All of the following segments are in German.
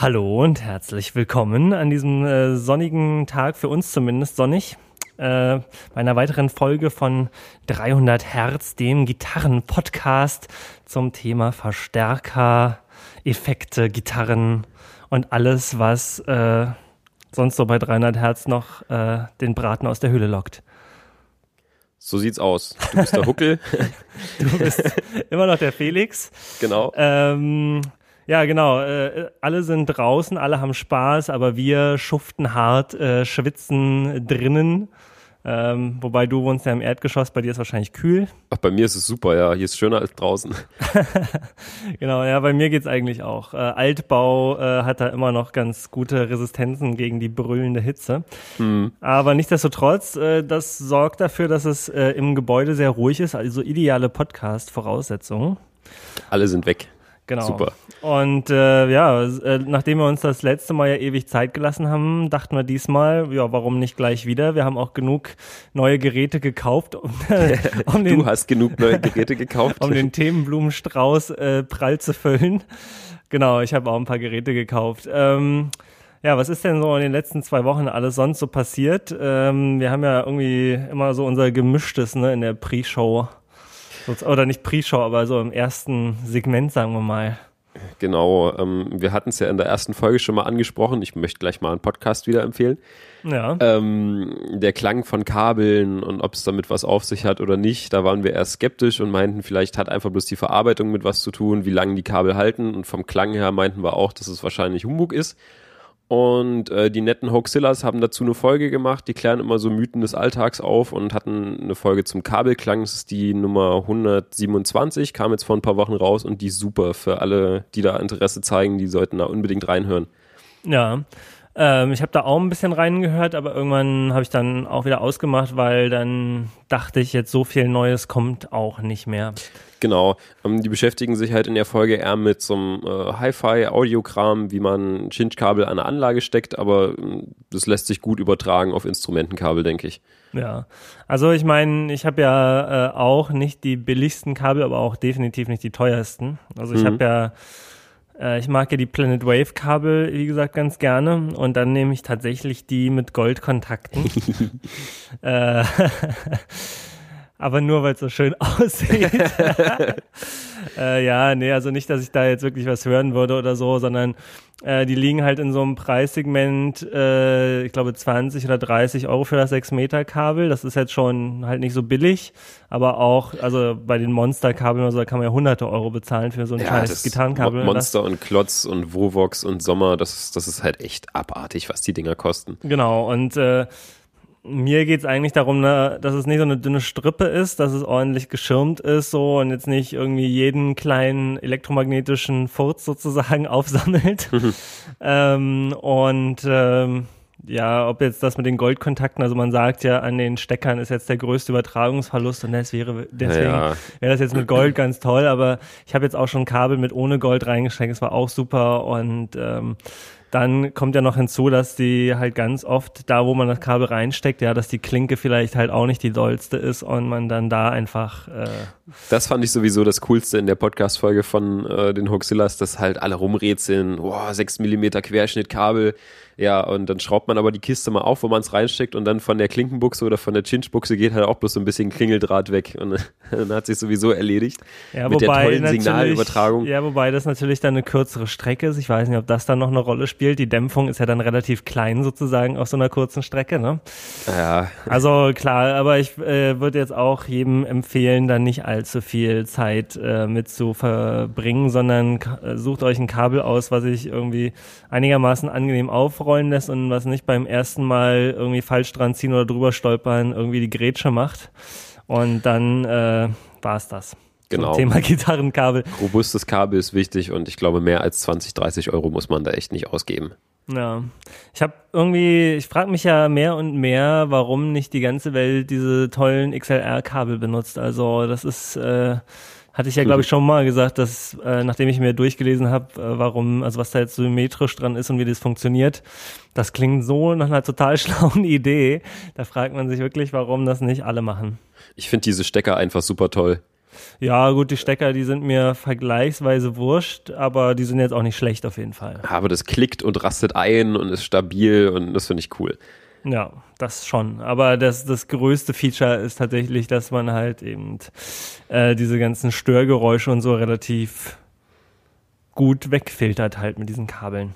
Hallo und herzlich willkommen an diesem äh, sonnigen Tag, für uns zumindest sonnig, äh, bei einer weiteren Folge von 300 Hertz, dem Gitarren-Podcast zum Thema Verstärker, Effekte, Gitarren und alles, was äh, sonst so bei 300 Hertz noch äh, den Braten aus der Höhle lockt. So sieht's aus. Du bist der Huckel. du bist immer noch der Felix. Genau. Ähm, ja, genau. Äh, alle sind draußen, alle haben Spaß, aber wir schuften hart, äh, schwitzen drinnen. Ähm, wobei du wohnst ja im Erdgeschoss, bei dir ist wahrscheinlich kühl. Ach, bei mir ist es super, ja. Hier ist schöner als draußen. genau, ja, bei mir geht's eigentlich auch. Äh, Altbau äh, hat da immer noch ganz gute Resistenzen gegen die brüllende Hitze. Mhm. Aber nichtsdestotrotz, äh, das sorgt dafür, dass es äh, im Gebäude sehr ruhig ist, also ideale Podcast-Voraussetzungen. Alle sind weg. Genau. Super. Und äh, ja, äh, nachdem wir uns das letzte Mal ja ewig Zeit gelassen haben, dachten wir diesmal, ja, warum nicht gleich wieder? Wir haben auch genug neue Geräte gekauft. Um, äh, um den, du hast genug neue Geräte gekauft. um den Themenblumenstrauß äh, prall zu füllen. Genau, ich habe auch ein paar Geräte gekauft. Ähm, ja, was ist denn so in den letzten zwei Wochen alles sonst so passiert? Ähm, wir haben ja irgendwie immer so unser Gemischtes ne, in der Pre-Show oder nicht Pre-Show, aber so im ersten Segment, sagen wir mal. Genau, ähm, wir hatten es ja in der ersten Folge schon mal angesprochen. Ich möchte gleich mal einen Podcast wieder empfehlen. Ja. Ähm, der Klang von Kabeln und ob es damit was auf sich hat oder nicht, da waren wir eher skeptisch und meinten, vielleicht hat einfach bloß die Verarbeitung mit was zu tun, wie lange die Kabel halten. Und vom Klang her meinten wir auch, dass es wahrscheinlich Humbug ist. Und äh, die netten Hoaxillas haben dazu eine Folge gemacht, die klären immer so Mythen des Alltags auf und hatten eine Folge zum Kabelklang. Das ist die Nummer 127, kam jetzt vor ein paar Wochen raus und die ist super für alle, die da Interesse zeigen, die sollten da unbedingt reinhören. Ja, ähm, ich habe da auch ein bisschen reingehört, aber irgendwann habe ich dann auch wieder ausgemacht, weil dann dachte ich, jetzt so viel Neues kommt auch nicht mehr. Genau, ähm, die beschäftigen sich halt in der Folge eher mit so einem äh, Hi-Fi-Audiokram, wie man Chinch-Kabel an eine Anlage steckt, aber äh, das lässt sich gut übertragen auf Instrumentenkabel, denke ich. Ja, also ich meine, ich habe ja äh, auch nicht die billigsten Kabel, aber auch definitiv nicht die teuersten. Also ich mhm. habe ja äh, ich mag ja die Planet Wave Kabel, wie gesagt, ganz gerne. Und dann nehme ich tatsächlich die mit Goldkontakten. äh, aber nur weil es so schön aussieht. äh, ja, nee, also nicht, dass ich da jetzt wirklich was hören würde oder so, sondern äh, die liegen halt in so einem Preissegment, äh, ich glaube 20 oder 30 Euro für das 6 Meter Kabel. Das ist jetzt schon halt nicht so billig, aber auch, also bei den Monster-Kabeln oder so, da kann man ja hunderte Euro bezahlen für so ein ja, kleines Gitarrenkabel. Monster und Klotz und Vovox und Sommer, das, das ist halt echt abartig, was die Dinger kosten. Genau, und äh, mir geht's eigentlich darum, ne, dass es nicht so eine dünne Strippe ist, dass es ordentlich geschirmt ist so und jetzt nicht irgendwie jeden kleinen elektromagnetischen Furz sozusagen aufsammelt. Ähm, und ähm, ja, ob jetzt das mit den Goldkontakten, also man sagt ja, an den Steckern ist jetzt der größte Übertragungsverlust und das wäre, deswegen ja. wäre das jetzt mit Gold ganz toll, aber ich habe jetzt auch schon Kabel mit ohne Gold reingesteckt, es war auch super und ähm, dann kommt ja noch hinzu, dass die halt ganz oft da, wo man das Kabel reinsteckt, ja, dass die Klinke vielleicht halt auch nicht die dollste ist und man dann da einfach. Äh das fand ich sowieso das Coolste in der Podcast-Folge von äh, den Hoxillas, dass halt alle rumrätseln, boah, 6 mm Querschnittkabel ja, und dann schraubt man aber die Kiste mal auf, wo man es reinsteckt und dann von der Klinkenbuchse oder von der Chinchbuchse geht halt auch bloß so ein bisschen Klingeldraht weg und dann hat sich sowieso erledigt. Ja, mit der tollen Signalübertragung. Ja, wobei das natürlich dann eine kürzere Strecke ist. Ich weiß nicht, ob das dann noch eine Rolle spielt. Die Dämpfung ist ja dann relativ klein sozusagen auf so einer kurzen Strecke, ne? Ja. Also klar, aber ich äh, würde jetzt auch jedem empfehlen, dann nicht allzu viel Zeit äh, mit zu verbringen, sondern sucht euch ein Kabel aus, was ich irgendwie einigermaßen angenehm aufräumt rollen lässt und was nicht beim ersten Mal irgendwie falsch dran ziehen oder drüber stolpern irgendwie die Grätsche macht. Und dann äh, war es das. Genau. Thema Gitarrenkabel. Robustes Kabel ist wichtig und ich glaube, mehr als 20, 30 Euro muss man da echt nicht ausgeben. Ja, ich habe irgendwie, ich frage mich ja mehr und mehr, warum nicht die ganze Welt diese tollen XLR-Kabel benutzt. Also das ist äh, hatte ich ja, glaube ich, schon mal gesagt, dass äh, nachdem ich mir durchgelesen habe, äh, warum, also was da jetzt symmetrisch dran ist und wie das funktioniert, das klingt so nach einer total schlauen Idee. Da fragt man sich wirklich, warum das nicht alle machen. Ich finde diese Stecker einfach super toll. Ja, gut, die Stecker, die sind mir vergleichsweise wurscht, aber die sind jetzt auch nicht schlecht auf jeden Fall. Aber das klickt und rastet ein und ist stabil und das finde ich cool. Ja, das schon. Aber das, das größte Feature ist tatsächlich, dass man halt eben äh, diese ganzen Störgeräusche und so relativ gut wegfiltert halt mit diesen Kabeln.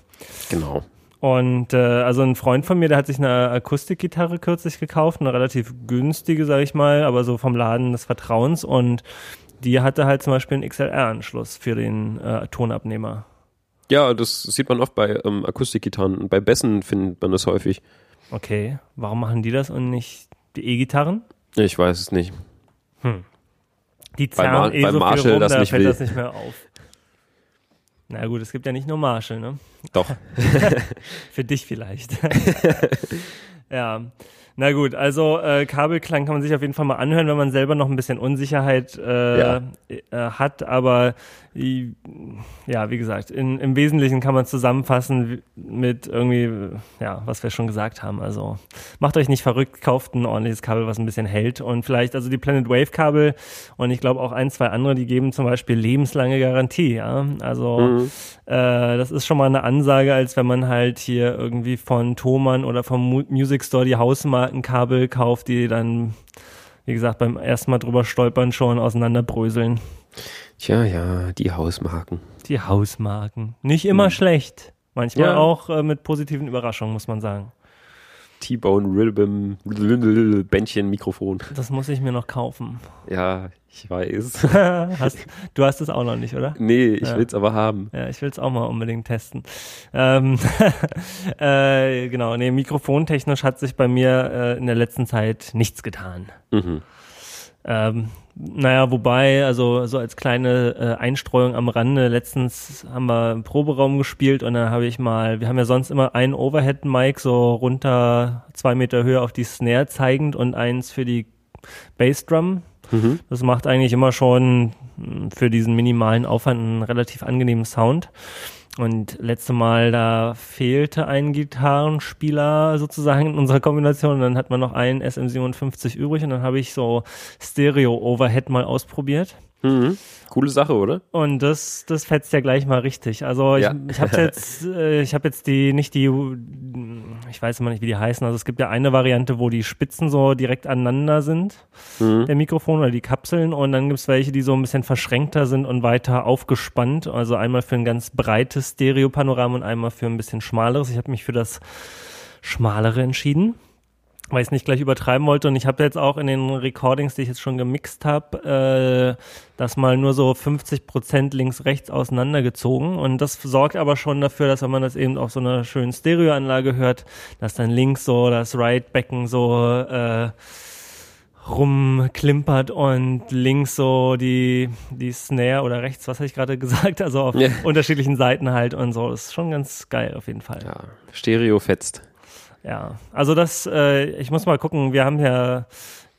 Genau. Und äh, also ein Freund von mir, der hat sich eine Akustikgitarre kürzlich gekauft, eine relativ günstige, sag ich mal, aber so vom Laden des Vertrauens. Und die hatte halt zum Beispiel einen XLR-Anschluss für den äh, Tonabnehmer. Ja, das sieht man oft bei ähm, Akustikgitarren. Bei Bässen findet man das häufig. Okay, warum machen die das und nicht die E-Gitarren? Ich weiß es nicht. Hm. Die zerren Mar- eh so Marshall viel rum, das da nicht fällt will. das nicht mehr auf. Na gut, es gibt ja nicht nur Marshall, ne? Doch. Für dich vielleicht. ja. Na gut, also äh, Kabelklang kann man sich auf jeden Fall mal anhören, wenn man selber noch ein bisschen Unsicherheit äh, Ja. äh, hat. Aber ja, wie gesagt, in, im Wesentlichen kann man zusammenfassen mit irgendwie, ja, was wir schon gesagt haben. Also macht euch nicht verrückt, kauft ein ordentliches Kabel, was ein bisschen hält. Und vielleicht, also die Planet Wave Kabel und ich glaube auch ein, zwei andere, die geben zum Beispiel lebenslange Garantie. Ja? Also Mhm. äh, das ist schon mal eine Ansage, als wenn man halt hier irgendwie von Thomann oder vom Mu Music Store die Hausmarkenkabel kauft, die dann, wie gesagt, beim ersten Mal drüber stolpern schon auseinanderbröseln. Tja, ja, die Hausmarken. Die Hausmarken. Nicht immer schlecht. Manchmal Ja. auch äh, mit positiven Überraschungen, muss man sagen. T-Bone Rhythm Bändchen Mikrofon. Das muss ich mir noch kaufen. Ja, ich weiß. hast, du hast es auch noch nicht, oder? nee, ich Ja. will's aber haben. Ja, ich will es auch mal unbedingt testen. Ähm, äh, genau, nee, mikrofontechnisch hat sich bei mir äh, in der letzten Zeit nichts getan. Mhm. Ähm, naja, wobei, also so als kleine äh, Einstreuung am Rande, letztens haben wir im Proberaum gespielt und dann habe ich mal, wir haben ja sonst immer einen Overhead-Mic so runter zwei Meter Höhe auf die Snare zeigend und eins für die Bassdrum. Mhm. Das macht eigentlich immer schon mh, für diesen minimalen Aufwand einen relativ angenehmen Sound. Und letzte Mal, da fehlte ein Gitarrenspieler sozusagen in unserer Kombination. Und dann hat man noch einen SM57 übrig und dann habe ich so Stereo-Overhead mal ausprobiert. Mhm. Coole Sache, oder? Und das, das fetzt ja gleich mal richtig. Also ich, Ja. ich habe jetzt, äh, ich habe jetzt die, nicht die, ich weiß immer nicht, wie die heißen. Also es gibt ja eine Variante, wo die Spitzen so direkt aneinander sind, Mhm. der Mikrofon oder die Kapseln. Und dann gibt's welche, die so ein bisschen verschränkter sind und weiter aufgespannt. Also einmal für ein ganz breites Stereopanoram und einmal für ein bisschen schmaleres. Ich habe mich für das schmalere entschieden weil ich es nicht gleich übertreiben wollte. Und ich habe jetzt auch in den Recordings, die ich jetzt schon gemixt habe, äh, das mal nur so 50 Prozent links-rechts auseinandergezogen. Und das sorgt aber schon dafür, dass wenn man das eben auf so einer schönen Stereoanlage hört, dass dann links so das Right-Becken so äh, rumklimpert und links so die, die Snare oder rechts, was habe ich gerade gesagt, also auf Ja. unterschiedlichen Seiten halt und so. Das ist schon ganz geil auf jeden Fall. Ja, Stereo fetzt. Ja, also das, äh, ich muss mal gucken, wir haben ja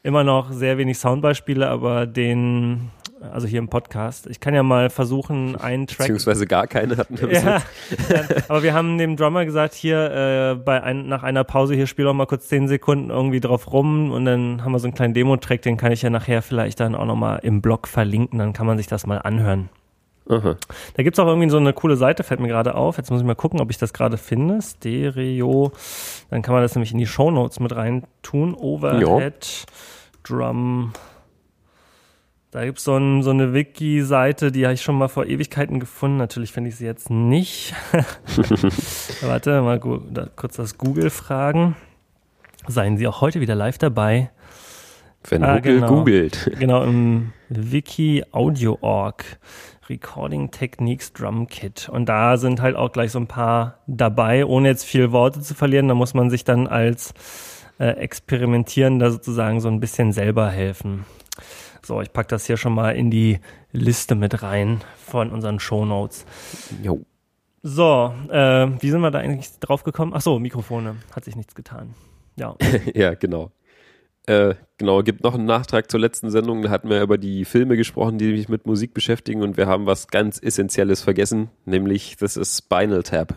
immer noch sehr wenig Soundbeispiele, aber den, also hier im Podcast, ich kann ja mal versuchen, einen Track. Beziehungsweise gar keine hatten wir Ja, jetzt. aber wir haben dem Drummer gesagt, hier äh, bei ein, nach einer Pause hier spiel doch mal kurz zehn Sekunden irgendwie drauf rum und dann haben wir so einen kleinen Demo-Track, den kann ich ja nachher vielleicht dann auch nochmal im Blog verlinken, dann kann man sich das mal anhören. Aha. Da gibt's auch irgendwie so eine coole Seite, fällt mir gerade auf. Jetzt muss ich mal gucken, ob ich das gerade finde. Stereo. Dann kann man das nämlich in die Shownotes mit rein tun. Overhead Drum. Da gibt's so, ein, so eine Wiki-Seite, die habe ich schon mal vor Ewigkeiten gefunden. Natürlich finde ich sie jetzt nicht. Warte, mal kurz das Google fragen. Seien Sie auch heute wieder live dabei. Wenn Ah, Google genau. googelt. Genau, im Wiki Audio.org. Recording Techniques Drum Kit. Und da sind halt auch gleich so ein paar dabei, ohne jetzt viel Worte zu verlieren. Da muss man sich dann als äh, Experimentierender sozusagen so ein bisschen selber helfen. So, ich pack das hier schon mal in die Liste mit rein von unseren Shownotes. Jo. So, äh, wie sind wir da eigentlich drauf gekommen? Ach so, Mikrofone. Hat sich nichts getan. Ja. ja, genau. Äh, genau, gibt noch einen Nachtrag zur letzten Sendung. Da hatten wir über die Filme gesprochen, die sich mit Musik beschäftigen und wir haben was ganz Essentielles vergessen, nämlich das ist Spinal Tap.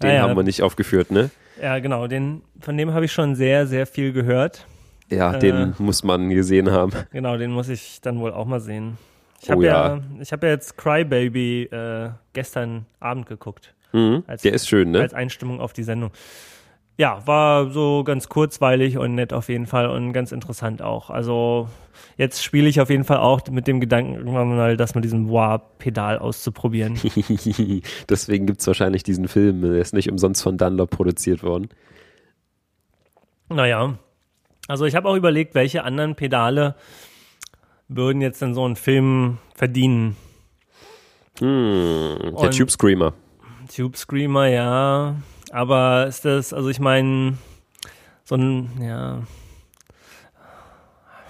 Den Ah ja. haben wir nicht aufgeführt, ne? Ja, genau. Den, von dem habe ich schon sehr, sehr viel gehört. Ja, den äh, muss man gesehen haben. Genau, den muss ich dann wohl auch mal sehen. Ich habe oh, ja. ja. ich habe ja jetzt Crybaby äh, gestern Abend geguckt. Mhm, als, der ist schön, ne? Als Einstimmung auf die Sendung. Ja, war so ganz kurzweilig und nett auf jeden Fall und ganz interessant auch. Also jetzt spiele ich auf jeden Fall auch mit dem Gedanken, irgendwann mal das mit diesem Wah-Pedal auszuprobieren. Deswegen gibt es wahrscheinlich diesen Film. Der ist nicht umsonst von Dunlop produziert worden. Naja, also ich habe auch überlegt, welche anderen Pedale würden jetzt in so einen Film verdienen. Hm, der und Tube Screamer. Tube Screamer, ja. Aber ist das, also ich meine, so ein, ja.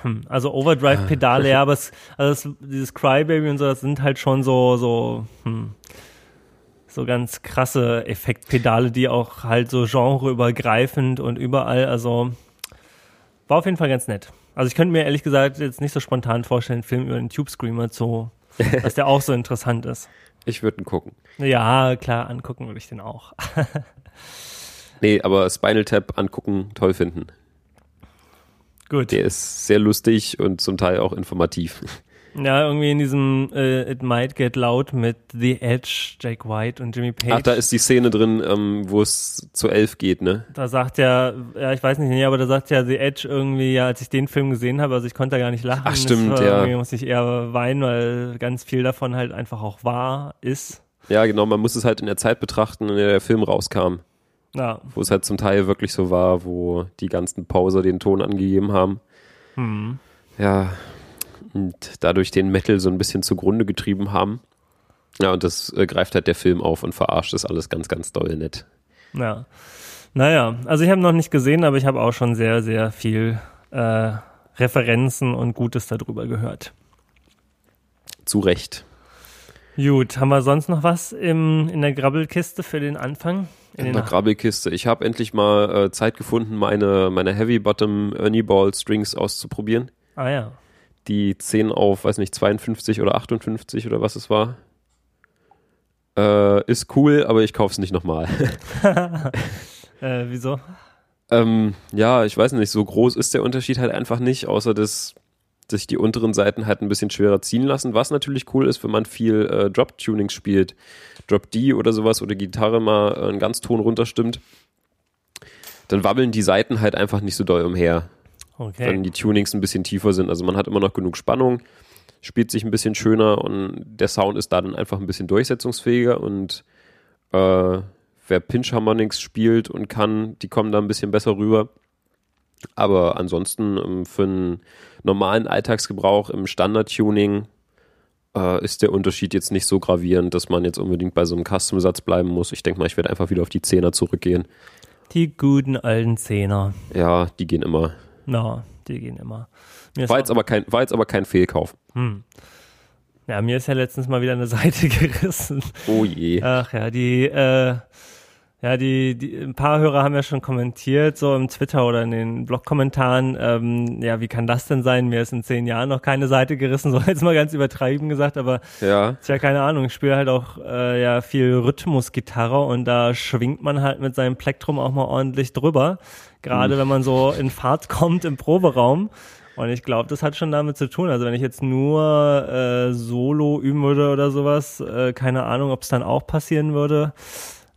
Hm, also Overdrive-Pedale, ja, aber es, also es, dieses Crybaby und so, das sind halt schon so, so, hm, so ganz krasse Effektpedale, die auch halt so genreübergreifend und überall, also war auf jeden Fall ganz nett. Also ich könnte mir ehrlich gesagt jetzt nicht so spontan vorstellen, einen Film über einen Tube Screamer zu, dass der auch so interessant ist. Ich würde ihn gucken. Ja, klar, angucken würde ich den auch. nee, aber Spinal Tap angucken, toll finden. Gut. Der ist sehr lustig und zum Teil auch informativ. Ja, irgendwie in diesem äh, It Might Get Loud mit The Edge, Jake White und Jimmy Page. Ach, da ist die Szene drin, ähm, wo es zu elf geht, ne? Da sagt ja, ja, ich weiß nicht, nee, aber da sagt ja The Edge irgendwie, ja, als ich den Film gesehen habe, also ich konnte da gar nicht lachen. Ach, stimmt, ja. Irgendwie muss ich eher weinen, weil ganz viel davon halt einfach auch wahr ist. Ja, genau, man muss es halt in der Zeit betrachten, in der der Film rauskam. Ja. Wo es halt zum Teil wirklich so war, wo die ganzen Pause den Ton angegeben haben. Hm. Ja, und dadurch den Metal so ein bisschen zugrunde getrieben haben. Ja, und das äh, greift halt der Film auf und verarscht das alles ganz, ganz doll nett. Ja. Naja, also ich habe noch nicht gesehen, aber ich habe auch schon sehr, sehr viel äh, Referenzen und Gutes darüber gehört. Zu Recht. Gut, haben wir sonst noch was im, in der Grabbelkiste für den Anfang? In, in der Grabbelkiste. Ich habe endlich mal äh, Zeit gefunden, meine, meine Heavy Bottom Ernie Ball Strings auszuprobieren. Ah ja die 10 auf, weiß nicht, 52 oder 58 oder was es war. Äh, ist cool, aber ich kaufe es nicht nochmal. äh, wieso? Ähm, ja, ich weiß nicht, so groß ist der Unterschied halt einfach nicht, außer dass sich die unteren Seiten halt ein bisschen schwerer ziehen lassen, was natürlich cool ist, wenn man viel äh, Drop-Tunings spielt. Drop D oder sowas oder Gitarre mal äh, einen Ganzton runterstimmt. Dann wabbeln die Seiten halt einfach nicht so doll umher. Okay. Wenn die Tunings ein bisschen tiefer sind. Also man hat immer noch genug Spannung, spielt sich ein bisschen schöner und der Sound ist da dann einfach ein bisschen durchsetzungsfähiger und äh, wer Pinch Harmonics spielt und kann, die kommen da ein bisschen besser rüber. Aber ansonsten ähm, für einen normalen Alltagsgebrauch im Standard-Tuning äh, ist der Unterschied jetzt nicht so gravierend, dass man jetzt unbedingt bei so einem Custom-Satz bleiben muss. Ich denke mal, ich werde einfach wieder auf die Zehner zurückgehen. Die guten alten Zehner. Ja, die gehen immer. Na, die gehen immer. War jetzt, aber kein, war jetzt aber kein Fehlkauf. Hm. Ja, mir ist ja letztens mal wieder eine Seite gerissen. Oh je. Ach ja, die, äh, ja, die, die, ein paar Hörer haben ja schon kommentiert, so im Twitter oder in den Blog-Kommentaren, ähm, ja, wie kann das denn sein? Mir ist in zehn Jahren noch keine Seite gerissen, so jetzt mal ganz übertrieben gesagt, aber ja, ist ja keine Ahnung. Ich spiele halt auch äh, ja viel Rhythmusgitarre und da schwingt man halt mit seinem Plektrum auch mal ordentlich drüber. Gerade mhm. wenn man so in Fahrt kommt im Proberaum. Und ich glaube, das hat schon damit zu tun. Also wenn ich jetzt nur äh, Solo üben würde oder sowas, äh, keine Ahnung, ob es dann auch passieren würde.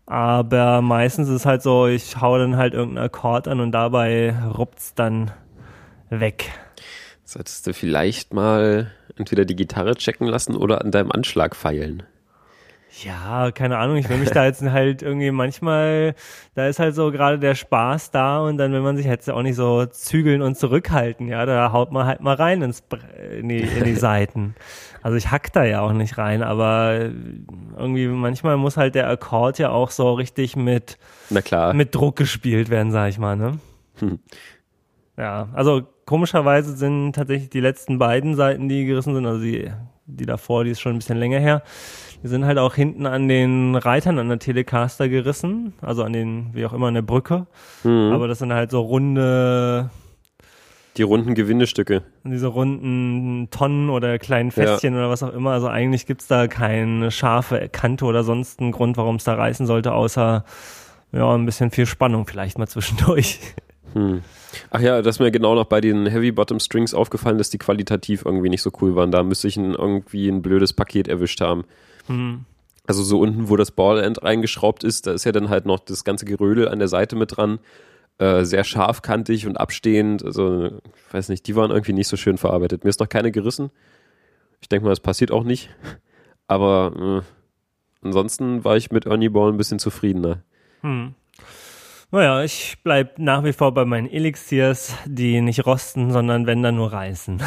Aber meistens ist halt so, ich hau dann halt irgendeinen Akkord an und dabei ruppt's dann weg. Solltest du vielleicht mal entweder die Gitarre checken lassen oder an deinem Anschlag feilen. Ja, keine Ahnung, ich will mich da jetzt halt irgendwie manchmal, da ist halt so gerade der Spaß da und dann will man sich jetzt auch nicht so zügeln und zurückhalten, ja, da haut man halt mal rein ins, in, die, in die Seiten. Also ich hack da ja auch nicht rein, aber irgendwie manchmal muss halt der Akkord ja auch so richtig mit, Na klar. mit Druck gespielt werden, sag ich mal, ne? Hm. Ja, also komischerweise sind tatsächlich die letzten beiden Seiten, die gerissen sind, also die, die davor, die ist schon ein bisschen länger her, die sind halt auch hinten an den Reitern an der Telecaster gerissen, also an den, wie auch immer, an der Brücke. Mhm. Aber das sind halt so runde. Die runden Gewindestücke. Diese runden Tonnen oder kleinen Fässchen ja. oder was auch immer. Also eigentlich gibt's da keine scharfe Kante oder sonst einen Grund, warum es da reißen sollte, außer ja, ein bisschen viel Spannung vielleicht mal zwischendurch. Hm. Ach ja, das ist mir genau noch bei den Heavy Bottom Strings aufgefallen, dass die qualitativ irgendwie nicht so cool waren. Da müsste ich ein, irgendwie ein blödes Paket erwischt haben. Hm. Also so unten, wo das Ballend reingeschraubt ist, da ist ja dann halt noch das ganze Gerödel an der Seite mit dran. Äh, sehr scharfkantig und abstehend. Also, ich weiß nicht, die waren irgendwie nicht so schön verarbeitet. Mir ist noch keine gerissen. Ich denke mal, das passiert auch nicht. Aber äh, ansonsten war ich mit Ernie Ball ein bisschen zufriedener. Hm. Naja, ich bleib nach wie vor bei meinen Elixiers, die nicht rosten, sondern wenn dann nur reißen.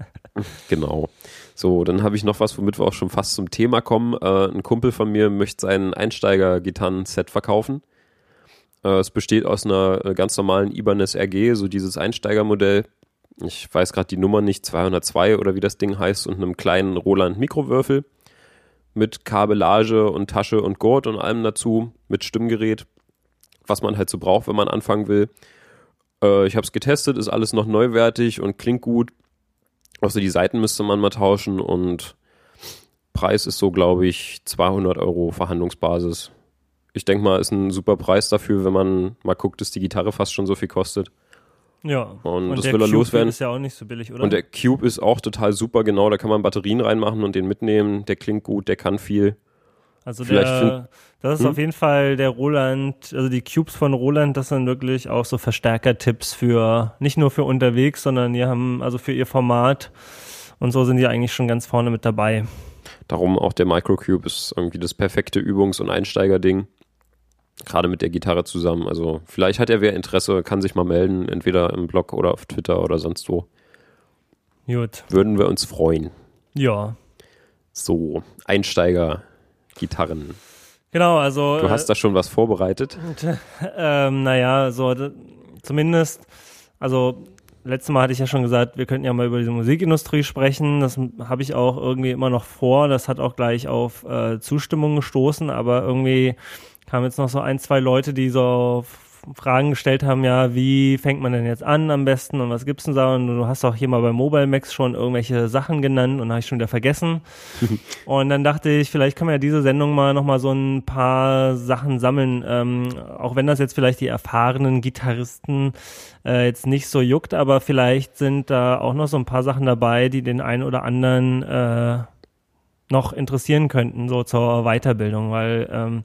genau. So, dann habe ich noch was, womit wir auch schon fast zum Thema kommen. Äh, ein Kumpel von mir möchte sein Einsteiger-Gitarren-Set verkaufen. Äh, es besteht aus einer äh, ganz normalen Ibanez RG, so dieses Einsteigermodell. Ich weiß gerade die Nummer nicht, 202 oder wie das Ding heißt, und einem kleinen Roland Mikrowürfel mit Kabellage und Tasche und Gurt und allem dazu, mit Stimmgerät was man halt so braucht, wenn man anfangen will. Äh, ich habe es getestet, ist alles noch neuwertig und klingt gut. Außer die Seiten müsste man mal tauschen und Preis ist so, glaube ich, 200 Euro Verhandlungsbasis. Ich denke mal, ist ein super Preis dafür, wenn man mal guckt, dass die Gitarre fast schon so viel kostet. Ja, und, und das will er Cube loswerden. ist ja auch nicht so billig, oder? Und der Cube ist auch total super, genau. Da kann man Batterien reinmachen und den mitnehmen. Der klingt gut, der kann viel. Also der, das ist hm? auf jeden Fall der Roland, also die Cubes von Roland, das sind wirklich auch so Verstärker-Tipps für, nicht nur für unterwegs, sondern die haben, also für ihr Format und so sind die eigentlich schon ganz vorne mit dabei. Darum auch der Microcube ist irgendwie das perfekte Übungs- und Einsteigerding. Gerade mit der Gitarre zusammen. Also vielleicht hat er wer Interesse, kann sich mal melden, entweder im Blog oder auf Twitter oder sonst wo. Gut. Würden wir uns freuen. Ja. So, Einsteiger, Gitarren. Genau, also. Du hast da schon was vorbereitet? ähm, naja, so zumindest, also letztes Mal hatte ich ja schon gesagt, wir könnten ja mal über diese Musikindustrie sprechen. Das habe ich auch irgendwie immer noch vor. Das hat auch gleich auf äh, Zustimmung gestoßen, aber irgendwie kamen jetzt noch so ein, zwei Leute, die so Fragen gestellt haben, ja, wie fängt man denn jetzt an am besten und was gibt's denn da? Und du hast auch hier mal bei Mobile Max schon irgendwelche Sachen genannt und habe ich schon wieder vergessen. und dann dachte ich, vielleicht können wir ja diese Sendung mal nochmal so ein paar Sachen sammeln, ähm, auch wenn das jetzt vielleicht die erfahrenen Gitarristen äh, jetzt nicht so juckt, aber vielleicht sind da auch noch so ein paar Sachen dabei, die den einen oder anderen äh, noch interessieren könnten, so zur Weiterbildung, weil ähm,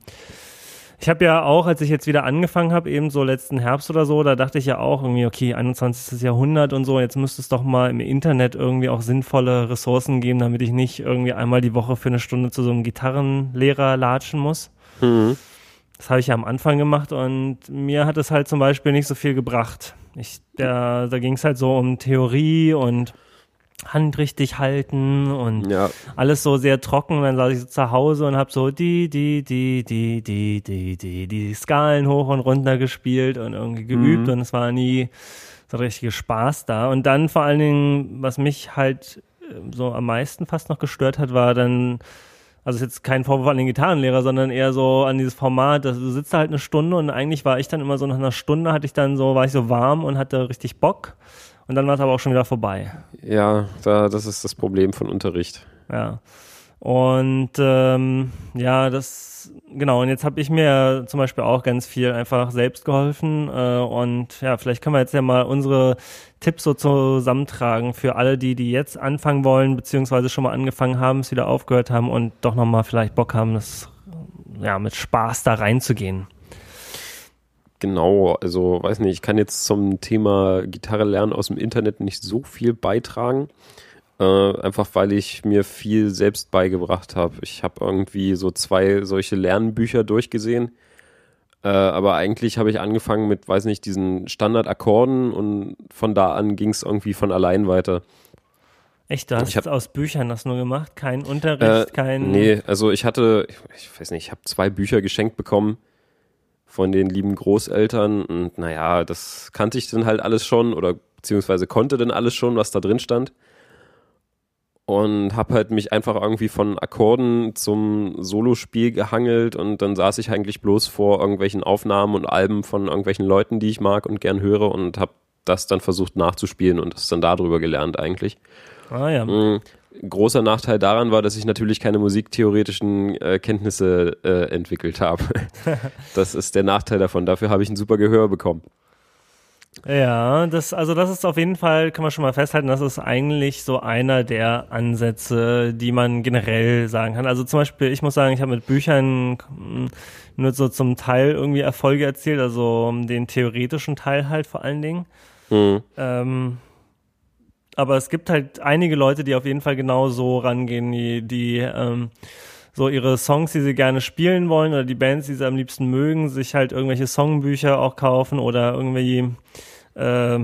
ich habe ja auch, als ich jetzt wieder angefangen habe, eben so letzten Herbst oder so, da dachte ich ja auch irgendwie, okay, 21. Jahrhundert und so, jetzt müsste es doch mal im Internet irgendwie auch sinnvolle Ressourcen geben, damit ich nicht irgendwie einmal die Woche für eine Stunde zu so einem Gitarrenlehrer latschen muss. Mhm. Das habe ich ja am Anfang gemacht und mir hat es halt zum Beispiel nicht so viel gebracht. Ich, der, da ging es halt so um Theorie und Hand richtig halten und ja. alles so sehr trocken. Und dann saß ich so zu Hause und habe so die, die, die, die, die, die, die, die Skalen hoch und runter gespielt und irgendwie geübt mhm. und es war nie so richtig Spaß da. Und dann vor allen Dingen, was mich halt äh, so am meisten fast noch gestört hat, war dann, also ist jetzt kein Vorwurf an den Gitarrenlehrer, sondern eher so an dieses Format, dass du sitzt halt eine Stunde und eigentlich war ich dann immer so nach einer Stunde hatte ich dann so, war ich so warm und hatte richtig Bock und dann war es aber auch schon wieder vorbei. Ja, da, das ist das Problem von Unterricht. Ja. Und ähm, ja, das genau. Und jetzt habe ich mir zum Beispiel auch ganz viel einfach selbst geholfen. Äh, und ja, vielleicht können wir jetzt ja mal unsere Tipps so zusammentragen für alle, die, die jetzt anfangen wollen, beziehungsweise schon mal angefangen haben, es wieder aufgehört haben und doch nochmal vielleicht Bock haben, das ja mit Spaß da reinzugehen genau, also weiß nicht, ich kann jetzt zum Thema Gitarre lernen aus dem Internet nicht so viel beitragen. Äh, einfach weil ich mir viel selbst beigebracht habe. Ich habe irgendwie so zwei solche Lernbücher durchgesehen. Äh, aber eigentlich habe ich angefangen mit, weiß nicht, diesen Standardakkorden und von da an ging es irgendwie von allein weiter. Echt, du hast ich hab, aus Büchern das nur gemacht? Kein Unterricht, äh, kein. Nee, also ich hatte, ich weiß nicht, ich habe zwei Bücher geschenkt bekommen von den lieben Großeltern. Und naja, das kannte ich dann halt alles schon oder beziehungsweise konnte dann alles schon, was da drin stand. Und habe halt mich einfach irgendwie von Akkorden zum Solospiel gehangelt und dann saß ich eigentlich bloß vor irgendwelchen Aufnahmen und Alben von irgendwelchen Leuten, die ich mag und gern höre und habe das dann versucht nachzuspielen und das dann darüber gelernt eigentlich. Ah ja. Großer Nachteil daran war, dass ich natürlich keine musiktheoretischen äh, Kenntnisse äh, entwickelt habe. das ist der Nachteil davon. Dafür habe ich ein super Gehör bekommen. Ja, das, also das ist auf jeden Fall, kann man schon mal festhalten, das ist eigentlich so einer der Ansätze, die man generell sagen kann. Also zum Beispiel, ich muss sagen, ich habe mit Büchern hm, nur so zum Teil irgendwie Erfolge erzielt, also den theoretischen Teil halt vor allen Dingen. Mhm. Ähm, aber es gibt halt einige Leute, die auf jeden Fall genau so rangehen, die, die ähm, so ihre Songs, die sie gerne spielen wollen oder die Bands, die sie am liebsten mögen, sich halt irgendwelche Songbücher auch kaufen oder irgendwie äh,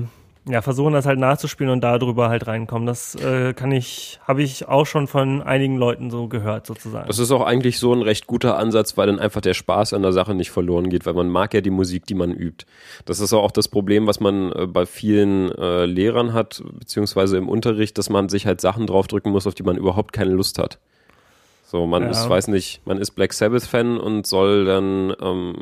ja, versuchen das halt nachzuspielen und darüber halt reinkommen. Das äh, kann ich, habe ich auch schon von einigen Leuten so gehört, sozusagen. Das ist auch eigentlich so ein recht guter Ansatz, weil dann einfach der Spaß an der Sache nicht verloren geht, weil man mag ja die Musik, die man übt. Das ist auch das Problem, was man äh, bei vielen äh, Lehrern hat, beziehungsweise im Unterricht, dass man sich halt Sachen draufdrücken muss, auf die man überhaupt keine Lust hat. So, man ja. ist, weiß nicht, man ist Black Sabbath-Fan und soll dann ähm,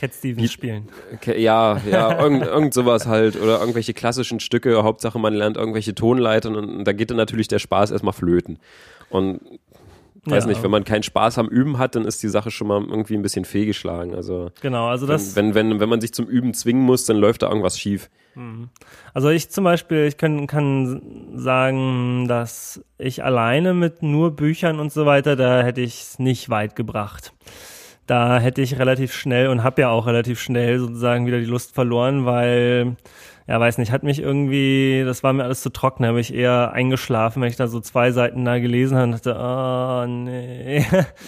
Cat Stevens spielen. Ja, ja, irgend, irgend sowas halt oder irgendwelche klassischen Stücke. Hauptsache man lernt irgendwelche Tonleitern und da geht dann natürlich der Spaß erstmal flöten. Und weiß ja. nicht, wenn man keinen Spaß am Üben hat, dann ist die Sache schon mal irgendwie ein bisschen fehlgeschlagen. Also genau, also das wenn wenn wenn man sich zum Üben zwingen muss, dann läuft da irgendwas schief. Mhm. Also ich zum Beispiel, ich kann, kann sagen, dass ich alleine mit nur Büchern und so weiter, da hätte ich es nicht weit gebracht da hätte ich relativ schnell und habe ja auch relativ schnell sozusagen wieder die Lust verloren, weil ja, weiß nicht, hat mich irgendwie, das war mir alles zu trocken, habe ich eher eingeschlafen, wenn ich da so zwei Seiten da gelesen habe und dachte, oh, nee.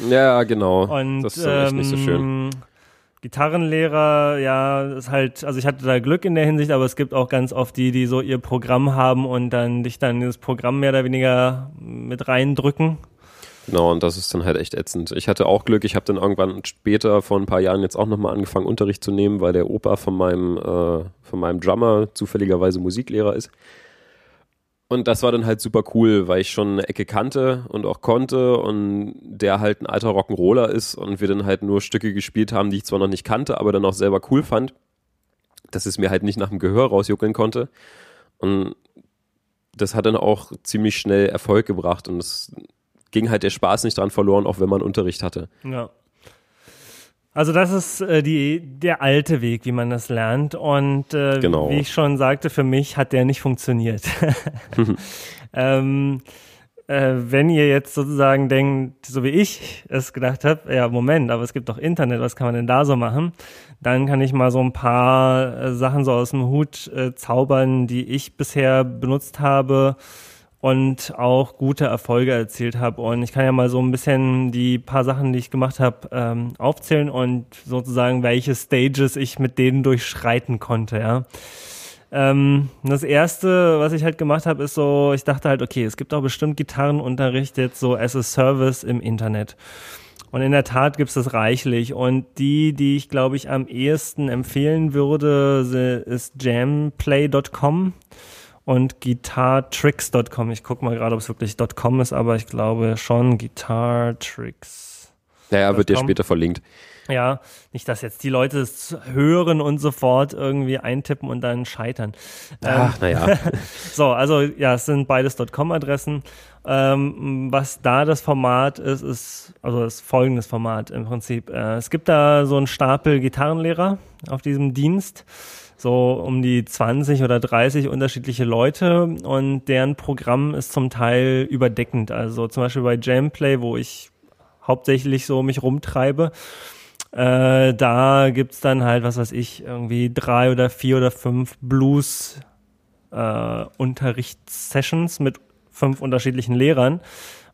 Ja, genau. Und, das ist ähm, echt nicht so schön. Ähm, Gitarrenlehrer, ja, ist halt, also ich hatte da Glück in der Hinsicht, aber es gibt auch ganz oft die, die so ihr Programm haben und dann dich dann in dieses Programm mehr oder weniger mit reindrücken. Genau, und das ist dann halt echt ätzend. Ich hatte auch Glück, ich habe dann irgendwann später, vor ein paar Jahren, jetzt auch nochmal angefangen, Unterricht zu nehmen, weil der Opa von meinem, äh, von meinem Drummer zufälligerweise Musiklehrer ist. Und das war dann halt super cool, weil ich schon eine Ecke kannte und auch konnte und der halt ein alter Rock'n'Roller ist und wir dann halt nur Stücke gespielt haben, die ich zwar noch nicht kannte, aber dann auch selber cool fand, dass es mir halt nicht nach dem Gehör rausjuckeln konnte. Und das hat dann auch ziemlich schnell Erfolg gebracht und das ging halt der Spaß nicht dran verloren, auch wenn man Unterricht hatte. Ja. Also das ist äh, die, der alte Weg, wie man das lernt. Und äh, genau. wie ich schon sagte, für mich hat der nicht funktioniert. ähm, äh, wenn ihr jetzt sozusagen denkt, so wie ich es gedacht habe, ja, Moment, aber es gibt doch Internet, was kann man denn da so machen? Dann kann ich mal so ein paar äh, Sachen so aus dem Hut äh, zaubern, die ich bisher benutzt habe und auch gute Erfolge erzielt habe. Und ich kann ja mal so ein bisschen die paar Sachen, die ich gemacht habe, ähm, aufzählen und sozusagen, welche Stages ich mit denen durchschreiten konnte, ja. Ähm, das erste, was ich halt gemacht habe, ist so, ich dachte halt, okay, es gibt auch bestimmt Gitarrenunterricht jetzt so as a Service im Internet. Und in der Tat gibt es das reichlich. Und die, die ich glaube ich am ehesten empfehlen würde, ist jamplay.com und guitartricks.com. Ich gucke mal gerade, ob es wirklich .com ist, aber ich glaube schon guitartricks. Naja, wird dir später verlinkt. Ja, nicht, dass jetzt die Leute es hören und sofort irgendwie eintippen und dann scheitern. Ach, ähm, naja. so, also ja, es sind beides .com-Adressen. Ähm, was da das Format ist, ist, also das folgendes Format im Prinzip. Äh, es gibt da so einen Stapel Gitarrenlehrer auf diesem Dienst so um die 20 oder 30 unterschiedliche Leute und deren Programm ist zum Teil überdeckend. Also zum Beispiel bei Jamplay, wo ich hauptsächlich so mich rumtreibe, äh, da gibt's dann halt, was weiß ich, irgendwie drei oder vier oder fünf Blues äh, Unterrichtssessions mit fünf unterschiedlichen Lehrern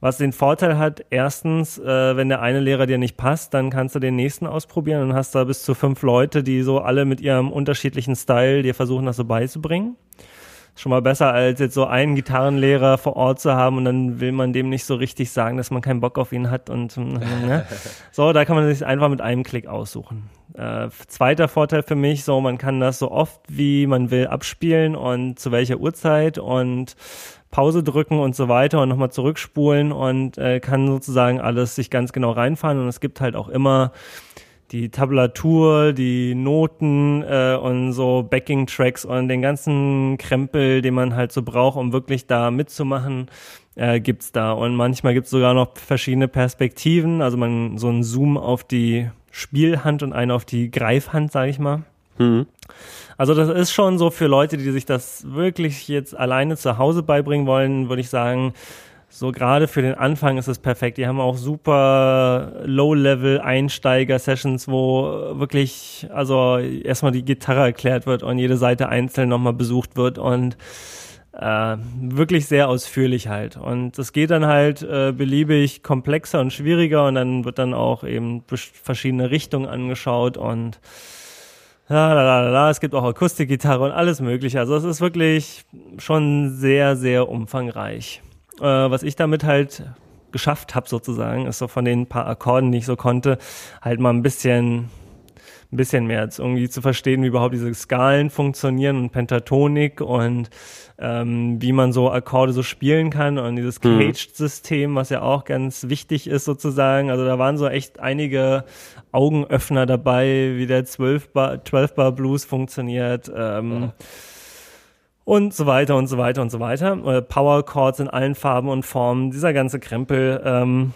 was den Vorteil hat, erstens, äh, wenn der eine Lehrer dir nicht passt, dann kannst du den nächsten ausprobieren und hast da bis zu fünf Leute, die so alle mit ihrem unterschiedlichen Style dir versuchen, das so beizubringen. Schon mal besser, als jetzt so einen Gitarrenlehrer vor Ort zu haben und dann will man dem nicht so richtig sagen, dass man keinen Bock auf ihn hat und ne? so, da kann man sich einfach mit einem Klick aussuchen. Äh, zweiter Vorteil für mich, so man kann das so oft wie man will abspielen und zu welcher Uhrzeit und Pause drücken und so weiter und nochmal zurückspulen und äh, kann sozusagen alles sich ganz genau reinfahren. Und es gibt halt auch immer die Tablatur, die Noten äh, und so Backing-Tracks und den ganzen Krempel, den man halt so braucht, um wirklich da mitzumachen, äh, gibt's da. Und manchmal gibt's sogar noch verschiedene Perspektiven, also man so einen Zoom auf die Spielhand und einen auf die Greifhand, sage ich mal. Mhm. Also das ist schon so für Leute, die sich das wirklich jetzt alleine zu Hause beibringen wollen, würde ich sagen, so gerade für den Anfang ist es perfekt. Die haben auch super Low-Level-Einsteiger-Sessions, wo wirklich, also erstmal die Gitarre erklärt wird und jede Seite einzeln nochmal besucht wird und äh, wirklich sehr ausführlich halt. Und es geht dann halt äh, beliebig komplexer und schwieriger und dann wird dann auch eben verschiedene Richtungen angeschaut und ja, la, la, la, es gibt auch Akustikgitarre und alles mögliche. Also es ist wirklich schon sehr, sehr umfangreich. Äh, was ich damit halt geschafft habe sozusagen, ist so von den paar Akkorden, die ich so konnte, halt mal ein bisschen ein bisschen mehr jetzt irgendwie zu verstehen, wie überhaupt diese Skalen funktionieren und Pentatonik und ähm, wie man so Akkorde so spielen kann und dieses mhm. Caged-System, was ja auch ganz wichtig ist sozusagen. Also da waren so echt einige Augenöffner dabei, wie der 12-Bar 12 Bar Blues funktioniert. Ähm, ja und so weiter und so weiter und so weiter. Power Chords in allen Farben und Formen, dieser ganze Krempel. Ähm,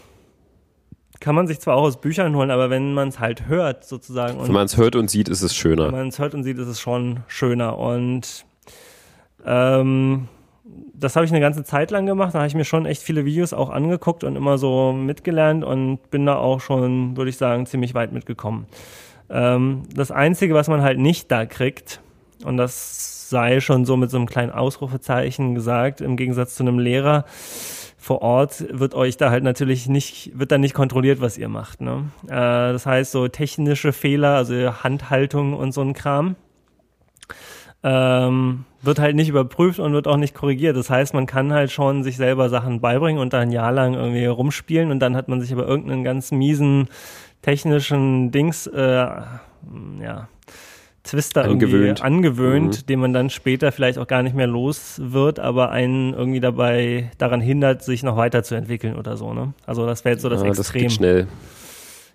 kann man sich zwar auch aus Büchern holen, aber wenn man es halt hört sozusagen. wenn man es hört und sieht, ist es schöner. Wenn man es hört und sieht, ist es schon schöner. Und ähm, das habe ich eine ganze Zeit lang gemacht. Da habe ich mir schon echt viele Videos auch angeguckt und immer so mitgelernt und bin da auch schon, würde ich sagen, ziemlich weit mitgekommen. Ähm, das Einzige, was man halt nicht da kriegt, und das sei schon so mit so einem kleinen Ausrufezeichen gesagt, im Gegensatz zu einem Lehrer, vor Ort wird euch da halt natürlich nicht, wird dann nicht kontrolliert, was ihr macht. Ne? Äh, das heißt, so technische Fehler, also Handhaltung und so ein Kram, ähm, wird halt nicht überprüft und wird auch nicht korrigiert. Das heißt, man kann halt schon sich selber Sachen beibringen und da ein Jahr lang irgendwie rumspielen und dann hat man sich aber irgendeinen ganz miesen technischen Dings, äh, ja, Twister angewöhnt, angewöhnt mhm. den man dann später vielleicht auch gar nicht mehr los wird, aber einen irgendwie dabei daran hindert, sich noch weiterzuentwickeln oder so. Ne? Also das wäre jetzt so das ja, Extrem. Das geht schnell.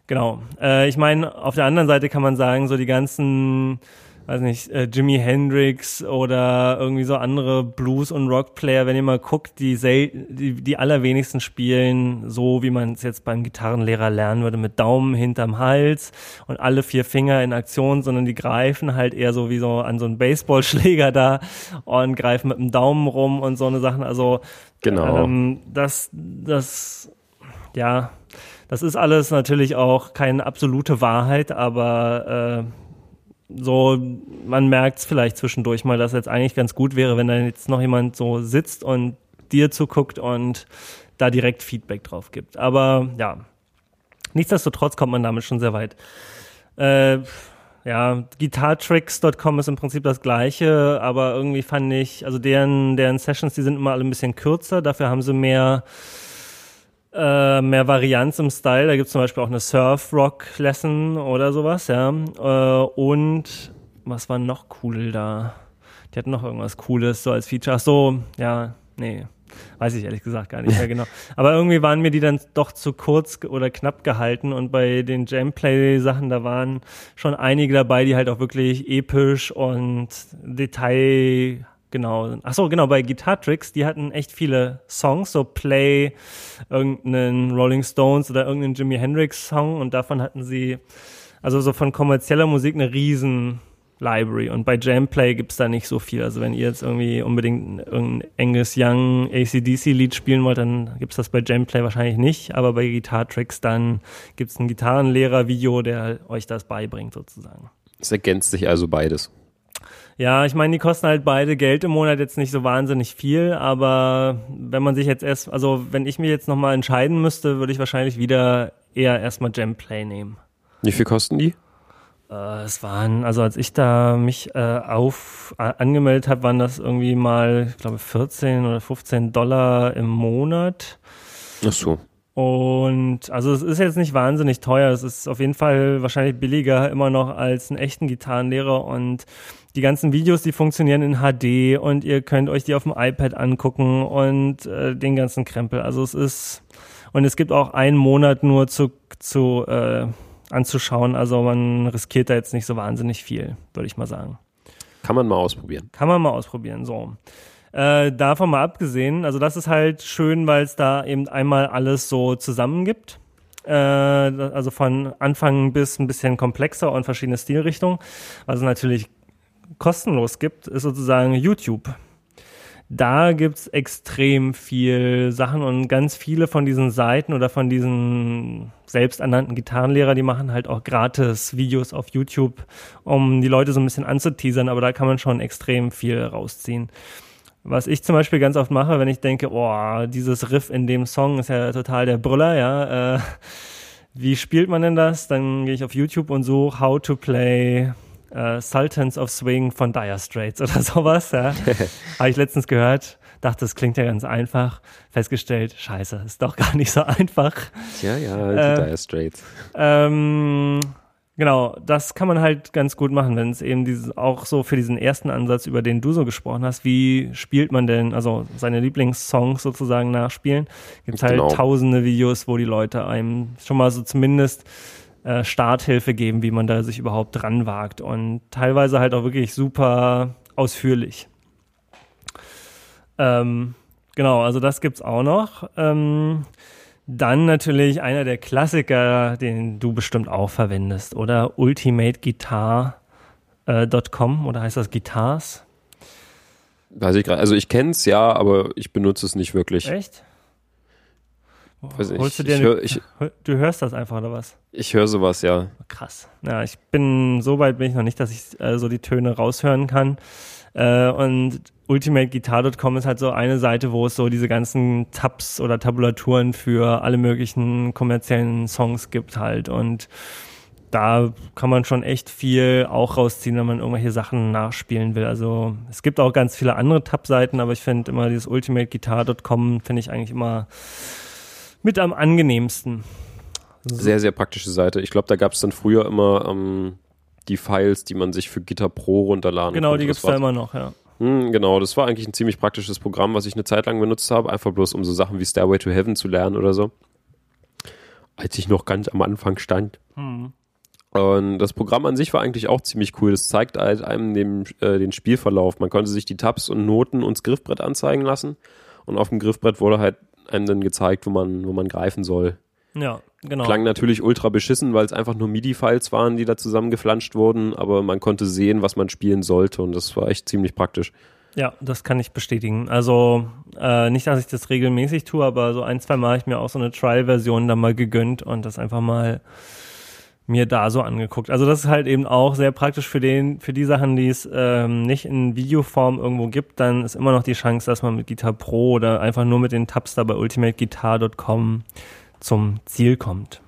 Genau. Äh, ich meine, auf der anderen Seite kann man sagen, so die ganzen weiß nicht, äh, Jimi Hendrix oder irgendwie so andere Blues- und Rock-Player, wenn ihr mal guckt, die, sel die, die allerwenigsten spielen so, wie man es jetzt beim Gitarrenlehrer lernen würde, mit Daumen hinterm Hals und alle vier Finger in Aktion, sondern die greifen halt eher so wie so an so einen Baseballschläger da und greifen mit dem Daumen rum und so eine Sachen. Also genau. Ähm, das, das, ja, das ist alles natürlich auch keine absolute Wahrheit, aber äh, so, man merkt es vielleicht zwischendurch mal, dass jetzt eigentlich ganz gut wäre, wenn da jetzt noch jemand so sitzt und dir zuguckt und da direkt Feedback drauf gibt. Aber ja, nichtsdestotrotz kommt man damit schon sehr weit. Äh, ja, guitartricks.com ist im Prinzip das gleiche, aber irgendwie fand ich, also deren, deren Sessions, die sind immer alle ein bisschen kürzer, dafür haben sie mehr äh, mehr Varianz im Style. Da gibt es zum Beispiel auch eine Surf-Rock-Lesson oder sowas, ja. Äh, und was war noch cool da? Die hatten noch irgendwas Cooles so als Feature. Ach so, ja, nee. Weiß ich ehrlich gesagt gar nicht mehr genau. Aber irgendwie waren mir die dann doch zu kurz oder knapp gehalten und bei den Jamplay-Sachen, da waren schon einige dabei, die halt auch wirklich episch und Detail Genau. Ach so, genau, bei Guitar Tricks, die hatten echt viele Songs, so Play, irgendeinen Rolling Stones oder irgendeinen Jimi Hendrix Song und davon hatten sie, also so von kommerzieller Musik eine riesen Library und bei Jamplay gibt's da nicht so viel. Also wenn ihr jetzt irgendwie unbedingt irgendein Angus Young ACDC Lied spielen wollt, dann gibt's das bei Jamplay wahrscheinlich nicht, aber bei Guitar Tricks dann gibt's ein Gitarrenlehrer-Video, der euch das beibringt sozusagen. Es ergänzt sich also beides. Ja, ich meine, die kosten halt beide Geld im Monat jetzt nicht so wahnsinnig viel, aber wenn man sich jetzt erst, also wenn ich mir jetzt nochmal entscheiden müsste, würde ich wahrscheinlich wieder eher erstmal Gemplay nehmen. Wie viel kosten die? Äh, es waren, also als ich da mich äh, auf äh, angemeldet habe, waren das irgendwie mal, ich glaube, 14 oder 15 Dollar im Monat. Ach so. Und also es ist jetzt nicht wahnsinnig teuer. Es ist auf jeden Fall wahrscheinlich billiger immer noch als einen echten Gitarrenlehrer. Und die ganzen Videos, die funktionieren in HD und ihr könnt euch die auf dem iPad angucken und äh, den ganzen Krempel. Also es ist und es gibt auch einen Monat nur zu, zu äh, anzuschauen. Also man riskiert da jetzt nicht so wahnsinnig viel, würde ich mal sagen. Kann man mal ausprobieren. Kann man mal ausprobieren, so. Äh, davon mal abgesehen, also das ist halt schön, weil es da eben einmal alles so zusammen gibt äh, also von Anfang bis ein bisschen komplexer und verschiedene Stilrichtungen. Was es natürlich kostenlos gibt, ist sozusagen YouTube. Da gibt's extrem viel Sachen und ganz viele von diesen Seiten oder von diesen selbsternannten Gitarrenlehrer, die machen halt auch gratis Videos auf YouTube, um die Leute so ein bisschen anzuteasern, aber da kann man schon extrem viel rausziehen. Was ich zum Beispiel ganz oft mache, wenn ich denke, oh, dieses Riff in dem Song ist ja total der Brüller, ja, äh, wie spielt man denn das? Dann gehe ich auf YouTube und suche How to Play äh, Sultans of Swing von Dire Straits oder sowas. Ja. Habe ich letztens gehört, dachte, das klingt ja ganz einfach. Festgestellt, scheiße, ist doch gar nicht so einfach. Ja, ja, die äh, Dire Straits. Ähm, genau, das kann man halt ganz gut machen, wenn es eben dieses, auch so für diesen ersten Ansatz, über den du so gesprochen hast, wie spielt man denn, also seine Lieblingssongs sozusagen nachspielen, gibt es halt genau. tausende Videos, wo die Leute einem schon mal so zumindest äh, Starthilfe geben, wie man da sich überhaupt dran wagt und teilweise halt auch wirklich super ausführlich. Ähm, genau, also das gibt's auch noch. Ähm, dann natürlich einer der Klassiker, den du bestimmt auch verwendest, oder ultimateguitar.com äh, oder heißt das Guitars? Weiß ich gerade. Also ich kenne es ja, aber ich benutze es nicht wirklich. Echt? Weiß nicht, Holst du dir ich, eine, ich, du hörst das einfach oder was? Ich höre sowas, ja. Krass. Ja, ich bin so weit bin ich noch nicht, dass ich äh, so die Töne raushören kann. Äh, und ultimateguitar.com ist halt so eine Seite, wo es so diese ganzen Tabs oder Tabulaturen für alle möglichen kommerziellen Songs gibt halt und da kann man schon echt viel auch rausziehen, wenn man irgendwelche Sachen nachspielen will. Also es gibt auch ganz viele andere Tab-Seiten, aber ich finde immer dieses ultimateguitar.com finde ich eigentlich immer mit am angenehmsten. So. Sehr, sehr praktische Seite. Ich glaube, da gab es dann früher immer ähm, die Files, die man sich für Gitter Pro runterladen genau. Genau, die gibt es da immer noch, ja. Hm, genau, das war eigentlich ein ziemlich praktisches Programm, was ich eine Zeit lang benutzt habe, einfach bloß um so Sachen wie Stairway to Heaven zu lernen oder so. Als ich noch ganz am Anfang stand. Hm. Und das Programm an sich war eigentlich auch ziemlich cool. Das zeigt halt einem den, äh, den Spielverlauf. Man konnte sich die Tabs und Noten und das Griffbrett anzeigen lassen. Und auf dem Griffbrett wurde halt einem dann gezeigt, wo man, wo man greifen soll. Ja, genau. Klang natürlich ultra beschissen, weil es einfach nur MIDI-Files waren, die da zusammengeflanscht wurden, aber man konnte sehen, was man spielen sollte und das war echt ziemlich praktisch. Ja, das kann ich bestätigen. Also äh, nicht, dass ich das regelmäßig tue, aber so ein, zwei Mal habe ich mir auch so eine Trial-Version dann mal gegönnt und das einfach mal mir da so angeguckt. Also das ist halt eben auch sehr praktisch für den, für die Sachen, die es ähm, nicht in Videoform irgendwo gibt, dann ist immer noch die Chance, dass man mit Guitar Pro oder einfach nur mit den Tabs da bei ultimateguitar.com zum Ziel kommt.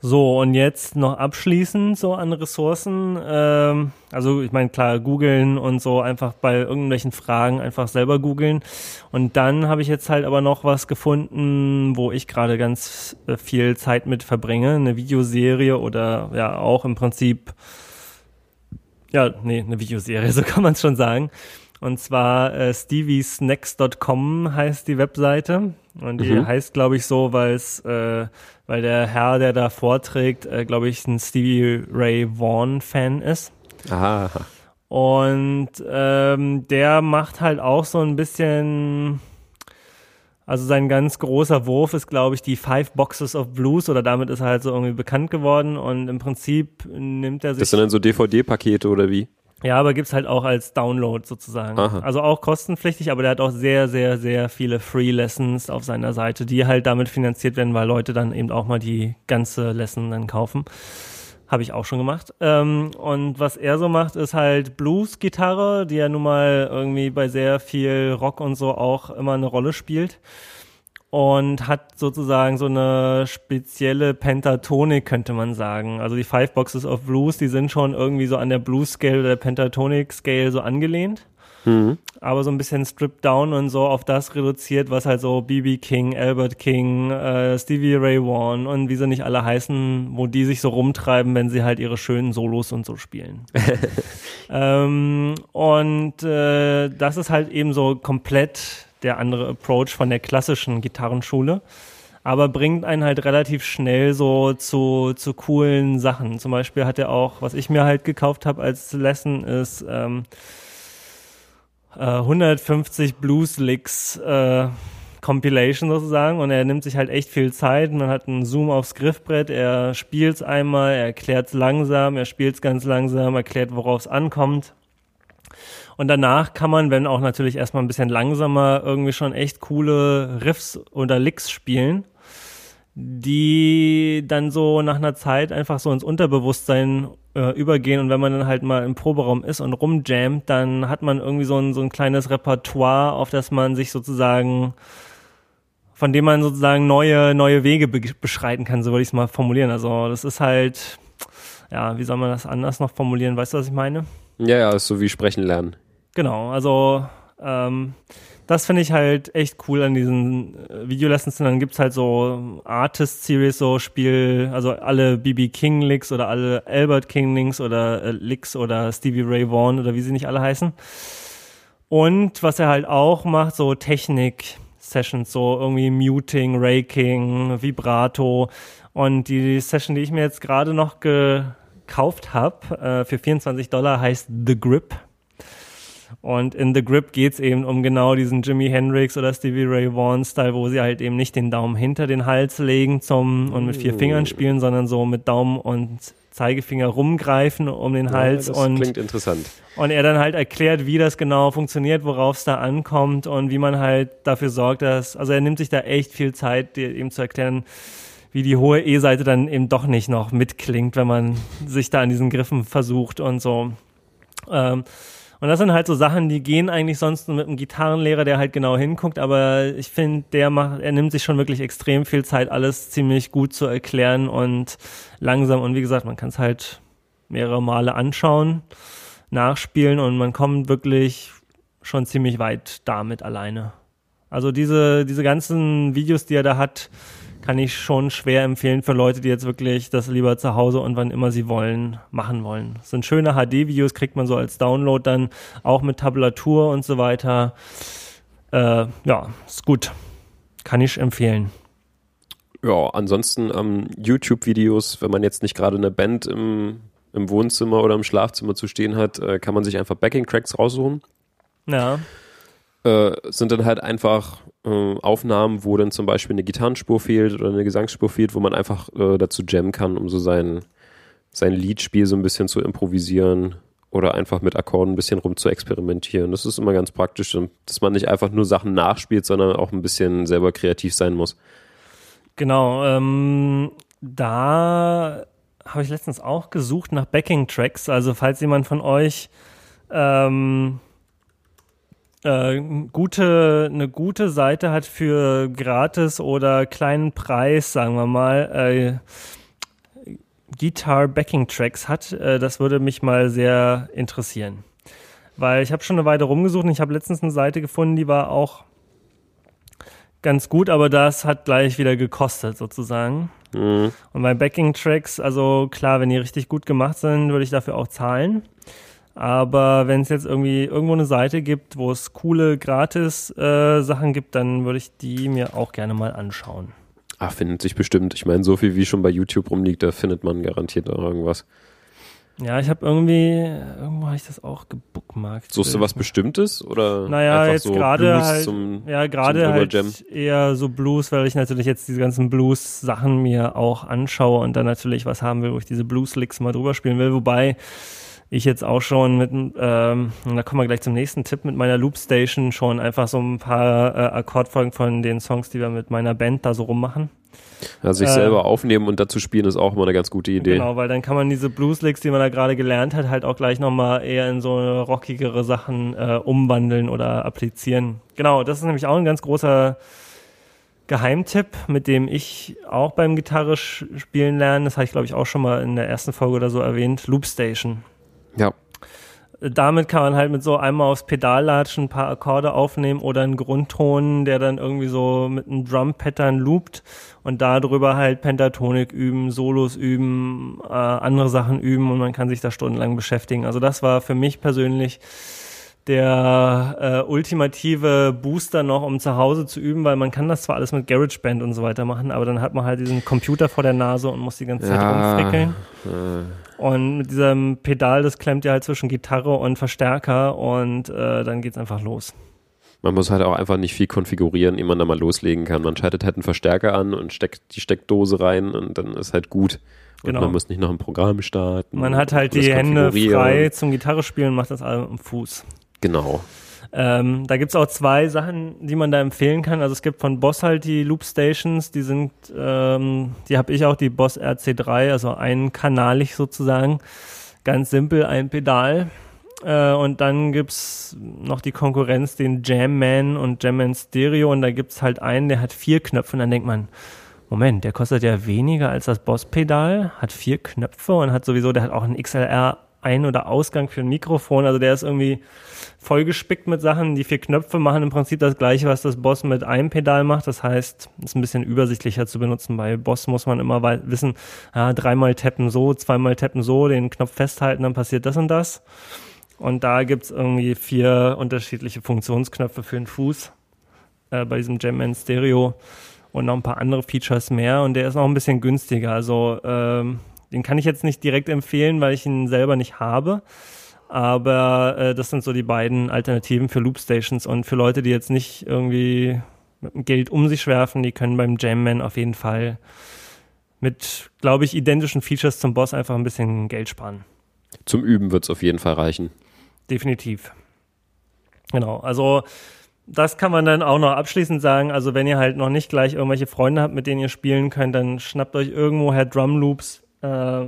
So, und jetzt noch abschließend so an Ressourcen. Ähm, also ich meine, klar, googeln und so einfach bei irgendwelchen Fragen einfach selber googeln. Und dann habe ich jetzt halt aber noch was gefunden, wo ich gerade ganz äh, viel Zeit mit verbringe. Eine Videoserie oder ja auch im Prinzip, ja, nee, eine Videoserie, so kann man es schon sagen. Und zwar äh, steviesnacks.com heißt die Webseite. Und die mhm. heißt, glaube ich, so, weil es, äh, weil der Herr, der da vorträgt, äh, glaube ich, ein Stevie Ray Vaughan-Fan ist. Aha. Und ähm, der macht halt auch so ein bisschen. Also sein ganz großer Wurf ist, glaube ich, die Five Boxes of Blues oder damit ist er halt so irgendwie bekannt geworden und im Prinzip nimmt er sich. Das sind dann so DVD-Pakete oder wie? Ja, aber gibt's halt auch als Download sozusagen. Aha. Also auch kostenpflichtig, aber der hat auch sehr, sehr, sehr viele Free Lessons auf seiner Seite, die halt damit finanziert werden, weil Leute dann eben auch mal die ganze Lesson dann kaufen. Habe ich auch schon gemacht. Ähm, und was er so macht, ist halt Blues-Gitarre, die ja nun mal irgendwie bei sehr viel Rock und so auch immer eine Rolle spielt und hat sozusagen so eine spezielle Pentatonik, könnte man sagen. Also die Five Boxes of Blues, die sind schon irgendwie so an der Blues Scale oder der Pentatonic Scale so angelehnt. Mhm. Aber so ein bisschen stripped down und so auf das reduziert, was halt so BB King, Albert King, äh, Stevie Ray Vaughan und wie sie nicht alle heißen, wo die sich so rumtreiben, wenn sie halt ihre schönen Solos und so spielen. ähm, und äh, das ist halt eben so komplett der andere Approach von der klassischen Gitarrenschule, aber bringt einen halt relativ schnell so zu, zu coolen Sachen. Zum Beispiel hat er auch, was ich mir halt gekauft habe als Lesson, ist ähm, äh, 150 Blues Licks äh, Compilation sozusagen und er nimmt sich halt echt viel Zeit. Man hat einen Zoom aufs Griffbrett, er spielt es einmal, er erklärt es langsam, er spielt es ganz langsam, erklärt, worauf es ankommt. Und danach kann man, wenn auch natürlich erstmal ein bisschen langsamer, irgendwie schon echt coole Riffs oder Licks spielen, die dann so nach einer Zeit einfach so ins Unterbewusstsein äh, übergehen. Und wenn man dann halt mal im Proberaum ist und rumjammt, dann hat man irgendwie so ein, so ein kleines Repertoire, auf das man sich sozusagen von dem man sozusagen neue, neue Wege be beschreiten kann, so würde ich es mal formulieren. Also das ist halt, ja, wie soll man das anders noch formulieren? Weißt du, was ich meine? Ja, ja, ist so wie sprechen lernen. Genau, also ähm, das finde ich halt echt cool an diesen äh, Videolessons. Und dann gibt's halt so Artist-Series, so Spiel, also alle BB King Licks oder alle Albert King Licks oder äh, Licks oder Stevie Ray Vaughan oder wie sie nicht alle heißen. Und was er halt auch macht, so Technik-Sessions, so irgendwie Muting, Raking, Vibrato. Und die Session, die ich mir jetzt gerade noch gekauft habe, äh, für 24 Dollar heißt The Grip. Und in The Grip geht's eben um genau diesen Jimi Hendrix oder Stevie Ray Vaughan Style, wo sie halt eben nicht den Daumen hinter den Hals legen zum und mit vier Fingern spielen, sondern so mit Daumen und Zeigefinger rumgreifen um den Hals ja, das und klingt interessant. und er dann halt erklärt, wie das genau funktioniert, worauf es da ankommt und wie man halt dafür sorgt, dass also er nimmt sich da echt viel Zeit, dir eben zu erklären, wie die hohe E-Seite dann eben doch nicht noch mitklingt, wenn man sich da an diesen Griffen versucht und so. Ähm, und das sind halt so Sachen, die gehen eigentlich sonst mit einem Gitarrenlehrer, der halt genau hinguckt, aber ich finde, der macht, er nimmt sich schon wirklich extrem viel Zeit, alles ziemlich gut zu erklären und langsam. Und wie gesagt, man kann es halt mehrere Male anschauen, nachspielen und man kommt wirklich schon ziemlich weit damit alleine. Also diese, diese ganzen Videos, die er da hat, kann ich schon schwer empfehlen für Leute, die jetzt wirklich das lieber zu Hause und wann immer sie wollen, machen wollen. Das sind schöne HD-Videos, kriegt man so als Download dann auch mit Tabulatur und so weiter. Äh, ja, ist gut. Kann ich empfehlen. Ja, ansonsten ähm, YouTube-Videos, wenn man jetzt nicht gerade eine Band im, im Wohnzimmer oder im Schlafzimmer zu stehen hat, äh, kann man sich einfach Backing-Tracks raussuchen. Ja. Äh, sind dann halt einfach äh, Aufnahmen, wo dann zum Beispiel eine Gitarrenspur fehlt oder eine Gesangsspur fehlt, wo man einfach äh, dazu jammen kann, um so sein, sein Liedspiel so ein bisschen zu improvisieren oder einfach mit Akkorden ein bisschen rum zu experimentieren. Das ist immer ganz praktisch, dass man nicht einfach nur Sachen nachspielt, sondern auch ein bisschen selber kreativ sein muss. Genau, ähm, da habe ich letztens auch gesucht nach Backing-Tracks. Also falls jemand von euch ähm, äh, gute, eine gute Seite hat für gratis oder kleinen Preis, sagen wir mal, äh, Guitar Backing Tracks hat, äh, das würde mich mal sehr interessieren. Weil ich habe schon eine Weile rumgesucht und ich habe letztens eine Seite gefunden, die war auch ganz gut, aber das hat gleich wieder gekostet sozusagen. Mhm. Und bei Backing Tracks, also klar, wenn die richtig gut gemacht sind, würde ich dafür auch zahlen. Aber wenn es jetzt irgendwie irgendwo eine Seite gibt, wo es coole Gratis-Sachen äh, gibt, dann würde ich die mir auch gerne mal anschauen. Ach, findet sich bestimmt. Ich meine, so viel wie schon bei YouTube rumliegt, da findet man garantiert auch irgendwas. Ja, ich habe irgendwie, irgendwo habe ich das auch gebookmarkt. Suchst du was Bestimmtes oder? Naja, jetzt so gerade halt, zum, ja, gerade halt eher so Blues, weil ich natürlich jetzt diese ganzen Blues-Sachen mir auch anschaue und dann natürlich was haben will, wo ich diese Blues-Licks mal drüber spielen will. Wobei, ich jetzt auch schon mit, ähm, und da kommen wir gleich zum nächsten Tipp, mit meiner Loopstation schon einfach so ein paar äh, Akkordfolgen von den Songs, die wir mit meiner Band da so rummachen. Also sich äh, selber aufnehmen und dazu spielen ist auch immer eine ganz gute Idee. Genau, weil dann kann man diese Blueslicks, die man da gerade gelernt hat, halt auch gleich nochmal eher in so rockigere Sachen äh, umwandeln oder applizieren. Genau, das ist nämlich auch ein ganz großer Geheimtipp, mit dem ich auch beim Gitarre spielen lerne. Das habe ich, glaube ich, auch schon mal in der ersten Folge oder so erwähnt. Loopstation. Ja. Damit kann man halt mit so einmal aufs Pedal latschen, ein paar Akkorde aufnehmen oder einen Grundton, der dann irgendwie so mit einem Drum-Pattern loopt und darüber halt Pentatonik üben, Solos üben, äh, andere Sachen üben und man kann sich da stundenlang beschäftigen. Also das war für mich persönlich der äh, ultimative Booster noch, um zu Hause zu üben, weil man kann das zwar alles mit GarageBand und so weiter machen, aber dann hat man halt diesen Computer vor der Nase und muss die ganze Zeit ja, rumfrickeln. Äh. Und mit diesem Pedal, das klemmt ja halt zwischen Gitarre und Verstärker und äh, dann geht's einfach los. Man muss halt auch einfach nicht viel konfigurieren, ehe man da mal loslegen kann. Man schaltet halt einen Verstärker an und steckt die Steckdose rein und dann ist halt gut. Und Genau. man muss nicht noch ein Programm starten. Man hat halt die Hände frei zum Gitarre spielen und macht das alles am Fuß. Genau. Ähm, da gibt's auch zwei Sachen, die man da empfehlen kann. Also es gibt von Boss halt die Loop Stations, die sind, ähm, die habe ich auch, die Boss RC3, also einkanalig sozusagen. Ganz simpel, ein Pedal. Äh, und dann gibt's noch die Konkurrenz, den Jamman und Jamman Stereo. Und da gibt's halt einen, der hat vier Knöpfe. Und dann denkt man, Moment, der kostet ja weniger als das Boss-Pedal, hat vier Knöpfe und hat sowieso, der hat auch einen XLR Ein- oder Ausgang für ein Mikrofon. Also der ist irgendwie vollgespickt mit Sachen. Die vier Knöpfe machen im Prinzip das gleiche, was das Boss mit einem Pedal macht. Das heißt, ist ein bisschen übersichtlicher zu benutzen. Bei Boss muss man immer wissen, ja, dreimal tappen so, zweimal tappen so, den Knopf festhalten, dann passiert das und das. Und da gibt's irgendwie vier unterschiedliche Funktionsknöpfe für den Fuß äh, bei diesem Jamman Stereo und noch ein paar andere Features mehr. Und der ist auch ein bisschen günstiger. Also ähm, den kann ich jetzt nicht direkt empfehlen, weil ich ihn selber nicht habe. Aber äh, das sind so die beiden Alternativen für Loopstations und für Leute, die jetzt nicht irgendwie mit dem Geld um sich werfen, die können beim Jamman auf jeden Fall mit, glaube ich, identischen Features zum Boss einfach ein bisschen Geld sparen. Zum Üben wird es auf jeden Fall reichen. Definitiv. Genau, also das kann man dann auch noch abschließend sagen. Also wenn ihr halt noch nicht gleich irgendwelche Freunde habt, mit denen ihr spielen könnt, dann schnappt euch irgendwoher Drum Loops, äh,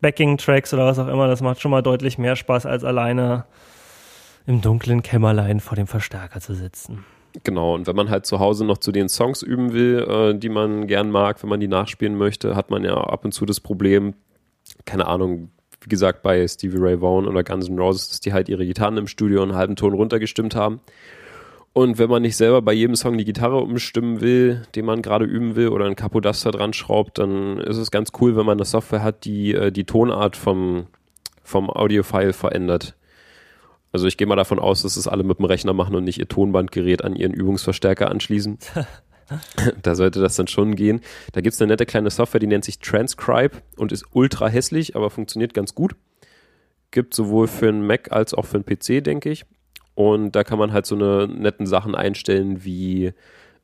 Backing Tracks oder was auch immer. Das macht schon mal deutlich mehr Spaß, als alleine im dunklen Kämmerlein vor dem Verstärker zu sitzen. Genau, und wenn man halt zu Hause noch zu den Songs üben will, äh, die man gern mag, wenn man die nachspielen möchte, hat man ja ab und zu das Problem, keine Ahnung, wie gesagt, bei Stevie Ray Vaughan oder Guns N' Roses, dass die halt ihre Gitarren im Studio einen halben Ton runtergestimmt haben. Und wenn man nicht selber bei jedem Song die Gitarre umstimmen will, den man gerade üben will, oder einen Capodaster dran schraubt, dann ist es ganz cool, wenn man eine Software hat, die äh, die Tonart vom, vom Audiofile verändert. Also ich gehe mal davon aus, dass es alle mit dem Rechner machen und nicht ihr Tonbandgerät an ihren Übungsverstärker anschließen. da sollte das dann schon gehen. Da gibt's eine nette kleine Software, die nennt sich Transcribe und ist ultra hässlich, aber funktioniert ganz gut. Gibt sowohl für einen Mac als auch für einen PC, denke ich. Und da kann man halt so eine netten Sachen einstellen, wie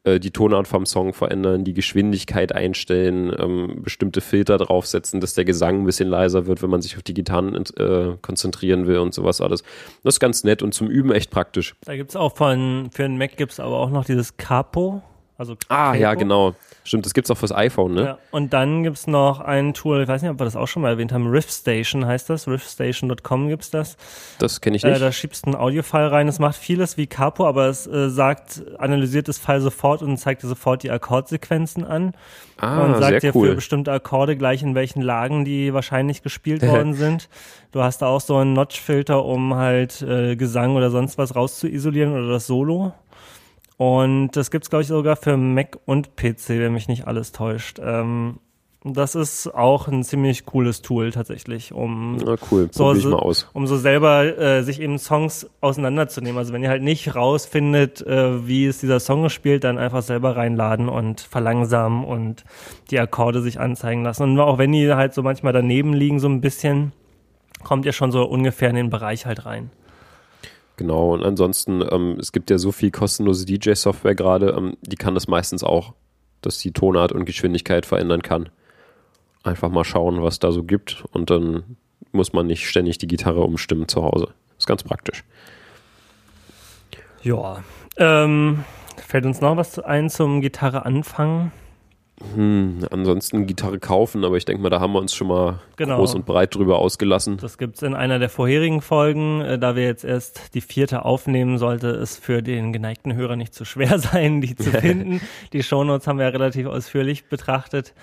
äh, die Tonart vom Song verändern, die Geschwindigkeit einstellen, ähm, bestimmte Filter draufsetzen, dass der Gesang ein bisschen leiser wird, wenn man sich auf die Gitarren äh, konzentrieren will und sowas alles. Das ist ganz nett und zum Üben echt praktisch. Da gibt's auch von, für den Mac gibt's aber auch noch dieses Capo. Also Ah, ja, Capo. genau. Stimmt, das gibt's auch fürs iPhone, ne? Ja, und dann gibt's noch ein Tool, ich weiß nicht, ob wir das auch schon mal erwähnt haben, Riffstation heißt das, riffstation.com gibt's das. Das kenne ich Äh, nicht. da schiebst du einen Audio-File rein, es macht vieles wie Capo, aber es äh, sagt, analysiert das File sofort und zeigt dir sofort die Akkordsequenzen an ah, und sagt dir sehr für cool. bestimmte Akkorde gleich, in welchen Lagen die wahrscheinlich gespielt worden sind. Du hast da auch so einen Notch-Filter, um halt äh, Gesang oder sonst was rauszuisolieren oder das Solo. Und das gibt's glaube ich, sogar für Mac und PC, wenn mich nicht alles täuscht. Ähm, das ist auch ein ziemlich cooles Tool tatsächlich, um Na cool, So, ich mal aus. um so selber äh, sich eben Songs auseinanderzunehmen. Also wenn ihr halt nicht rausfindet, äh, wie ist dieser Song gespielt, dann einfach selber reinladen und verlangsamen und die Akkorde sich anzeigen lassen. Und auch wenn die halt so manchmal daneben liegen, so ein bisschen, kommt ihr schon so ungefähr in den Bereich halt rein. Genau, und ansonsten, ähm, es gibt ja so viel kostenlose DJ-Software gerade, ähm, die kann das meistens auch, dass die Tonart und Geschwindigkeit verändern kann. Einfach mal schauen, was da so gibt und dann muss man nicht ständig die Gitarre umstimmen zu Hause. Ist ganz praktisch. Ja. Ähm, fällt uns noch was ein zum Gitarre anfangen? Hm, ansonsten Gitarre kaufen, aber ich denke mal, da haben wir uns schon mal Genau. groß und breit drüber ausgelassen. Das gibt's in einer der vorherigen Folgen. Äh, da wir jetzt erst die vierte aufnehmen, sollte es für den geneigten Hörer nicht zu schwer sein, die zu finden. die Shownotes haben wir ja relativ ausführlich betrachtet.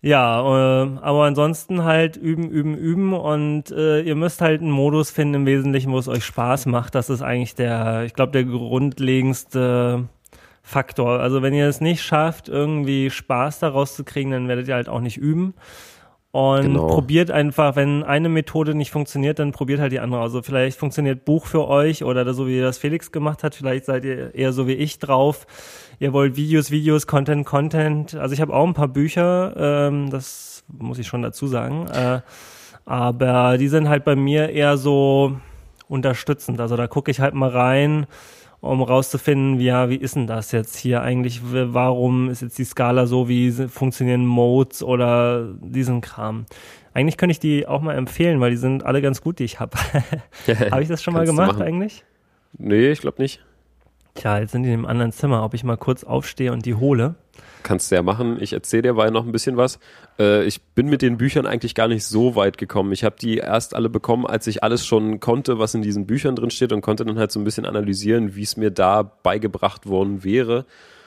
Ja, äh, aber ansonsten halt üben, üben, üben und äh, ihr müsst halt einen Modus finden im Wesentlichen, wo es euch Spaß macht. Das ist eigentlich der, ich glaube, der grundlegendste Faktor. Also wenn ihr es nicht schafft, irgendwie Spaß daraus zu kriegen, dann werdet ihr halt auch nicht üben. Und Genau. probiert einfach, wenn eine Methode nicht funktioniert, dann probiert halt die andere. Also vielleicht funktioniert Buch für euch oder so wie das Felix gemacht hat. Vielleicht seid ihr eher so wie ich drauf. Ihr wollt Videos, Videos, Content, Content. Also ich habe auch ein paar Bücher, ähm, das muss ich schon dazu sagen. Äh, aber die sind halt bei mir eher so unterstützend. Also da gucke ich halt mal rein um rauszufinden, wie, ja, wie ist denn das jetzt hier eigentlich? Warum ist jetzt die Skala so? Wie funktionieren Modes oder diesen Kram? Eigentlich könnte ich die auch mal empfehlen, weil die sind alle ganz gut, die ich habe. habe ich das schon mal gemacht eigentlich? Nee, ich glaube nicht. Tja, jetzt sind die in einem anderen Zimmer, ob ich mal kurz aufstehe und die hole. Kannst du ja machen. Ich erzähle dir weil noch ein bisschen was. Äh, ich bin mit den Büchern eigentlich gar nicht so weit gekommen. Ich habe die erst alle bekommen, als ich alles schon konnte, was in diesen Büchern drin steht und konnte dann halt so ein bisschen analysieren, wie es mir da beigebracht worden wäre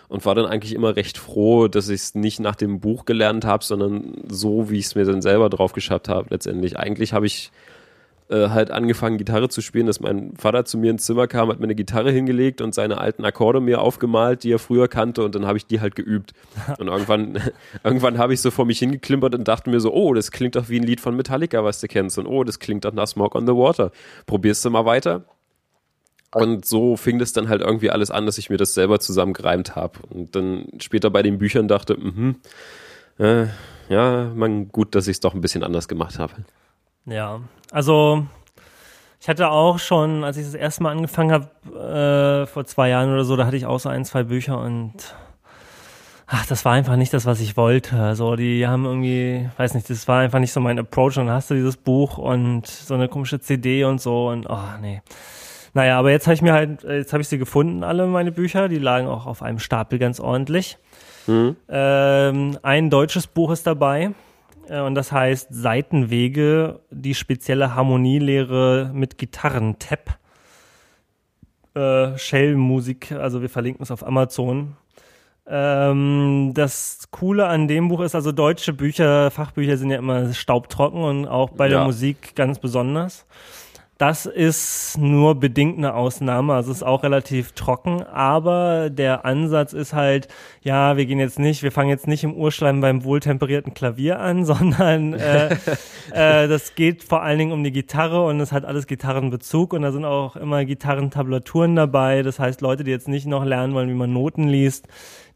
und war dann eigentlich immer recht froh, dass ich es nicht nach dem Buch gelernt habe, sondern so, wie ich es mir dann selber drauf geschafft habe letztendlich. Eigentlich habe ich äh, halt angefangen, Gitarre zu spielen, dass mein Vater zu mir ins Zimmer kam, hat mir eine Gitarre hingelegt und seine alten Akkorde mir aufgemalt, die er früher kannte und dann habe ich die halt geübt. Und irgendwann, irgendwann habe ich so vor mich hingeklimpert und dachte mir so, oh, das klingt doch wie ein Lied von Metallica, was du kennst und oh, das klingt doch nach Smoke on the Water. Probierst du mal weiter? Und so fing das dann halt irgendwie alles an, dass ich mir das selber zusammengereimt habe. Und dann später bei den Büchern dachte, mhm, äh, ja, man, gut, dass ich es doch ein bisschen anders gemacht habe. Ja, also ich hatte auch schon, als ich das erste Mal angefangen habe, äh, vor zwei Jahren oder so, da hatte ich auch so ein, zwei Bücher und ach, das war einfach nicht das, was ich wollte. Also die haben irgendwie, weiß nicht, das war einfach nicht so mein Approach. Und dann hast du dieses Buch und so eine komische CD und so und oh nee. Naja, aber jetzt habe ich mir halt, jetzt habe ich sie gefunden, alle meine Bücher. Die lagen auch auf einem Stapel ganz ordentlich. Mhm. Ähm, ein deutsches Buch ist dabei. Äh, und das heißt Seitenwege, die spezielle Harmonielehre mit Gitarren-Tab. Äh, Shell-Musik, also wir verlinken es auf Amazon. Ähm, das Coole an dem Buch ist, also deutsche Bücher, Fachbücher sind ja immer staubtrocken und auch bei ja. der Musik ganz besonders. Das ist nur bedingt eine Ausnahme, also ist auch relativ trocken, aber der Ansatz ist halt, ja, wir gehen jetzt nicht, wir fangen jetzt nicht im Urschleim beim wohltemperierten Klavier an, sondern äh, äh, das geht vor allen Dingen um die Gitarre und es hat alles Gitarrenbezug und da sind auch immer Gitarrentablaturen dabei, das heißt Leute, die jetzt nicht noch lernen wollen, wie man Noten liest,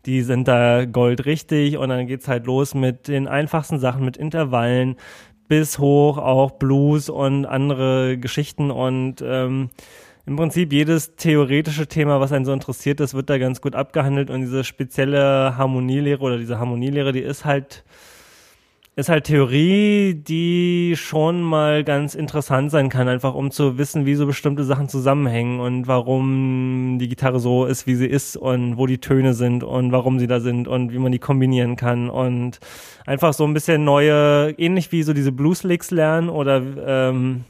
die sind da goldrichtig und dann geht's halt los mit den einfachsten Sachen, mit Intervallen, bis hoch auch Blues und andere Geschichten. Und ähm, im Prinzip jedes theoretische Thema, was einen so interessiert, das wird da ganz gut abgehandelt. Und diese spezielle Harmonielehre oder diese Harmonielehre, die ist halt ist halt Theorie, die schon mal ganz interessant sein kann, einfach um zu wissen, wie so bestimmte Sachen zusammenhängen und warum die Gitarre so ist, wie sie ist und wo die Töne sind und warum sie da sind und wie man die kombinieren kann und einfach so ein bisschen neue, ähnlich wie so diese Blues Licks lernen oder ähm,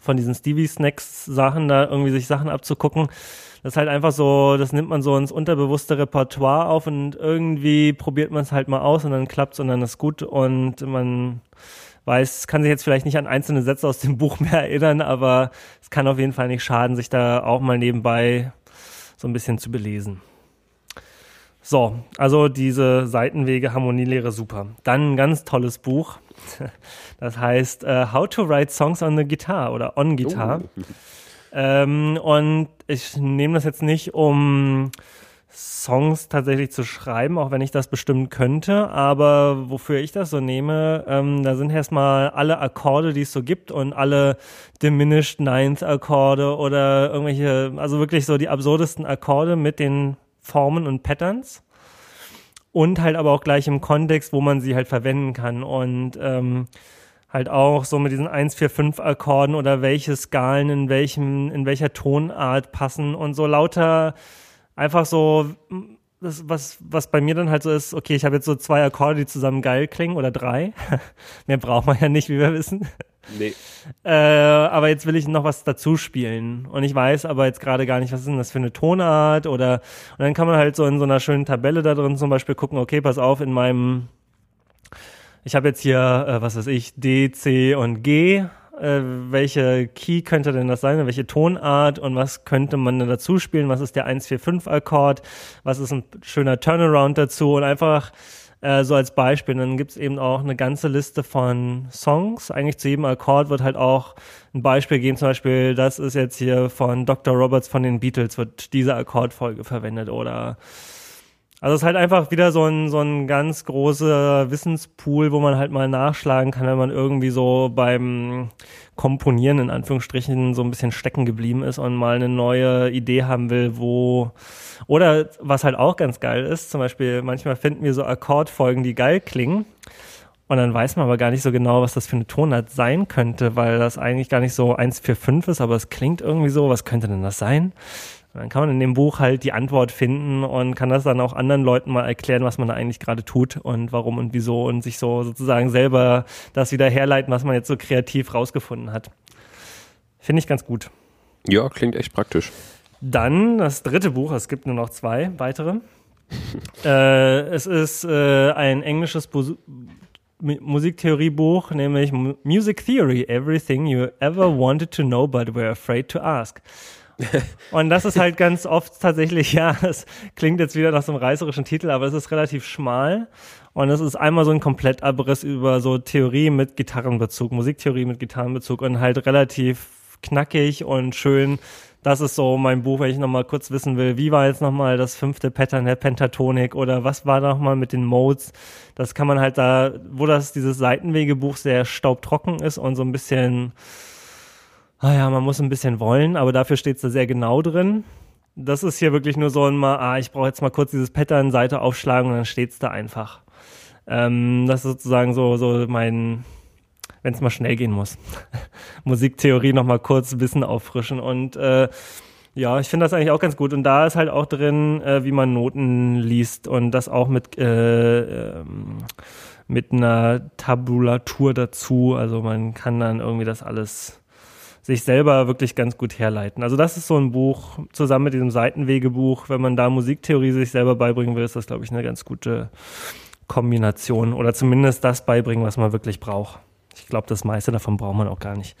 von diesen Stevie Snacks Sachen da irgendwie sich Sachen abzugucken das ist halt einfach so, das nimmt man so ins unterbewusste Repertoire auf und irgendwie probiert man es halt mal aus und dann klappt es und dann ist gut und man weiß, kann sich jetzt vielleicht nicht an einzelne Sätze aus dem Buch mehr erinnern, aber es kann auf jeden Fall nicht schaden, sich da auch mal nebenbei so ein bisschen zu belesen. So, also diese Seitenwege Harmonielehre super. Dann ein ganz tolles Buch. Das heißt uh, How to Write Songs on the Guitar oder On Guitar. Oh. Ähm, und ich nehme das jetzt nicht, um Songs tatsächlich zu schreiben, auch wenn ich das bestimmt könnte. Aber wofür ich das so nehme, ähm, da sind erstmal alle Akkorde, die es so gibt und alle Diminished Ninth Akkorde oder irgendwelche, also wirklich so die absurdesten Akkorde mit den Formen und Patterns. Und halt aber auch gleich im Kontext, wo man sie halt verwenden kann. Und ähm, halt auch so mit diesen 1, 4, 5 Akkorden oder welche Skalen in welchem, in welcher Tonart passen und so lauter einfach so, das, was, was bei mir dann halt so ist, okay, ich habe jetzt so zwei Akkorde, die zusammen geil klingen oder drei. Mehr braucht man ja nicht, wie wir wissen. Nee. Äh, aber jetzt will ich noch was dazu spielen. Und ich weiß aber jetzt gerade gar nicht, was ist denn das für eine Tonart oder, und dann kann man halt so in so einer schönen Tabelle da drin zum Beispiel gucken, okay, pass auf, in meinem, ich habe jetzt hier, äh, was weiß ich, D, C und G. Äh, welche Key könnte denn das sein? Welche Tonart und was könnte man denn dazu spielen? Was ist der 1-4-5-Akkord? Was ist ein schöner Turnaround dazu? Und einfach äh, so als Beispiel. Dann gibt's eben auch eine ganze Liste von Songs. Eigentlich zu jedem Akkord wird halt auch ein Beispiel geben. Zum Beispiel, das ist jetzt hier von Dr. Roberts von den Beatles, wird diese Akkordfolge verwendet oder Also es ist halt einfach wieder so ein, so ein ganz großer Wissenspool, wo man halt mal nachschlagen kann, wenn man irgendwie so beim Komponieren in Anführungsstrichen so ein bisschen stecken geblieben ist und mal eine neue Idee haben will, wo oder was halt auch ganz geil ist, zum Beispiel manchmal finden wir so Akkordfolgen, die geil klingen. Und dann weiß man aber gar nicht so genau, was das für eine Tonart sein könnte, weil das eigentlich gar nicht so 145 ist, aber es klingt irgendwie so. Was könnte denn das sein? Dann kann man in dem Buch halt die Antwort finden und kann das dann auch anderen Leuten mal erklären, was man da eigentlich gerade tut und warum und wieso und sich so sozusagen selber das wieder herleiten, was man jetzt so kreativ rausgefunden hat. Finde ich ganz gut. Ja, klingt echt praktisch. Dann das dritte Buch, es gibt nur noch zwei weitere. äh, es ist äh, ein englisches Bu Musiktheoriebuch, nämlich Music Theory, Everything You Ever Wanted to Know But Were Afraid to Ask. Und das ist halt ganz oft tatsächlich, ja, es klingt jetzt wieder nach so einem reißerischen Titel, aber es ist relativ schmal. Und es ist einmal so ein Komplettabriss über so Theorie mit Gitarrenbezug, Musiktheorie mit Gitarrenbezug und halt relativ knackig und schön. Das ist so mein Buch, wenn ich nochmal kurz wissen will, wie war jetzt nochmal das fünfte Pattern der Pentatonik oder was war nochmal mit den Modes. Das kann man halt da, wo das dieses Seitenwegebuch sehr staubtrocken ist und so ein bisschen ah ja, man muss ein bisschen wollen, aber dafür steht es da sehr genau drin. Das ist hier wirklich nur so ein mal, ah, ich brauche jetzt mal kurz dieses Pattern, Seite aufschlagen und dann steht es da einfach. Ähm, das ist sozusagen so, so mein, wenn es mal schnell gehen muss. Musiktheorie nochmal kurz Wissen auffrischen und äh, ja, ich finde das eigentlich auch ganz gut. Und da ist halt auch drin, äh, wie man Noten liest und das auch mit, äh, ähm, mit einer Tabulatur dazu. Also man kann dann irgendwie das alles sich selber wirklich ganz gut herleiten. Also das ist so ein Buch zusammen mit diesem Seitenwegebuch. Wenn man da Musiktheorie sich selber beibringen will, ist das, glaube ich, eine ganz gute Kombination oder zumindest das beibringen, was man wirklich braucht. Ich glaube, das meiste davon braucht man auch gar nicht.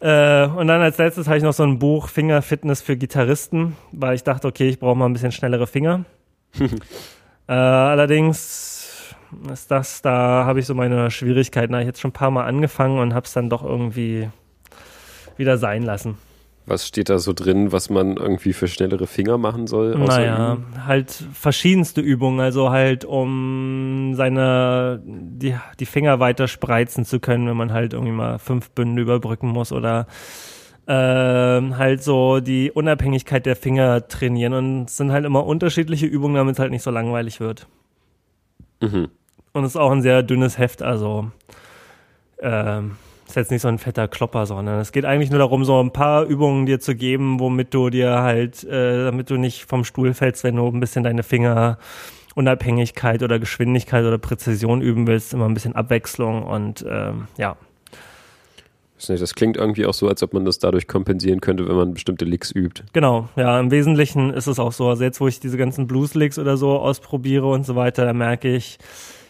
Äh, und dann als letztes habe ich noch so ein Buch Fingerfitness für Gitarristen, weil ich dachte, okay, ich brauche mal ein bisschen schnellere Finger. äh, allerdings ist das, da habe ich so meine Schwierigkeiten. Da habe ich jetzt schon ein paar Mal angefangen und habe es dann doch irgendwie wieder sein lassen. Was steht da so drin, was man irgendwie für schnellere Finger machen soll? Naja, halt verschiedenste Übungen, also halt um seine, die, die Finger weiter spreizen zu können, wenn man halt irgendwie mal fünf Bünden überbrücken muss oder äh, halt so die Unabhängigkeit der Finger trainieren und es sind halt immer unterschiedliche Übungen, damit es halt nicht so langweilig wird. Mhm. Und es ist auch ein sehr dünnes Heft, also ähm, ist jetzt nicht so ein fetter Klopper, sondern es geht eigentlich nur darum, so ein paar Übungen dir zu geben, womit du dir halt, äh, damit du nicht vom Stuhl fällst, wenn du ein bisschen deine Finger Unabhängigkeit oder Geschwindigkeit oder Präzision üben willst, immer ein bisschen Abwechslung und ähm, ja. Das klingt irgendwie auch so, als ob man das dadurch kompensieren könnte, wenn man bestimmte Licks übt. Genau, ja, im Wesentlichen ist es auch so. Also jetzt, wo ich diese ganzen Blues-Licks oder so ausprobiere und so weiter, da merke ich,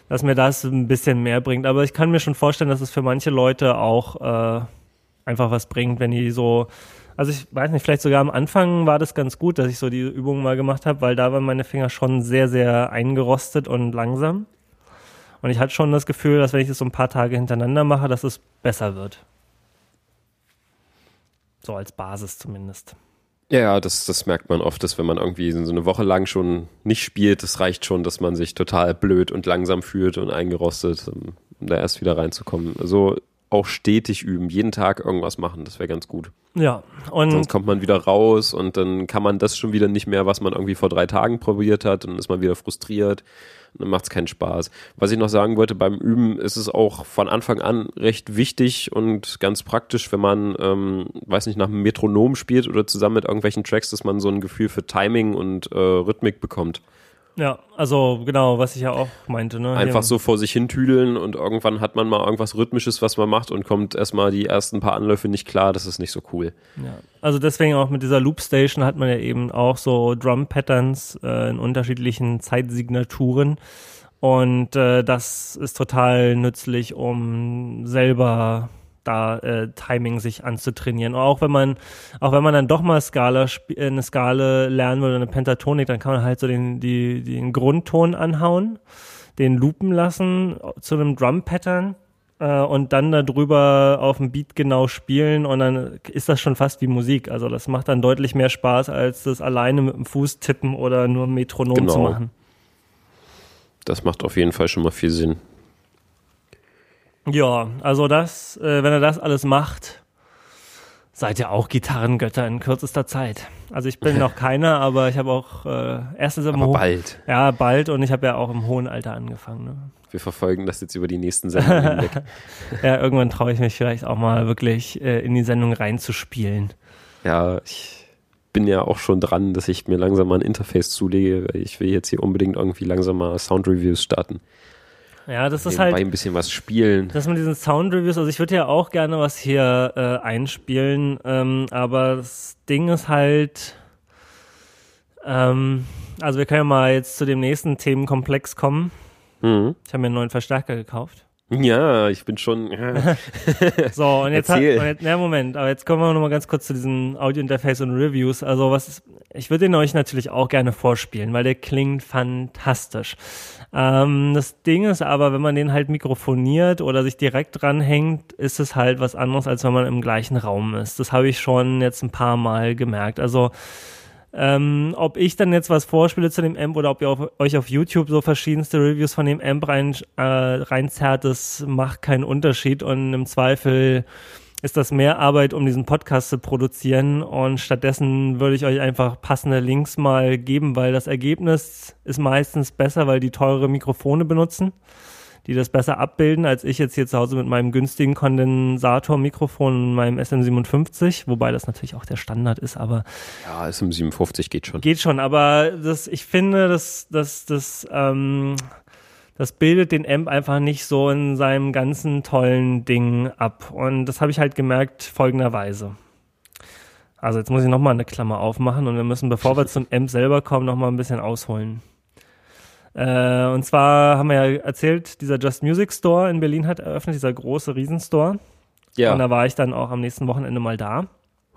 dass mir das ein bisschen mehr bringt. Aber ich kann mir schon vorstellen, dass es für manche Leute auch äh, einfach was bringt, wenn die so, also ich weiß nicht, vielleicht sogar am Anfang war das ganz gut, dass ich so die Übungen mal gemacht habe, weil da waren meine Finger schon sehr, sehr eingerostet und langsam. Und ich hatte schon das Gefühl, dass wenn ich das so ein paar Tage hintereinander mache, dass es besser wird. So als Basis zumindest. Ja, das, das merkt man oft, dass wenn man irgendwie so eine Woche lang schon nicht spielt, das reicht schon, dass man sich total blöd und langsam fühlt und eingerostet, um da erst wieder reinzukommen. Also auch stetig üben, jeden Tag irgendwas machen, das wäre ganz gut. Ja, und sonst kommt man wieder raus und dann kann man das schon wieder nicht mehr, was man irgendwie vor drei Tagen probiert hat und dann ist man wieder frustriert macht es keinen Spaß. Was ich noch sagen wollte, beim Üben ist es auch von Anfang an recht wichtig und ganz praktisch, wenn man, ähm, weiß nicht, nach einem Metronom spielt oder zusammen mit irgendwelchen Tracks, dass man so ein Gefühl für Timing und äh, Rhythmik bekommt. Ja, also genau, was ich ja auch meinte. Ne? Einfach so vor sich hin tüdeln und irgendwann hat man mal irgendwas Rhythmisches, was man macht und kommt erstmal die ersten paar Anläufe nicht klar, das ist nicht so cool. Ja, also deswegen auch mit dieser Loopstation hat man ja eben auch so Drum-Patterns äh, in unterschiedlichen Zeitsignaturen und äh, das ist total nützlich, um selber da äh, Timing sich anzutrainieren. Und auch wenn man, auch wenn man dann doch mal Skala äh, eine Skala lernen will oder eine Pentatonik, dann kann man halt so den, die, den Grundton anhauen, den loopen lassen zu einem Drum-Pattern äh, und dann darüber auf dem Beat genau spielen und dann ist das schon fast wie Musik. Also das macht dann deutlich mehr Spaß, als das alleine mit dem Fuß tippen oder nur Metronom genau. zu machen. Das macht auf jeden Fall schon mal viel Sinn. Ja, also das, äh, wenn er das alles macht, seid ihr auch Gitarrengötter in kürzester Zeit. Also ich bin noch keiner, aber ich habe auch äh, erstens im Aber bald. Ja, bald und ich habe ja auch im hohen Alter angefangen. Ne? Wir verfolgen das jetzt über die nächsten Sendungen hinweg. Ja, irgendwann traue ich mich vielleicht auch mal wirklich äh, in die Sendung reinzuspielen. Ja, ich bin ja auch schon dran, dass ich mir langsam mal ein Interface zulege, weil ich will jetzt hier unbedingt irgendwie langsam mal Sound-Reviews starten. Ja, das ist halt ein bisschen was spielen. Das mit diesen Sound-Reviews, also ich würde ja auch gerne was hier äh, einspielen, ähm, aber das Ding ist halt, ähm, also wir können ja mal jetzt zu dem nächsten Themenkomplex kommen. Mhm. Ich habe mir einen neuen Verstärker gekauft. Ja, ich bin schon. Ja. So, und jetzt, hat, und jetzt na Moment, aber jetzt kommen wir noch mal ganz kurz zu diesen Audio-Interface und Reviews. Also was, ist, ich würde den euch natürlich auch gerne vorspielen, weil der klingt fantastisch. Ähm, das Ding ist aber, wenn man den halt mikrofoniert oder sich direkt dranhängt, ist es halt was anderes, als wenn man im gleichen Raum ist. Das habe ich schon jetzt ein paar Mal gemerkt. Also ähm, ob ich dann jetzt was vorspiele zu dem Amp oder ob ihr auf, euch auf YouTube so verschiedenste Reviews von dem Amp rein, äh, reinzerrt, das macht keinen Unterschied und im Zweifel ist das mehr Arbeit, um diesen Podcast zu produzieren und stattdessen würde ich euch einfach passende Links mal geben, weil das Ergebnis ist meistens besser, weil die teure Mikrofone benutzen, die das besser abbilden, als ich jetzt hier zu Hause mit meinem günstigen Kondensatormikrofon und meinem SM57, wobei das natürlich auch der Standard ist, aber ja, SM57 geht schon. Geht schon, aber das, ich finde, das, das, das, ähm, das bildet den Amp einfach nicht so in seinem ganzen tollen Ding ab. Und das habe ich halt gemerkt folgenderweise. Also jetzt muss ich nochmal eine Klammer aufmachen und wir müssen, bevor wir zum Amp selber kommen, nochmal ein bisschen ausholen. Äh, und zwar haben wir ja erzählt, dieser Just Music Store in Berlin hat eröffnet, dieser große Riesenstore. Und Ja, da war ich dann auch am nächsten Wochenende mal da.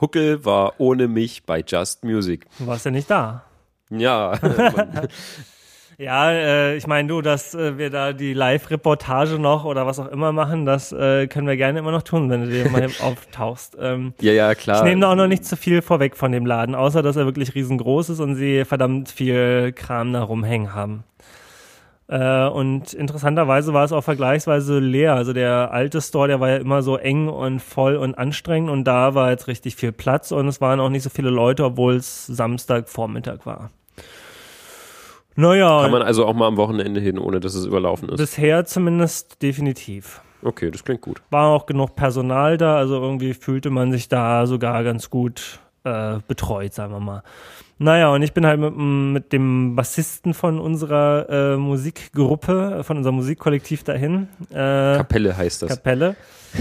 Huckel war ohne mich bei Just Music. Du warst ja nicht da. Ja, Ja, äh, ich meine, du, dass äh, wir da die Live-Reportage noch oder was auch immer machen, das äh, können wir gerne immer noch tun, wenn du dir mal auftauchst. Ähm, ja, ja, klar. ich nehme da auch noch nicht zu viel vorweg von dem Laden, außer dass er wirklich riesengroß ist und sie verdammt viel Kram da rumhängen haben. Äh, und interessanterweise war es auch vergleichsweise leer. Also der alte Store, der war ja immer so eng und voll und anstrengend und da war jetzt richtig viel Platz und es waren auch nicht so viele Leute, obwohl es Samstagvormittag war. Naja, Kann man also auch mal am Wochenende hin, ohne dass es überlaufen ist. Bisher zumindest definitiv. Okay, das klingt gut. War auch genug Personal da, also irgendwie fühlte man sich da sogar ganz gut äh, betreut, sagen wir mal. Naja, und ich bin halt mit, mit dem Bassisten von unserer äh, Musikgruppe, von unserem Musikkollektiv dahin. Äh, Kapelle heißt das. Kapelle.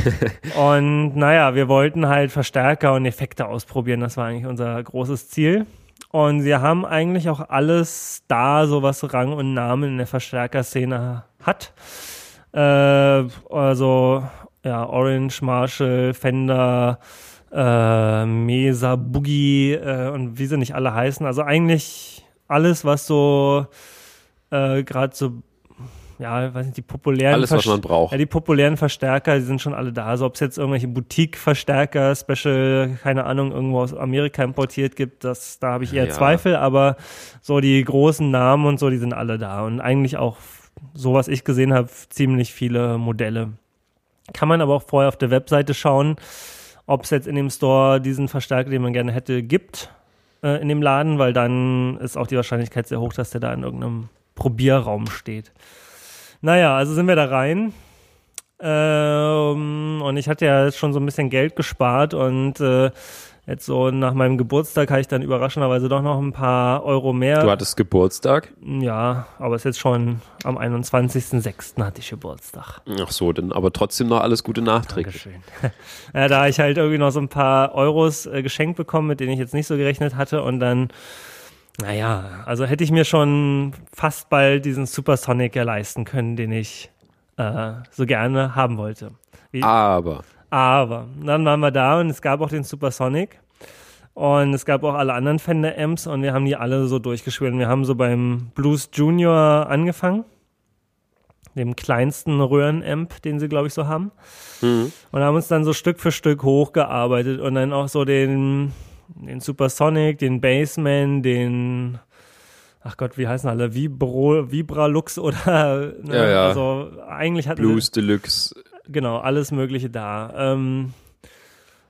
und naja, wir wollten halt Verstärker und Effekte ausprobieren. Das war eigentlich unser großes Ziel. Und sie haben eigentlich auch alles da, so was Rang und Namen in der Verstärkerszene hat. Äh, also, ja, Orange, Marshall, Fender, äh, Mesa, Boogie äh, und wie sie nicht alle heißen. Also eigentlich alles, was so äh, gerade so, ja, weiß nicht, die populären Alles, was man braucht. ja, die populären Verstärker, die sind schon alle da. Also ob es jetzt irgendwelche Boutique-Verstärker, Special, keine Ahnung, irgendwo aus Amerika importiert gibt, das, da habe ich eher Ja. Zweifel, aber so die großen Namen und so, die sind alle da. Und eigentlich auch, so was ich gesehen habe, ziemlich viele Modelle. Kann man aber auch vorher auf der Webseite schauen, ob es jetzt in dem Store diesen Verstärker, den man gerne hätte, gibt äh, in dem Laden, weil dann ist auch die Wahrscheinlichkeit sehr hoch, dass der da in irgendeinem Probierraum steht. Naja, also sind wir da rein. Ähm, und ich hatte ja jetzt schon so ein bisschen Geld gespart und äh, jetzt so nach meinem Geburtstag habe ich dann überraschenderweise doch noch ein paar Euro mehr. Du hattest Geburtstag? ja, aber es ist jetzt schon am 21.06. hatte ich Geburtstag. Ach so, dann aber trotzdem noch alles Gute nachträglich. Dankeschön. ja, da hab ich halt irgendwie noch so ein paar Euros äh, geschenkt bekommen, mit denen ich jetzt nicht so gerechnet hatte und dann, naja, also hätte ich mir schon fast bald diesen Supersonic ja leisten können, den ich äh, so gerne haben wollte. Wie, Aber aber dann waren wir da und es gab auch den Supersonic und es gab auch alle anderen Fender Amps und wir haben die alle so durchgespielt. Wir haben so beim Blues Junior angefangen, dem kleinsten Röhrenamp, den sie glaube ich so haben. Mhm. Und haben uns dann so Stück für Stück hochgearbeitet und dann auch so den, den Supersonic, den Bassman, den ach Gott, wie heißen alle? Vibro, Vibralux oder ne? ja, ja. also eigentlich hat Blues Deluxe. Genau, alles Mögliche da. Ähm,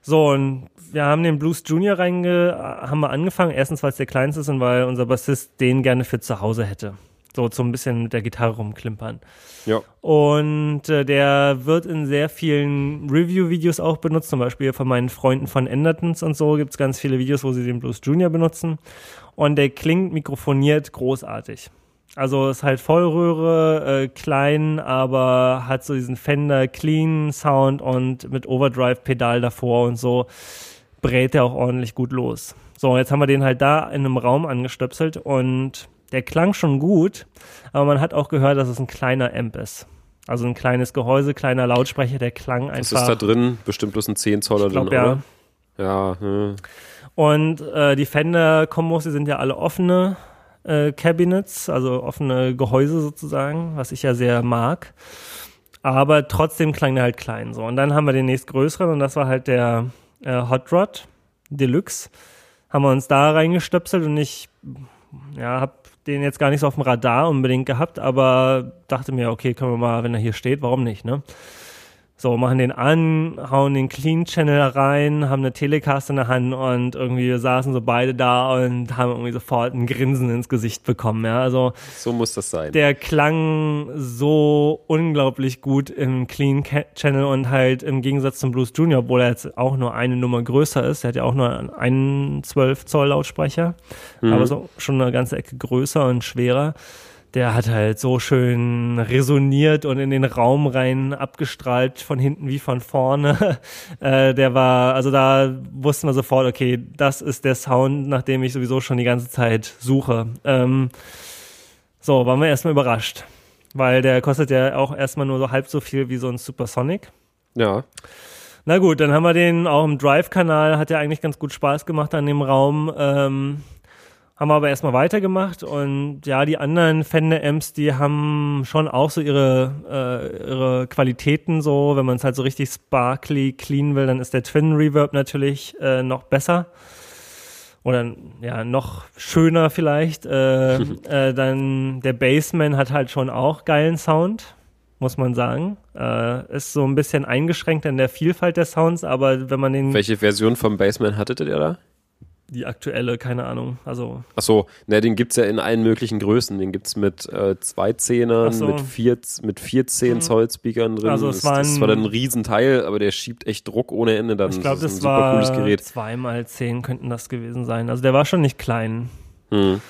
so, und wir haben den Blues Junior reinge, haben wir angefangen. Erstens, weil es der kleinste ist und weil unser Bassist den gerne für zu Hause hätte. So, so ein bisschen mit der Gitarre rumklimpern. Ja. Und äh, der wird in sehr vielen Review-Videos auch benutzt, zum Beispiel von meinen Freunden von Endertons und so gibt es ganz viele Videos, wo sie den Blues Junior benutzen. Und der klingt mikrofoniert großartig. Also ist halt Vollröhre, äh, klein, aber hat so diesen Fender Clean Sound und mit Overdrive Pedal davor und so brät er auch ordentlich gut los. So, jetzt haben wir den halt da in einem Raum angestöpselt und der klang schon gut, aber man hat auch gehört, dass es ein kleiner Amp ist. Also ein kleines Gehäuse, kleiner Lautsprecher, der klang einfach. Was ist da drin? Bestimmt bloß ein 10 Zoller glaub, drin, ja. oder? Ja. Hm. Und äh, die Fender-Kombos, die sind ja alle offene äh, Cabinets, also offene Gehäuse sozusagen, was ich ja sehr mag. Aber trotzdem klang der halt klein so. Und dann haben wir den nächstgrößeren und das war halt der äh, Hot Rod Deluxe. Haben wir uns da reingestöpselt und ich ja, habe den jetzt gar nicht so auf dem Radar unbedingt gehabt, aber dachte mir, okay, können wir mal, wenn er hier steht, warum nicht, ne? So, machen den an, hauen den Clean Channel rein, haben eine Telecast in der Hand und irgendwie saßen so beide da und haben irgendwie sofort ein Grinsen ins Gesicht bekommen, ja. Also. So muss das sein. Der klang so unglaublich gut im Clean Channel und halt im Gegensatz zum Blues Junior, obwohl er jetzt auch nur eine Nummer größer ist. Er hat ja auch nur einen 12 Zoll Lautsprecher, mhm. aber so schon eine ganze Ecke größer und schwerer der hat halt so schön resoniert und in den Raum rein abgestrahlt, von hinten wie von vorne. äh, der war, also da wussten wir sofort, okay, das ist der Sound, nach dem ich sowieso schon die ganze Zeit suche. Ähm, so, waren wir erstmal überrascht. Weil der kostet ja auch erstmal nur so halb so viel wie so ein Supersonic. Ja. Na gut, dann haben wir den auch im Drive-Kanal, hat ja eigentlich ganz gut Spaß gemacht an dem Raum. Ähm, haben wir aber erstmal weitergemacht und ja, die anderen Fender-Amps, die haben schon auch so ihre, äh, ihre Qualitäten so. Wenn man es halt so richtig sparkly, clean will, dann ist der Twin Reverb natürlich äh, noch besser. Oder ja, noch schöner vielleicht. Äh, äh, dann der Bassman hat halt schon auch geilen Sound, muss man sagen. Äh, ist so ein bisschen eingeschränkt in der Vielfalt der Sounds, aber wenn man den. Welche Version vom Bassman hattet ihr da? Die aktuelle, keine Ahnung. Also Ach so, ne, den gibt's ja in allen möglichen Größen. Den gibt's mit äh, zwei Zehnern, so. mit vier, mit 14 mhm. Zoll Speakern drin. Also es das, war das war dann ein Riesenteil, aber der schiebt echt Druck ohne Ende. Dann ich glaube, das, das war cooles Gerät. zweimal zehn könnten das gewesen sein. Also der war schon nicht klein. Hm.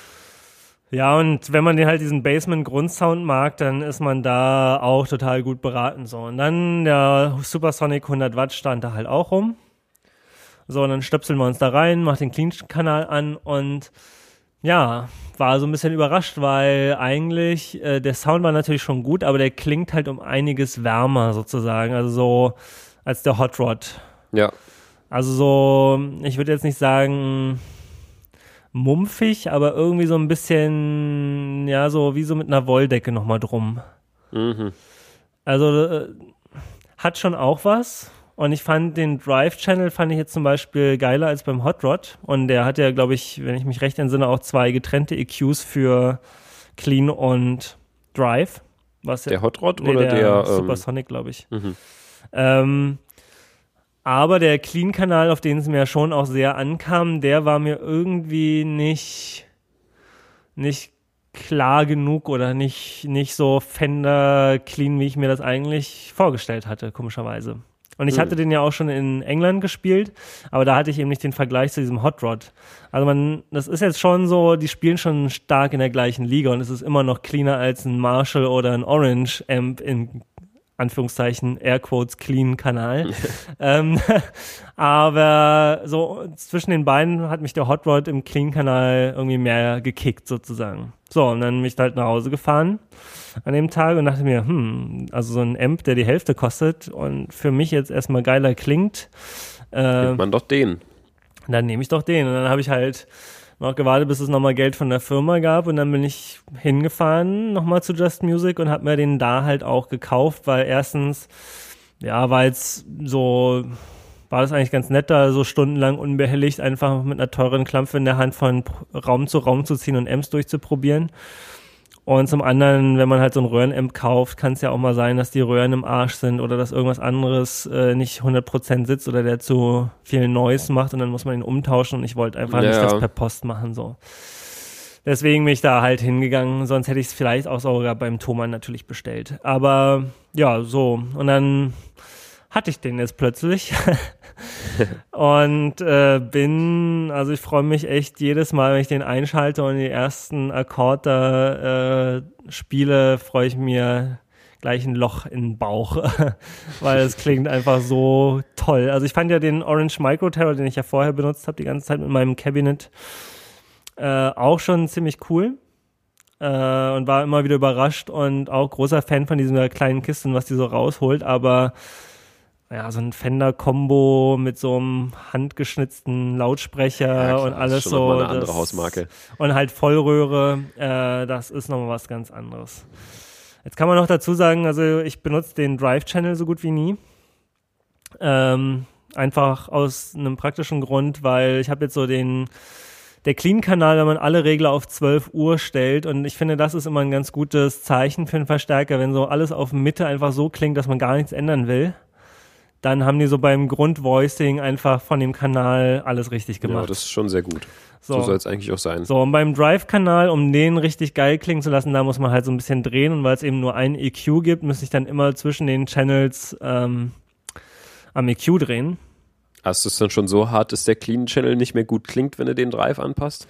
Ja, und wenn man den halt diesen Basement-Grundsound mag, dann ist man da auch total gut beraten. So. Und dann der Supersonic 100 Watt stand da halt auch rum. So, und dann stöpseln wir uns da rein, macht den Clean-Kanal an und ja, war so ein bisschen überrascht, weil eigentlich äh, der Sound war natürlich schon gut, aber der klingt halt um einiges wärmer sozusagen, also so als der Hot Rod. Ja. Also so, ich würde jetzt nicht sagen mumpfig, aber irgendwie so ein bisschen, ja, so wie so mit einer Wolldecke nochmal drum. Mhm. Also äh, hat schon auch was, und ich fand den Drive-Channel fand ich jetzt zum Beispiel geiler als beim Hot Rod. Und der hat ja, glaube ich, wenn ich mich recht entsinne, auch zwei getrennte EQs für Clean und Drive. Was der Hot Rod nee, oder der, der ähm, Supersonic, glaube ich. Mhm. Ähm, aber der Clean-Kanal, auf den es mir schon auch sehr ankam, der war mir irgendwie nicht, nicht klar genug oder nicht, nicht so Fender clean, wie ich mir das eigentlich vorgestellt hatte, komischerweise. Und ich hatte den ja auch schon in England gespielt, aber da hatte ich eben nicht den Vergleich zu diesem Hot Rod. Also man, das ist jetzt schon so, die spielen schon stark in der gleichen Liga und es ist immer noch cleaner als ein Marshall oder ein Orange Amp in Anführungszeichen, Airquotes, clean Kanal. ähm, aber so zwischen den beiden hat mich der Hot Rod im Clean Kanal irgendwie mehr gekickt sozusagen. So, und dann bin ich halt nach Hause gefahren an dem Tag und dachte mir, hm, also so ein Amp, der die Hälfte kostet und für mich jetzt erstmal geiler klingt. Äh, Nimmt man doch den. Dann nehme ich doch den. Und dann habe ich halt noch gewartet, bis es nochmal Geld von der Firma gab und dann bin ich hingefahren nochmal zu Just Music und habe mir den da halt auch gekauft, weil erstens, ja, weil es so war das eigentlich ganz nett, da so stundenlang unbehelligt einfach mit einer teuren Klampfe in der Hand von Raum zu Raum zu ziehen und Amps durchzuprobieren. Und zum anderen, wenn man halt so ein Röhrenamp kauft, kann es ja auch mal sein, dass die Röhren im Arsch sind oder dass irgendwas anderes äh, nicht 100% sitzt oder der zu viel Noise macht und dann muss man ihn umtauschen und ich wollte einfach ja. nicht das per Post machen so. Deswegen bin ich da halt hingegangen, sonst hätte ich es vielleicht auch sogar beim Thomann natürlich bestellt. Aber ja, so. Und dann hatte ich den jetzt plötzlich. und äh, bin, also ich freue mich echt jedes Mal, wenn ich den einschalte und die ersten Akkorde äh, spiele, freue ich mir gleich ein Loch in den Bauch, weil es klingt einfach so toll. Also ich fand ja den Orange Micro Terror, den ich ja vorher benutzt habe, die ganze Zeit mit meinem Cabinet, äh, auch schon ziemlich cool. Äh, und war immer wieder überrascht und auch großer Fan von diesen kleinen Kisten, was die so rausholt, aber ja, so ein Fender-Kombo mit so einem handgeschnitzten Lautsprecher ja, und alles so. Eine andere das, Hausmarke. Und halt Vollröhre, äh, das ist nochmal was ganz anderes. Jetzt kann man noch dazu sagen, also ich benutze den Drive-Channel so gut wie nie. Ähm, einfach aus einem praktischen Grund, weil ich habe jetzt so den der Clean-Kanal, wenn man alle Regler auf 12 Uhr stellt. Und ich finde, das ist immer ein ganz gutes Zeichen für einen Verstärker, wenn so alles auf Mitte einfach so klingt, dass man gar nichts ändern will dann haben die so beim Grundvoicing einfach von dem Kanal alles richtig gemacht. Ja, das ist schon sehr gut. So, so soll es eigentlich auch sein. So, und beim Drive-Kanal, um den richtig geil klingen zu lassen, da muss man halt so ein bisschen drehen. Und weil es eben nur ein EQ gibt, muss ich dann immer zwischen den Channels ähm, am EQ drehen. Hast du es dann schon so hart, dass der Clean Channel nicht mehr gut klingt, wenn du den Drive anpasst?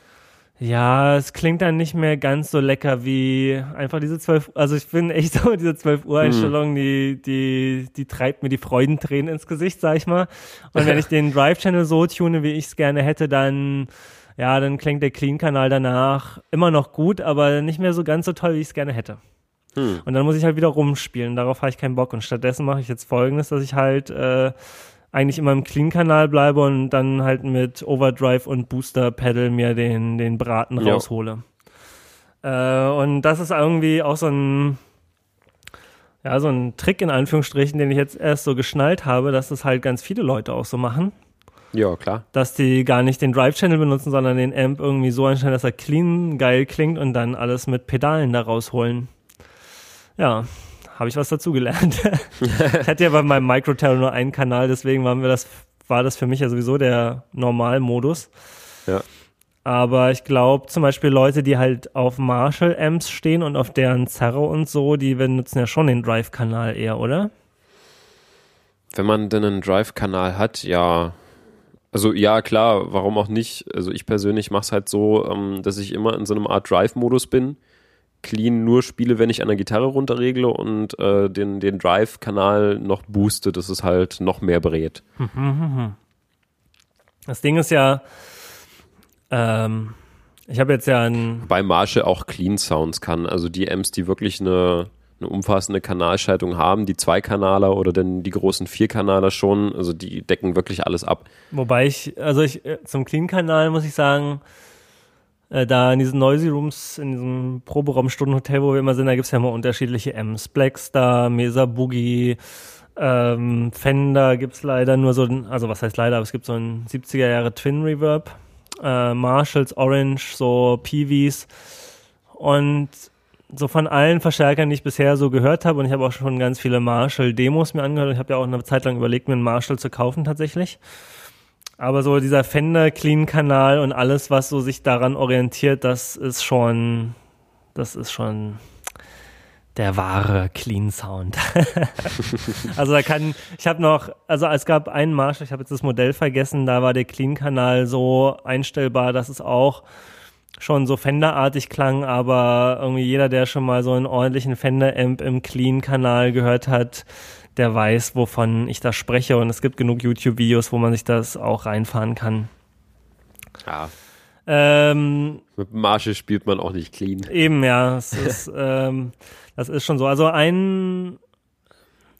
Ja, es klingt dann nicht mehr ganz so lecker wie einfach diese 12 also ich finde echt so, diese 12 Uhr Einstellung, die, die, die treibt mir die Freudentränen ins Gesicht, sag ich mal. Und wenn ich den Drive-Channel so tune, wie ich es gerne hätte, dann, ja, dann klingt der Clean-Kanal danach immer noch gut, aber nicht mehr so ganz so toll, wie ich es gerne hätte. Hm. Und dann muss ich halt wieder rumspielen. Darauf habe ich keinen Bock. Und stattdessen mache ich jetzt folgendes, dass ich halt äh, eigentlich immer im Clean-Kanal bleibe und dann halt mit Overdrive und Booster-Pedal mir den, den Braten ja. raushole. Äh, und das ist irgendwie auch so ein, ja, so ein Trick in Anführungsstrichen, den ich jetzt erst so geschnallt habe, dass das halt ganz viele Leute auch so machen. Ja, klar. Dass die gar nicht den Drive-Channel benutzen, sondern den Amp irgendwie so einstellen, dass er clean geil klingt und dann alles mit Pedalen da rausholen. Ja, habe ich was dazugelernt. ich hatte ja bei meinem Microterror nur einen Kanal, deswegen waren wir das, war das für mich ja sowieso der Normalmodus. Ja. Aber ich glaube zum Beispiel Leute, die halt auf Marshall-Amps stehen und auf deren Zerro und so, die benutzen ja schon den Drive-Kanal eher, oder? Wenn man denn einen Drive-Kanal hat, ja. Also ja, klar, warum auch nicht? Also ich persönlich mache es halt so, ähm, dass ich immer in so einem Art Drive-Modus bin clean nur spiele, wenn ich an der Gitarre runterregle und äh, den, den Drive-Kanal noch booste, dass es halt noch mehr brät. Das Ding ist ja, ähm, ich habe jetzt ja ein. Bei Marshall auch Clean Sounds kann, also die Amps, die wirklich eine, eine umfassende Kanalschaltung haben, die Zweikanaler oder denn die großen Vierkanaler schon, also die decken wirklich alles ab. Wobei ich, also ich, äh, zum Clean-Kanal muss ich sagen, äh, da in diesen Noisy Rooms, in diesem Proberaum-Stundenhotel, wo wir immer sind, da gibt's ja immer unterschiedliche M's. Blackstar, Mesa Boogie, ähm, Fender gibt's leider nur so, also was heißt leider, aber es gibt so einen 70er Jahre Twin Reverb, äh, Marshalls, Orange, so Peewees und so von allen Verstärkern, die ich bisher so gehört habe, und ich habe auch schon ganz viele Marshall-Demos mir angehört. Ich habe ja auch eine Zeit lang überlegt, mir einen Marshall zu kaufen tatsächlich. Aber so dieser Fender Clean Kanal und alles, was so sich daran orientiert, das ist schon, das ist schon der wahre Clean Sound. also da kann, ich habe noch, also es gab einen Marshall, ich habe jetzt das Modell vergessen, da war der Clean Kanal so einstellbar, dass es auch schon so Fender-artig klang, aber irgendwie jeder, der schon mal so einen ordentlichen Fender-Amp im Clean-Kanal gehört hat, der weiß, wovon ich da spreche. Und es gibt genug YouTube-Videos, wo man sich das auch reinfahren kann. Ja. Ähm, Mit Marshall spielt man auch nicht clean. Eben, ja. Das ist, ähm, das ist schon so. Also ein,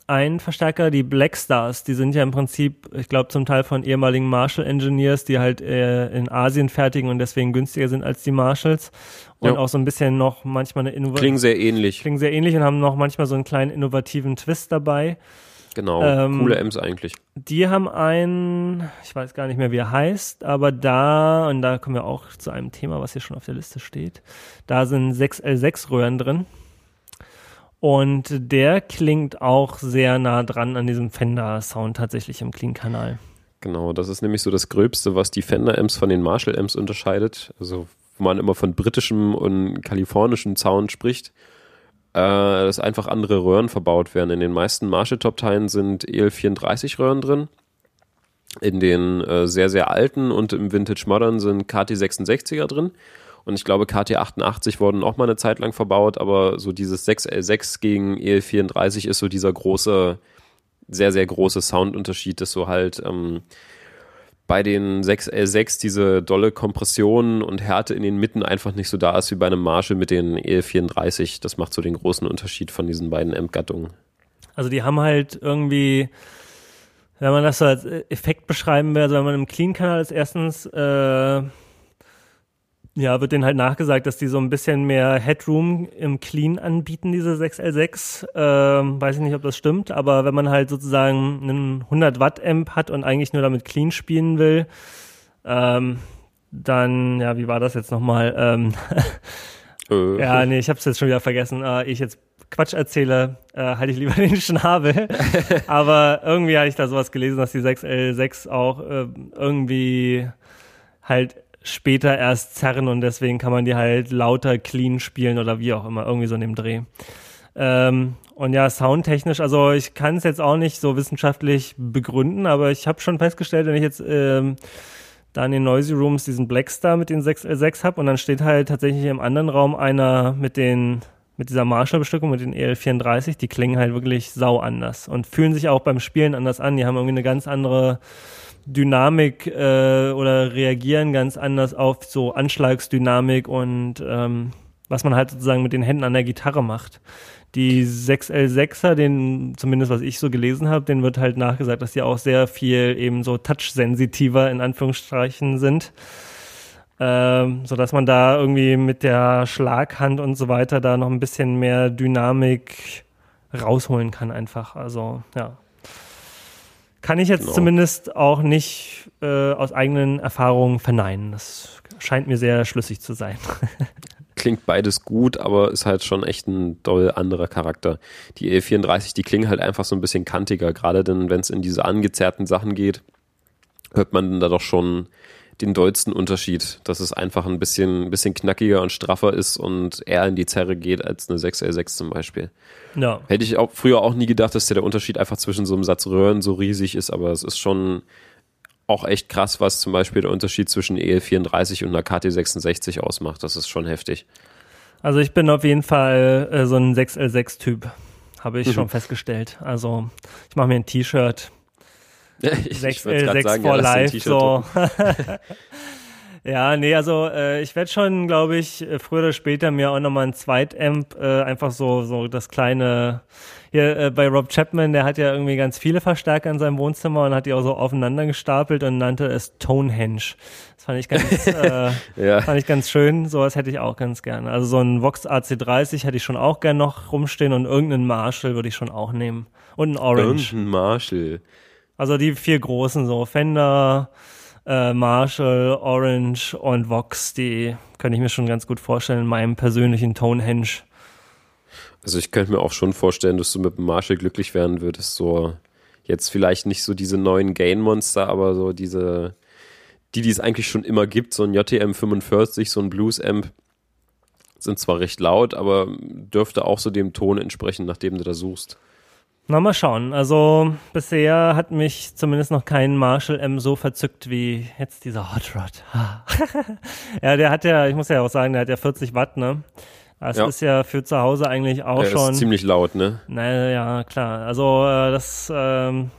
ein Verstärker, die Black Stars, die sind ja im Prinzip, ich glaube, zum Teil von ehemaligen Marshall Engineers, die halt äh, in Asien fertigen und deswegen günstiger sind als die Marshalls und ja. auch so ein bisschen noch manchmal eine Innovation. Klingen sehr ähnlich. Klingen sehr ähnlich und haben noch manchmal so einen kleinen innovativen Twist dabei. Genau, ähm, coole Ems eigentlich. Die haben einen, ich weiß gar nicht mehr, wie er heißt, aber da, und da kommen wir auch zu einem Thema, was hier schon auf der Liste steht, da sind sechs L6-Röhren drin. Und der klingt auch sehr nah dran an diesem Fender-Sound tatsächlich im Clean-Kanal. Genau, das ist nämlich so das Gröbste, was die Fender-Amps von den Marshall-Amps unterscheidet. Also, wo man immer von britischem und kalifornischem Sound spricht, äh, dass einfach andere Röhren verbaut werden. In den meisten Marshall-Top-Teilen sind EL34-Röhren drin. In den äh, sehr, sehr alten und im Vintage Modern sind KT66er drin. Und ich glaube, KT88 wurden auch mal eine Zeit lang verbaut, aber so dieses 6L6 gegen EL34 ist so dieser große, sehr, sehr große Soundunterschied, dass so halt ähm, bei den 6L6 diese dolle Kompression und Härte in den Mitten einfach nicht so da ist wie bei einem Marshall mit den EL34. Das macht so den großen Unterschied von diesen beiden Amp-Gattungen. Also die haben halt irgendwie, wenn man das so als Effekt beschreiben will, also wenn man im Clean-Kanal ist, erstens äh, ja, wird denen halt nachgesagt, dass die so ein bisschen mehr Headroom im Clean anbieten, diese 6L6. Ähm, weiß ich nicht, ob das stimmt, aber wenn man halt sozusagen einen 100 Watt Amp hat und eigentlich nur damit Clean spielen will, ähm, dann, ja, wie war das jetzt nochmal? Ähm, äh. Ja, nee, ich hab's jetzt schon wieder vergessen. Äh, ich jetzt Quatsch erzähle, äh, halte ich lieber den Schnabel. aber irgendwie hatte ich da sowas gelesen, dass die 6L6 auch äh, irgendwie halt später erst zerren und deswegen kann man die halt lauter clean spielen oder wie auch immer, irgendwie so in dem Dreh. Ähm, und ja, soundtechnisch, also ich kann es jetzt auch nicht so wissenschaftlich begründen, aber ich habe schon festgestellt, wenn ich jetzt ähm, da in den Noisy Rooms diesen Blackstar mit den 6 6 habe und dann steht halt tatsächlich im anderen Raum einer mit den mit dieser Marshall-Bestückung, mit den EL34, die klingen halt wirklich sau anders und fühlen sich auch beim Spielen anders an. Die haben irgendwie eine ganz andere Dynamik äh, oder reagieren ganz anders auf so Anschlagsdynamik und ähm, was man halt sozusagen mit den Händen an der Gitarre macht. Die 6L6er, den zumindest was ich so gelesen habe, den wird halt nachgesagt, dass die auch sehr viel eben so touch-sensitiver in Anführungsstrichen sind. Ähm, so dass man da irgendwie mit der Schlaghand und so weiter da noch ein bisschen mehr Dynamik rausholen kann einfach. Also ja. Kann ich jetzt genau. zumindest auch nicht äh, aus eigenen Erfahrungen verneinen. Das scheint mir sehr schlüssig zu sein. Klingt beides gut, aber ist halt schon echt ein doll anderer Charakter. Die E34, die klingen halt einfach so ein bisschen kantiger, gerade denn, wenn es in diese angezerrten Sachen geht, hört man da doch schon den dollsten Unterschied, dass es einfach ein bisschen, ein bisschen knackiger und straffer ist und eher in die Zerre geht als eine 6L6 zum Beispiel. Ja. Hätte ich auch früher auch nie gedacht, dass der Unterschied einfach zwischen so einem Satz Röhren so riesig ist, aber es ist schon auch echt krass, was zum Beispiel der Unterschied zwischen EL34 und einer KT66 ausmacht. Das ist schon heftig. Also ich bin auf jeden Fall äh, so ein 6L6-Typ, habe ich mhm. schon festgestellt. Also ich mache mir ein T-Shirt, ich, 6, ich äh, 6 sagen, for ja, Life, so. ja, nee, also äh, ich werde schon, glaube ich, äh, früher oder später mir auch nochmal ein Zweitamp, äh, einfach so, so das kleine, hier äh, bei Rob Chapman, der hat ja irgendwie ganz viele Verstärker in seinem Wohnzimmer und hat die auch so aufeinander gestapelt und nannte es Tonehenge. Das fand ich ganz, äh, ja. fand ich ganz schön. Sowas hätte ich auch ganz gerne. Also so ein Vox AC30 hätte ich schon auch gern noch rumstehen und irgendeinen Marshall würde ich schon auch nehmen. Und ein Orange. Irgendein Marshall. Also die vier großen, so Fender, äh, Marshall, Orange und Vox, die könnte ich mir schon ganz gut vorstellen in meinem persönlichen Tonehenge. Also ich könnte mir auch schon vorstellen, dass du mit Marshall glücklich werden würdest. So jetzt vielleicht nicht so diese neuen Gain-Monster, aber so diese, die, die es eigentlich schon immer gibt, so ein JTM 45, so ein Blues-Amp, sind zwar recht laut, aber dürfte auch so dem Ton entsprechen, nach dem du da suchst. Na, mal schauen. Also bisher hat mich zumindest noch kein Marshall M so verzückt wie jetzt dieser Hot Rod. ja, der hat ja, ich muss ja auch sagen, der hat ja 40 Watt, ne? Das ja. ist ja für zu Hause eigentlich auch ja, schon. Ist ziemlich laut, ne? Naja, klar. Also äh, das, ähm,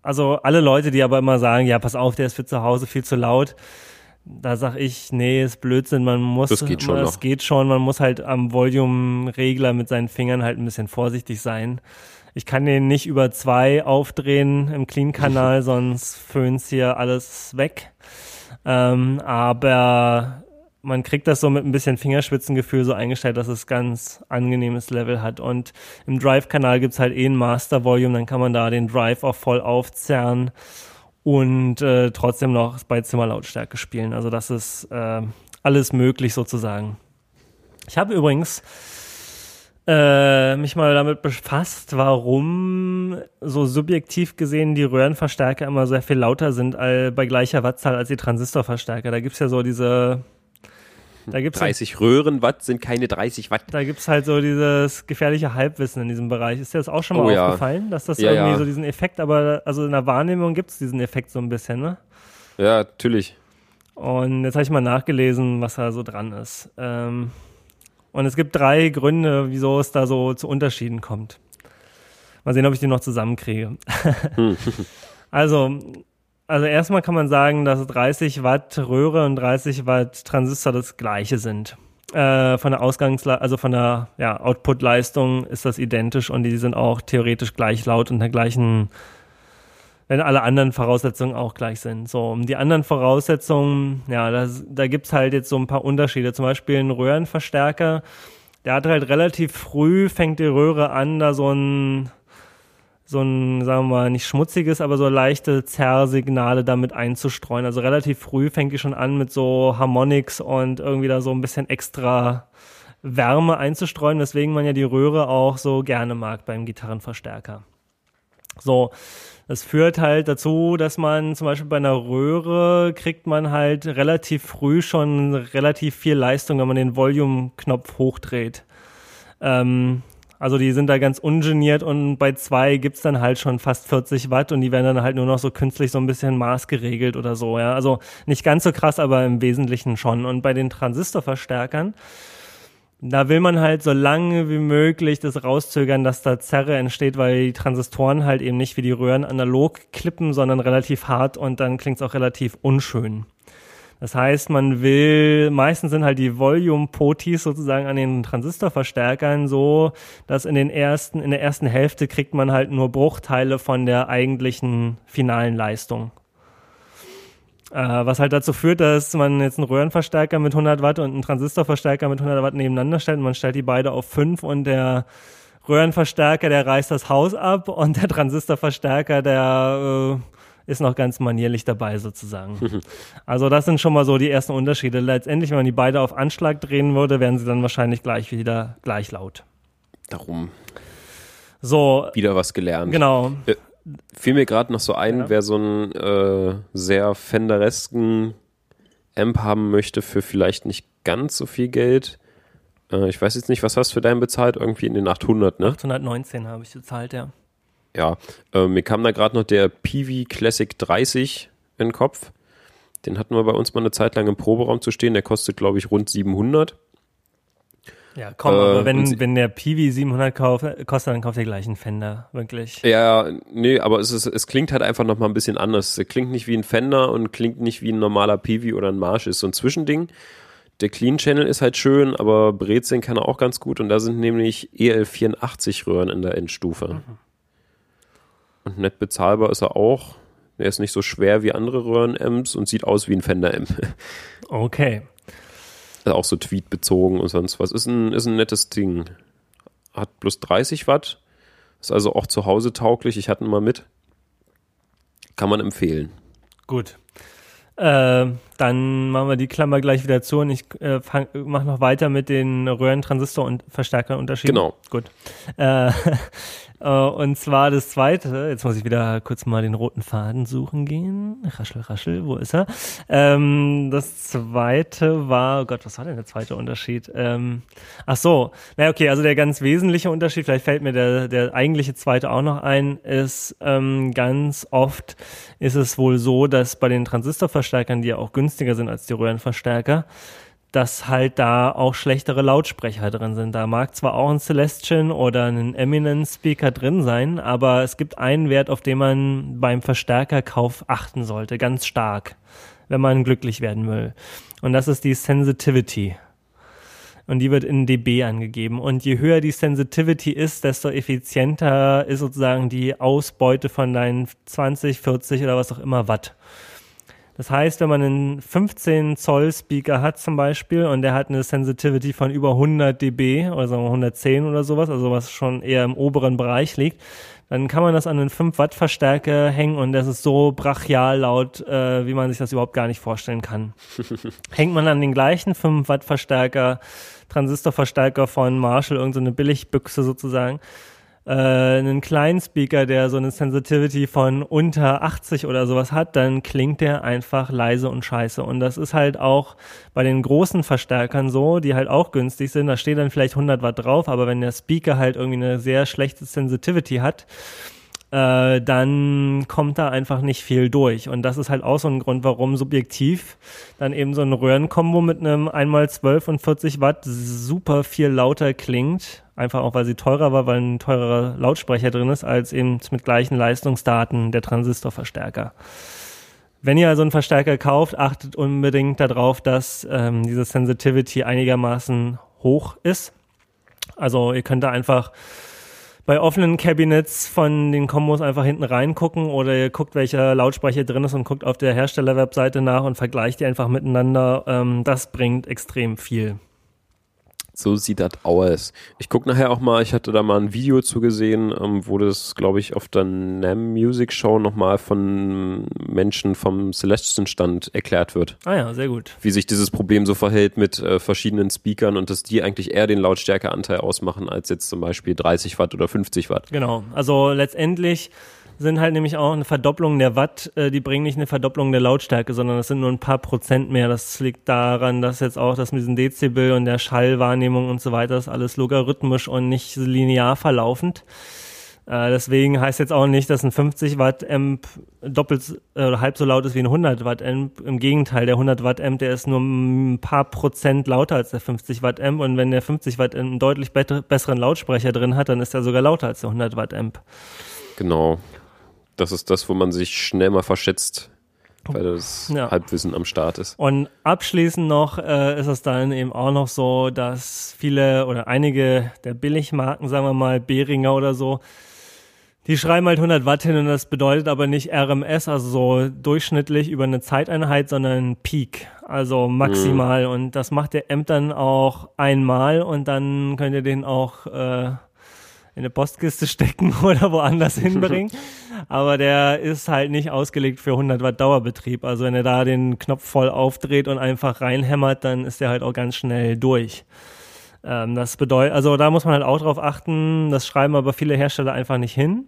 also alle Leute, die aber immer sagen, ja, pass auf, der ist für zu Hause viel zu laut. Da sag ich, nee, ist Blödsinn, man muss, das geht schon, das geht schon, man muss halt am Volume-Regler mit seinen Fingern halt ein bisschen vorsichtig sein. Ich kann den nicht über zwei aufdrehen im Clean-Kanal, sonst föhnt's hier alles weg. Ähm, aber man kriegt das so mit ein bisschen Fingerspitzengefühl so eingestellt, dass es ganz angenehmes Level hat. Und im Drive-Kanal gibt's halt eh ein Master-Volume, dann kann man da den Drive auch voll aufzerren und äh, trotzdem noch bei Zimmerlautstärke spielen. Also das ist äh, alles möglich sozusagen. Ich habe übrigens äh, mich mal damit befasst, warum so subjektiv gesehen die Röhrenverstärker immer sehr viel lauter sind all, bei gleicher Wattzahl als die Transistorverstärker. Da gibt's ja so diese da gibt's 30 halt, Röhrenwatt sind keine 30 Watt. Da gibt's halt so dieses gefährliche Halbwissen in diesem Bereich. Ist dir das auch schon mal oh, aufgefallen, ja. dass das ja, irgendwie ja. so diesen Effekt, aber also in der Wahrnehmung gibt's diesen Effekt so ein bisschen, ne? Ja, natürlich. Und jetzt habe ich mal nachgelesen, was da so dran ist. Ähm, und es gibt drei Gründe, wieso es da so zu Unterschieden kommt. Mal sehen, ob ich die noch zusammenkriege. Hm. also, also erstmal kann man sagen, dass 30 Watt Röhre und 30 Watt Transistor das gleiche sind. Äh, von der Ausgangsleistung, also von der ja, Output-Leistung ist das identisch und die sind auch theoretisch gleich laut und der gleichen, wenn alle anderen Voraussetzungen auch gleich sind. So, um die anderen Voraussetzungen, ja, das, da gibt's halt jetzt so ein paar Unterschiede. Zum Beispiel ein Röhrenverstärker, der hat halt relativ früh, fängt die Röhre an, da so ein so ein, sagen wir mal, nicht schmutziges, aber so leichte Zerrsignale damit einzustreuen. Also relativ früh fängt die schon an mit so Harmonics und irgendwie da so ein bisschen extra Wärme einzustreuen, weswegen man ja die Röhre auch so gerne mag beim Gitarrenverstärker. So, das führt halt dazu, dass man zum Beispiel bei einer Röhre kriegt man halt relativ früh schon relativ viel Leistung, wenn man den Volume-Knopf hochdreht. Ähm, also die sind da ganz ungeniert und bei zwei gibt's dann halt schon fast 40 Watt und die werden dann halt nur noch so künstlich so ein bisschen maßgeregelt oder so, ja. Also nicht ganz so krass, aber im Wesentlichen schon. Und bei den Transistorverstärkern, da will man halt so lange wie möglich das rauszögern, dass da Zerre entsteht, weil die Transistoren halt eben nicht wie die Röhren analog klippen, sondern relativ hart und dann klingt's auch relativ unschön. Das heißt, man will, meistens sind halt die Volume-Potis sozusagen an den Transistorverstärkern so, dass in den ersten, in der ersten Hälfte kriegt man halt nur Bruchteile von der eigentlichen finalen Leistung. Äh, was halt dazu führt, dass man jetzt einen Röhrenverstärker mit 100 Watt und einen Transistorverstärker mit 100 Watt nebeneinander stellt. Man stellt die beide auf 5 und der Röhrenverstärker, der reißt das Haus ab und der Transistorverstärker, der äh, ist noch ganz manierlich dabei sozusagen. also das sind schon mal so die ersten Unterschiede. Letztendlich, wenn man die beide auf Anschlag drehen würde, wären sie dann wahrscheinlich gleich wieder gleich laut. Darum. So. Wieder was gelernt. Genau. Fiel mir gerade noch so ein, ja. wer so einen äh, sehr Fenderesken Amp haben möchte für vielleicht nicht ganz so viel Geld. Äh, ich weiß jetzt nicht, was hast du für deinen bezahlt? Irgendwie in den 800, ne? 819 habe ich bezahlt, ja. Ja, äh, mir kam da gerade noch der Peavey Classic 30 in den Kopf. Den hatten wir bei uns mal eine Zeit lang im Proberaum zu stehen. Der kostet, glaube ich, rund 700. Ja, komm, äh, aber wenn, wenn der Peavey 700 kauf, kostet, dann kauft ihr gleich einen Fender, wirklich. Ja, nee, aber es, ist, es klingt halt einfach nochmal ein bisschen anders. Es klingt nicht wie ein Fender und klingt nicht wie ein normaler Peavey oder ein Marsh. Ist so ein Zwischending. Der Clean Channel ist halt schön, aber Brezeln kann er auch ganz gut und da sind nämlich EL84 Röhren in der Endstufe. Mhm. Und nett bezahlbar ist er auch. Er ist nicht so schwer wie andere Röhren-Amps und sieht aus wie ein Fender-Amp. Okay. Also auch so Tweet bezogen und sonst was. Ist ein, ist ein nettes Ding. Hat plus 30 Watt. Ist also auch zu Hause tauglich. Ich hatte ihn mal mit. Kann man empfehlen. Gut. Äh, dann machen wir die Klammer gleich wieder zu und ich äh, mache noch weiter mit den Röhrentransistor- und Verstärkerunterschieden. Genau. Gut. Äh, und zwar das zweite, jetzt muss ich wieder kurz mal den roten Faden suchen gehen. Raschel, raschel, wo ist er? Ähm, das zweite war, oh Gott, was war denn der zweite Unterschied? Ähm, ach so, naja, okay, also der ganz wesentliche Unterschied, vielleicht fällt mir der, der eigentliche zweite auch noch ein, ist ähm, ganz oft ist es wohl so, dass bei den Transistorverstärkern, die ja auch günstiger sind als die Röhrenverstärker, dass halt da auch schlechtere Lautsprecher drin sind. Da mag zwar auch ein Celestian oder ein Eminent Speaker drin sein, aber es gibt einen Wert, auf den man beim Verstärkerkauf achten sollte, ganz stark, wenn man glücklich werden will. Und das ist die Sensitivity. Und die wird in dB angegeben. Und je höher die Sensitivity ist, desto effizienter ist sozusagen die Ausbeute von deinen 20, 40 oder was auch immer Watt. Das heißt, wenn man einen 15 Zoll Speaker hat zum Beispiel und der hat eine Sensitivity von über 100 dB oder sagen wir 110 oder sowas, also was schon eher im oberen Bereich liegt, dann kann man das an einen 5 Watt Verstärker hängen und das ist so brachial laut, äh, wie man sich das überhaupt gar nicht vorstellen kann. Hängt man an den gleichen 5 Watt Verstärker, Transistorverstärker von Marshall, irgendeine so Billigbüchse sozusagen, äh, einen kleinen Speaker, der so eine Sensitivity von unter 80 oder sowas hat, dann klingt der einfach leise und scheiße. Und das ist halt auch bei den großen Verstärkern so, die halt auch günstig sind. Da steht dann vielleicht 100 Watt drauf, aber wenn der Speaker halt irgendwie eine sehr schlechte Sensitivity hat, äh, dann kommt da einfach nicht viel durch. Und das ist halt auch so ein Grund, warum subjektiv dann eben so ein Röhrenkombo mit einem einmal 12 und 40 Watt super viel lauter klingt. Einfach auch, weil sie teurer war, weil ein teurerer Lautsprecher drin ist, als eben mit gleichen Leistungsdaten der Transistorverstärker. Wenn ihr also einen Verstärker kauft, achtet unbedingt darauf, dass ähm, diese Sensitivity einigermaßen hoch ist. Also ihr könnt da einfach bei offenen Cabinets von den Kombos einfach hinten reingucken oder ihr guckt, welcher Lautsprecher drin ist und guckt auf der Herstellerwebseite nach und vergleicht die einfach miteinander. Ähm, das bringt extrem viel. So sieht das aus. Ich gucke nachher auch mal, ich hatte da mal ein Video zugesehen, ähm, wo das, glaube ich, auf der NAM Music Show nochmal von Menschen vom Celestion-Stand erklärt wird. Ah ja, sehr gut. Wie sich dieses Problem so verhält mit äh, verschiedenen Speakern und dass die eigentlich eher den Lautstärkeanteil ausmachen als jetzt zum Beispiel 30 Watt oder 50 Watt. Genau. Also letztendlich sind halt nämlich auch eine Verdopplung der Watt, äh, die bringen nicht eine Verdopplung der Lautstärke, sondern das sind nur ein paar Prozent mehr. Das liegt daran, dass jetzt auch das mit diesen Dezibel und der Schallwahrnehmung und so weiter ist alles logarithmisch und nicht linear verlaufend. Äh, deswegen heißt jetzt auch nicht, dass ein 50 Watt Amp doppelt oder äh, halb so laut ist wie ein 100 Watt Amp. Im Gegenteil, der 100 Watt Amp, der ist nur ein paar Prozent lauter als der 50 Watt Amp und wenn der 50 Watt einen deutlich besseren Lautsprecher drin hat, dann ist er sogar lauter als der 100 Watt Amp. Genau das ist das, wo man sich schnell mal verschätzt, weil das ja. Halbwissen am Start ist. Und abschließend noch äh, ist es dann eben auch noch so, dass viele oder einige der Billigmarken, sagen wir mal Behringer oder so, die schreiben halt 100 Watt hin und das bedeutet aber nicht RMS, also so durchschnittlich über eine Zeiteinheit, sondern Peak, also maximal. Mhm. Und das macht der Amp dann auch einmal und dann könnt ihr den auch äh, in eine Postkiste stecken oder woanders hinbringen. Aber der ist halt nicht ausgelegt für 100 Watt Dauerbetrieb. Also wenn er da den Knopf voll aufdreht und einfach reinhämmert, dann ist der halt auch ganz schnell durch. Ähm, das bedeutet, also da muss man halt auch drauf achten. Das schreiben aber viele Hersteller einfach nicht hin.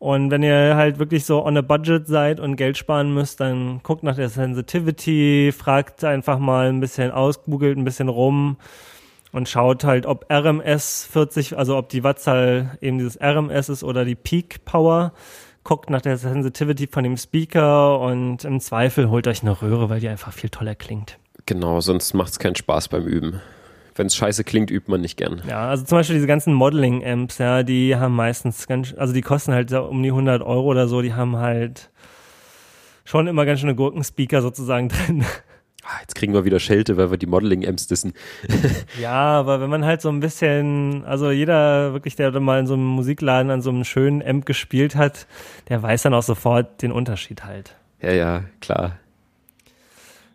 Und wenn ihr halt wirklich so on a budget seid und Geld sparen müsst, dann guckt nach der Sensitivity, fragt einfach mal ein bisschen aus, googelt ein bisschen rum und schaut halt, ob RMS 40, also ob die Wattzahl eben dieses RMS ist oder die Peak Power. Guckt nach der Sensitivity von dem Speaker und im Zweifel holt euch eine Röhre, weil die einfach viel toller klingt. Genau, sonst macht es keinen Spaß beim Üben. Wenn es scheiße klingt, übt man nicht gern. Ja, also zum Beispiel diese ganzen Modeling-Amps, ja, die haben meistens ganz, also die kosten halt um die 100 Euro oder so, die haben halt schon immer ganz schöne Gurkenspeaker sozusagen drin. Ah, jetzt kriegen wir wieder Schelte, weil wir die Modeling-Amps dissen. ja, aber wenn man halt so ein bisschen, also jeder wirklich, der mal in so einem Musikladen an so einem schönen Amp gespielt hat, der weiß dann auch sofort den Unterschied halt. Ja, ja, klar.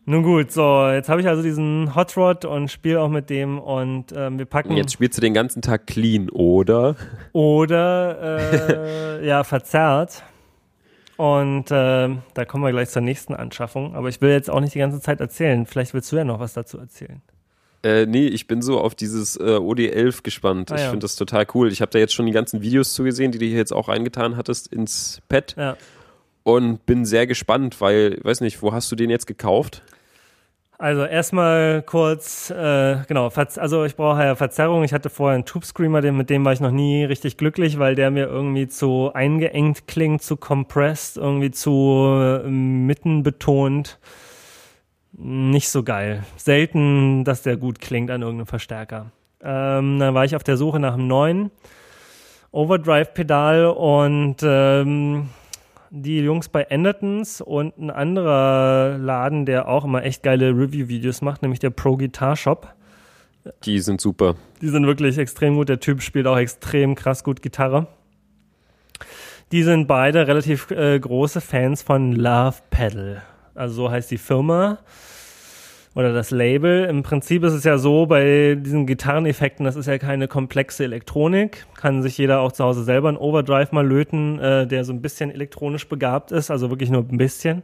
Nun gut, so, jetzt habe ich also diesen Hot Rod und spiele auch mit dem und ähm, wir packen. Jetzt spielst du den ganzen Tag clean, oder? Oder, äh, ja, verzerrt. Und äh, da kommen wir gleich zur nächsten Anschaffung. Aber ich will jetzt auch nicht die ganze Zeit erzählen. Vielleicht willst du ja noch was dazu erzählen. Äh, nee, ich bin so auf dieses äh, OD11 gespannt. Ah, ich ja. finde das total cool. Ich habe da jetzt schon die ganzen Videos zugesehen, die du hier jetzt auch eingetan hattest ins Pad. Ja. Und bin sehr gespannt, weil, weiß nicht, wo hast du den jetzt gekauft? Also erstmal kurz, äh, genau, also ich brauche ja Verzerrung. Ich hatte vorher einen Tube Screamer, mit dem war ich noch nie richtig glücklich, weil der mir irgendwie zu eingeengt klingt, zu compressed, irgendwie zu äh, mitten betont. Nicht so geil. Selten, dass der gut klingt an irgendeinem Verstärker. Ähm, dann war ich auf der Suche nach einem neuen Overdrive-Pedal und ähm, die Jungs bei Endertons und ein anderer Laden, der auch immer echt geile Review-Videos macht, nämlich der Pro Guitar Shop. Die sind super. Die sind wirklich extrem gut. Der Typ spielt auch extrem krass gut Gitarre. Die sind beide relativ äh, große Fans von Love Pedal. Also so heißt die Firma oder das Label. Im Prinzip ist es ja so, bei diesen Gitarreneffekten, das ist ja keine komplexe Elektronik. Kann sich jeder auch zu Hause selber einen Overdrive mal löten, äh, der so ein bisschen elektronisch begabt ist, also wirklich nur ein bisschen.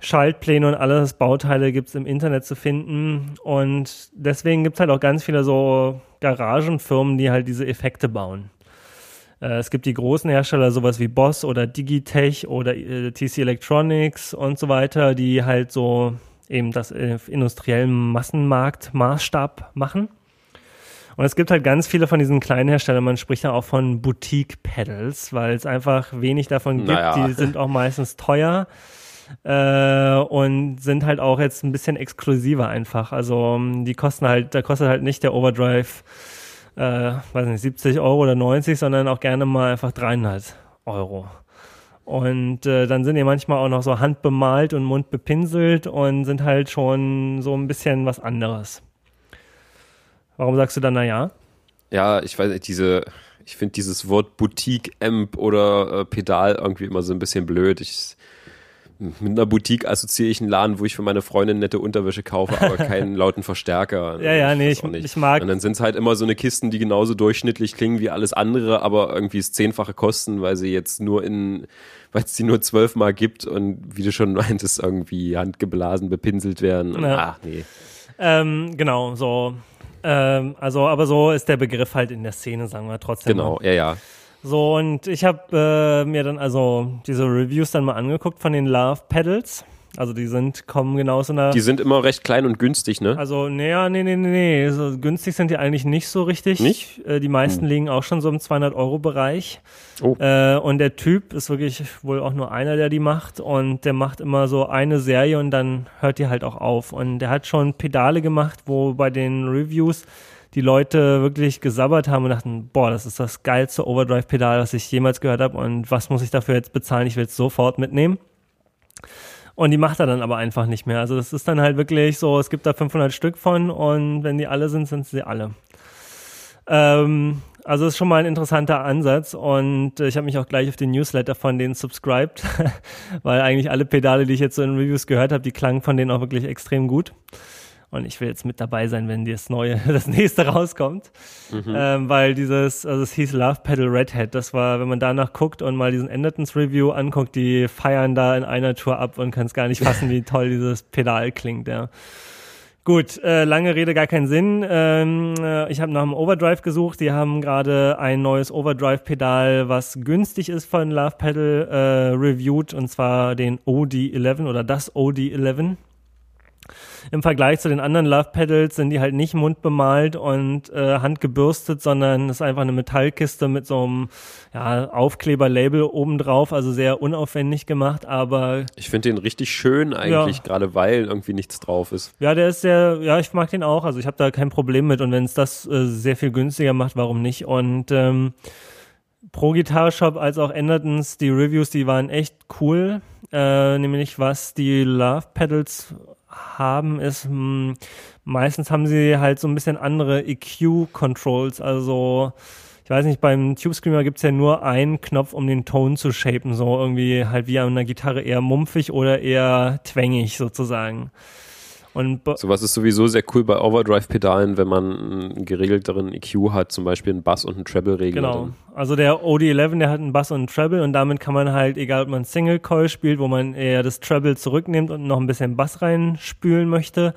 Schaltpläne und alles Bauteile gibt's im Internet zu finden. Und deswegen gibt's halt auch ganz viele so Garagenfirmen, die halt diese Effekte bauen. Äh, es gibt die großen Hersteller, sowas wie Boss oder Digitech oder äh, TC Electronics und so weiter, die halt so eben das auf industriellen Massenmarkt-Maßstab machen. Und es gibt halt ganz viele von diesen kleinen Herstellern, man spricht ja auch von Boutique-Pedals, weil es einfach wenig davon gibt. Naja. Die sind auch meistens teuer äh, und sind halt auch jetzt ein bisschen exklusiver einfach. Also die kosten halt, da kostet halt nicht der Overdrive, äh, weiß nicht, 70 Euro oder 90, sondern auch gerne mal einfach 300 Euro. Und äh, dann sind die manchmal auch noch so handbemalt und mundbepinselt und sind halt schon so ein bisschen was anderes. Warum sagst du dann, naja? Ja, ich weiß nicht, diese, ich finde dieses Wort Boutique-Amp oder äh, Pedal irgendwie immer so ein bisschen blöd. Ich, mit einer Boutique assoziiere ich einen Laden, wo ich für meine Freundin nette Unterwäsche kaufe, aber keinen lauten Verstärker. ja, ja, nee, ich, ich, mag. Und dann sind es halt immer so eine Kisten, die genauso durchschnittlich klingen wie alles andere, aber irgendwie das Zehnfache kosten, weil sie jetzt nur in, weil es die nur zwölfmal gibt und wie du schon meintest, irgendwie handgeblasen, bepinselt werden. Ja. Ach, nee. Ähm, genau, so. Ähm, also, aber so ist der Begriff halt in der Szene, sagen wir trotzdem. Genau, mal. ja, ja. So, und ich habe äh, mir dann also diese Reviews dann mal angeguckt von den Love Pedals. Also die sind, kommen genau so einer. Die sind immer recht klein und günstig, ne? Also, nee, nee, nee, nee, nee. So günstig sind die eigentlich nicht so richtig. Nicht? Äh, die meisten hm. liegen auch schon so im 200-Euro-Bereich. Oh. Äh, und der Typ ist wirklich wohl auch nur einer, der die macht. Und der macht immer so eine Serie und dann hört die halt auch auf. Und der hat schon Pedale gemacht, wo bei den Reviews die Leute wirklich gesabbert haben und dachten, boah, das ist das geilste Overdrive-Pedal, was ich jemals gehört habe und was muss ich dafür jetzt bezahlen? Ich will es sofort mitnehmen. Und die macht er dann aber einfach nicht mehr. Also das ist dann halt wirklich so, es gibt da 500 Stück von und wenn die alle sind, sind sie alle. Ähm, also ist schon mal ein interessanter Ansatz und ich habe mich auch gleich auf den Newsletter von denen subscribed, weil eigentlich alle Pedale, die ich jetzt so in Reviews gehört habe, die klangen von denen auch wirklich extrem gut. Und ich will jetzt mit dabei sein, wenn das neue, das nächste rauskommt. Mhm. Ähm, weil dieses, also es hieß Love Pedal Redhead. Das war, wenn man danach guckt und mal diesen Endertons Review anguckt, die feiern da in einer Tour ab und kann es gar nicht fassen, wie toll dieses Pedal klingt, ja. Gut, äh, lange Rede, gar keinen Sinn. Ähm, äh, ich habe nach einem Overdrive gesucht. Die haben gerade ein neues Overdrive-Pedal, was günstig ist von Love Pedal, äh, reviewed, und zwar den OD11 oder das OD11 im Vergleich zu den anderen Love Pedals sind die halt nicht mundbemalt und äh, handgebürstet, sondern es ist einfach eine Metallkiste mit so einem ja, Aufkleber-Label obendrauf, also sehr unaufwendig gemacht, aber. Ich finde den richtig schön eigentlich, ja. gerade weil irgendwie nichts drauf ist. Ja, der ist sehr, ja, ich mag den auch, also ich habe da kein Problem mit und wenn es das äh, sehr viel günstiger macht, warum nicht? Und ähm, Pro Guitar Shop als auch Endertons, die Reviews, die waren echt cool. Äh, nämlich was die Love Pedals haben, ist mh, hm, meistens haben sie halt so ein bisschen andere EQ-Controls. Also ich weiß nicht, beim Tube Screamer gibt's ja nur einen Knopf, um den Ton zu shapen. So irgendwie halt wie an einer Gitarre eher mumpfig oder eher twängig sozusagen. Und Sowas ist sowieso sehr cool bei Overdrive-Pedalen, wenn man einen geregelteren EQ hat, zum Beispiel einen Bass und einen Treble-Regler. Genau. Also der OD11, der hat einen Bass und einen Treble und damit kann man halt, egal ob man Single Coil spielt, wo man eher das Treble zurücknimmt und noch ein bisschen Bass reinspülen möchte,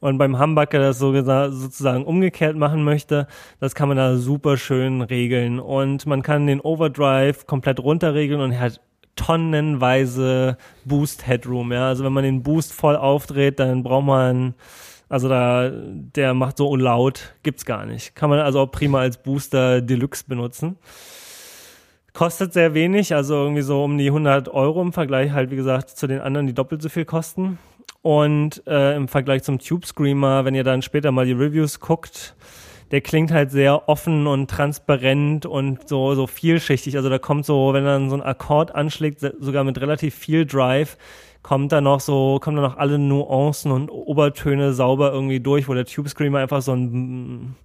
und beim Humbucker das so sozusagen umgekehrt machen möchte, das kann man da super schön regeln. Und man kann den Overdrive komplett runterregeln und hat tonnenweise Boost Headroom. Ja, also wenn man den Boost voll aufdreht, dann braucht man also da, der macht so laut, gibt's gar nicht. Kann man also auch prima als Booster Deluxe benutzen. Kostet sehr wenig, also irgendwie so um die 100 Euro im Vergleich halt, wie gesagt, zu den anderen, die doppelt so viel kosten. Und äh, im Vergleich zum Tube Screamer, wenn ihr dann später mal die Reviews guckt, der klingt halt sehr offen und transparent und so, so vielschichtig. Also da kommt so, wenn er so ein Akkord anschlägt, sogar mit relativ viel Drive, kommt da noch so, kommen da noch alle Nuancen und Obertöne sauber irgendwie durch, wo der Tube Screamer einfach so ein,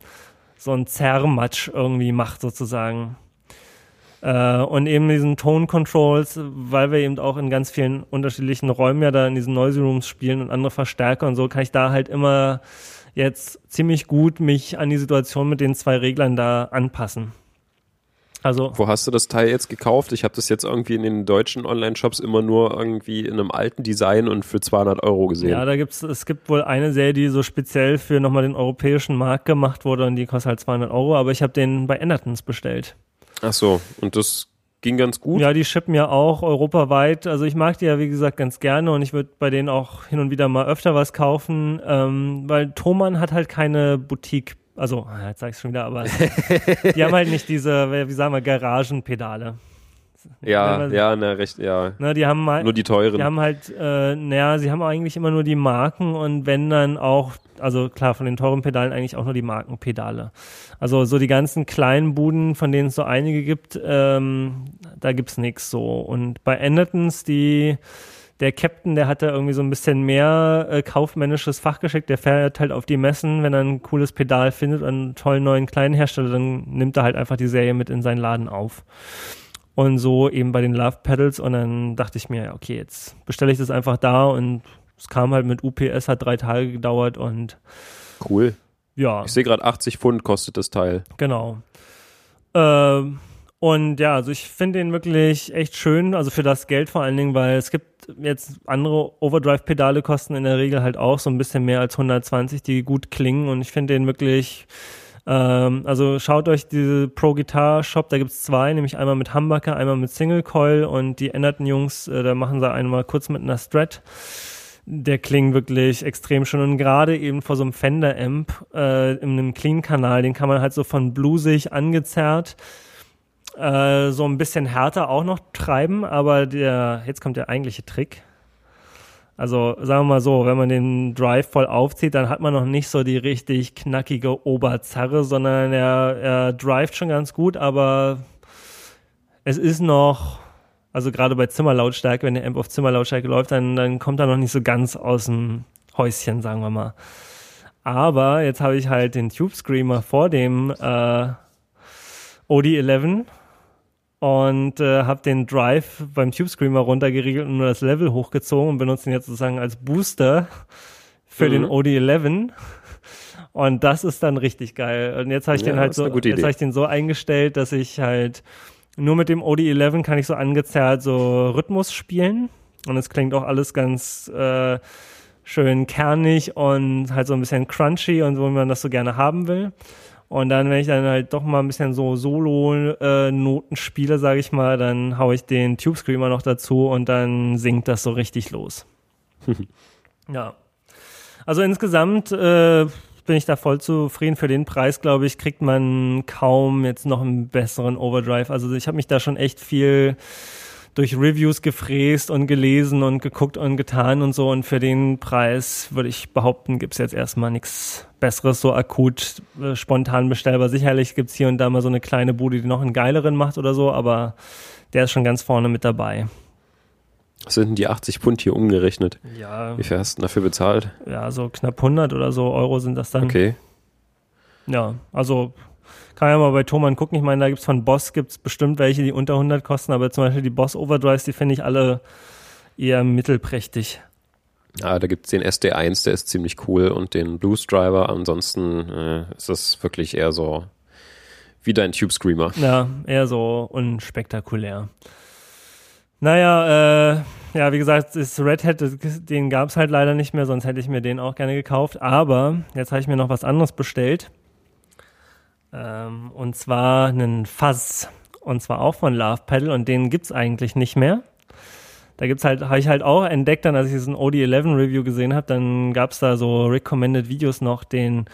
so ein Zerrmatsch irgendwie macht sozusagen. Äh, und eben diesen Tone Controls, weil wir eben auch in ganz vielen unterschiedlichen Räumen ja da in diesen Noisy Rooms spielen und andere Verstärker und so, kann ich da halt immer jetzt ziemlich gut mich an die Situation mit den zwei Reglern da anpassen. Also Wo hast du das Teil jetzt gekauft? Ich habe das jetzt irgendwie in den deutschen Online-Shops immer nur irgendwie in einem alten Design und für 200 Euro gesehen. Ja, da gibt's, es gibt wohl eine Serie, die so speziell für nochmal den europäischen Markt gemacht wurde und die kostet halt 200 Euro, aber ich habe den bei Endertons bestellt. Ach so, und das ging ganz gut? Ja, die shippen ja auch europaweit. Also ich mag die ja, wie gesagt, ganz gerne und ich würde bei denen auch hin und wieder mal öfter was kaufen, ähm, weil Thomann hat halt keine Boutique also, jetzt sag ich schon wieder, aber die haben halt nicht diese, wie sagen wir, Garagenpedale. Ja, ja, ne, recht, ja. Ne, die haben halt, nur die teuren. Die haben halt, äh, naja, sie haben eigentlich immer nur die Marken und wenn dann auch, also klar, von den teuren Pedalen eigentlich auch nur die Markenpedale. Also so die ganzen kleinen Buden, von denen es so einige gibt, ähm, da gibt's nichts so. Und bei Endertons, die der Captain, der hat da irgendwie so ein bisschen mehr äh, kaufmännisches Fachgeschick. Der fährt halt auf die Messen, wenn er ein cooles Pedal findet und einen tollen neuen kleinen Hersteller, dann nimmt er halt einfach die Serie mit in seinen Laden auf. Und so eben bei den Love Pedals und dann dachte ich mir, okay, jetzt bestelle ich das einfach da und es kam halt mit UPS, hat drei Tage gedauert und cool. Ja. Ich sehe gerade 80 Pfund kostet das Teil. Genau. Ähm, und ja, also ich finde den wirklich echt schön, also für das Geld vor allen Dingen, weil es gibt jetzt andere Overdrive-Pedale kosten in der Regel halt auch so ein bisschen mehr als 120, die gut klingen und ich finde den wirklich, ähm, also schaut euch diese Pro Guitar Shop, da gibt's zwei, nämlich einmal mit Humbucker, einmal mit Single Coil und die änderten Jungs, äh, da machen sie einmal kurz mit einer Strat der klingt wirklich extrem schön und gerade eben vor so einem Fender Amp äh, in einem Clean Kanal, den kann man halt so von bluesig angezerrt äh, so ein bisschen härter auch noch treiben, aber der, jetzt kommt der eigentliche Trick. Also sagen wir mal so, wenn man den Drive voll aufzieht, dann hat man noch nicht so die richtig knackige Oberzarre, sondern er, er drivet schon ganz gut, aber es ist noch, also gerade bei Zimmerlautstärke, wenn der Amp auf Zimmerlautstärke läuft, dann, dann kommt er noch nicht so ganz aus dem Häuschen, sagen wir mal. Aber jetzt habe ich halt den Tube Screamer vor dem äh, OD11 und äh, habe den Drive beim Tube Screamer runtergeriegelt und nur das Level hochgezogen und benutze ihn jetzt sozusagen als Booster für mhm. den OD11. Und das ist dann richtig geil. Und jetzt habe ich ja, den halt so, jetzt habe ich den so eingestellt, dass ich halt nur mit dem OD11 kann ich so angezerrt so Rhythmus spielen. Und es klingt auch alles ganz äh, schön kernig und halt so ein bisschen crunchy und so, wie man das so gerne haben will. Und dann, wenn ich dann halt doch mal ein bisschen so Solo-Noten spiele, sage ich mal, dann haue ich den Tube Screamer noch dazu und dann singt das so richtig los. ja. Also insgesamt äh, bin ich da voll zufrieden. Für den Preis, glaube ich, kriegt man kaum jetzt noch einen besseren Overdrive. Also ich habe mich da schon echt viel durch Reviews gefräst und gelesen und geguckt und getan und so. Und für den Preis würde ich behaupten, gibt's jetzt erstmal nichts Besseres, so akut, äh, spontan bestellbar. Sicherlich gibt's hier und da mal so eine kleine Bude, die noch einen geileren macht oder so, aber der ist schon ganz vorne mit dabei. Was sind denn die 80 Pfund hier umgerechnet? Ja. Wie viel hast du dafür bezahlt? Ja, so knapp 100 oder so Euro sind das dann. Okay. Ja, also kann ja mal bei Thomann gucken. Ich meine, da gibt's von Boss gibt's bestimmt welche, die unter 100 kosten, aber zum Beispiel die Boss Overdrives, die finde ich alle eher mittelprächtig. Ja, da gibt's den SD1, der ist ziemlich cool und den Blues Driver. Ansonsten äh, ist das wirklich eher so wie dein Tube Screamer. Ja, eher so unspektakulär. Naja, äh, ja, wie gesagt, das Red Hat, den gab's halt leider nicht mehr, sonst hätte ich mir den auch gerne gekauft. Aber jetzt habe ich mir noch was anderes bestellt. Ähm, und zwar einen Fuzz. Und zwar auch von Love Pedal und den gibt's eigentlich nicht mehr. Da gibt's halt, habe ich halt auch entdeckt, dann als ich diesen OD11 Review gesehen habe, dann gab's da so recommended Videos noch, den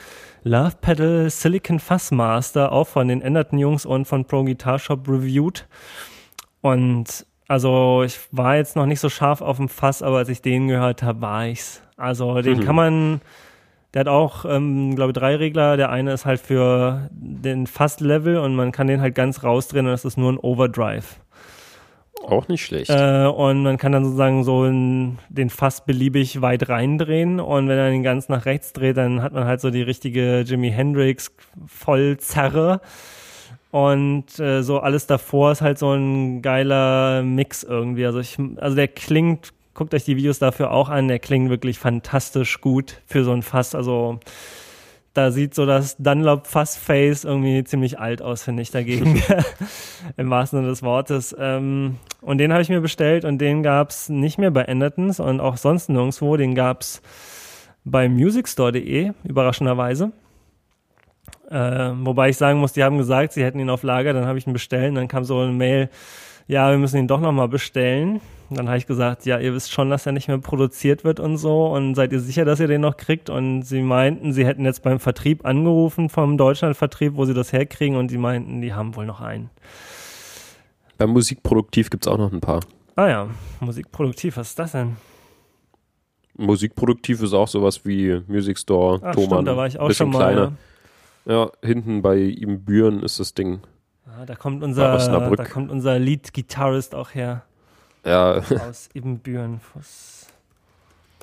Love Pedal Silicon Fuzz Master, auch von den änderten Jungs und von Pro Guitar Shop reviewed. Und also ich war jetzt noch nicht so scharf auf dem Fass, aber als ich den gehört habe, war ich's. Also den mhm. kann man der hat auch, ähm, glaube ich, drei Regler. Der eine ist halt für den Fast-Level und man kann den halt ganz rausdrehen und das ist nur ein Overdrive. Auch nicht schlecht. Äh, und man kann dann sozusagen so in, den Fass beliebig weit reindrehen und wenn er den ganz nach rechts dreht, dann hat man halt so die richtige Jimi Hendrix Vollzerre. Und äh, so alles davor ist halt so ein geiler Mix irgendwie. Also ich, also der klingt, guckt euch die Videos dafür auch an, der klingt wirklich fantastisch gut für so ein Fass. Also da sieht so das Dunlop Fassface irgendwie ziemlich alt aus, finde ich dagegen. Im wahrsten Sinne des Wortes. Ähm, und den habe ich mir bestellt und den gab's nicht mehr bei Endertons und auch sonst nirgendwo. Den gab's bei musicstore.de, überraschenderweise. Äh, wobei ich sagen muss, die haben gesagt, sie hätten ihn auf Lager, dann habe ich ihn bestellt und dann kam so eine Mail, ja, wir müssen ihn doch nochmal bestellen. Und dann habe ich gesagt, ja, ihr wisst schon, dass er nicht mehr produziert wird und so und seid ihr sicher, dass ihr den noch kriegt? Und sie meinten, sie hätten jetzt beim Vertrieb angerufen, vom Deutschlandvertrieb, wo sie das herkriegen und die meinten, die haben wohl noch einen. Beim Musikproduktiv gibt es auch noch ein paar. Ah ja, Musikproduktiv, was ist das denn? Musikproduktiv ist auch sowas wie Music Store, Ach, Thomann. stimmt, da war ich auch schon mal. kleiner. Ja, hinten bei ihm Büren ist das Ding. Ja, da kommt unser, Osnabrück. da kommt unser Lead-Gitarrist auch her. Ja, aus Ibbenbüren. Was-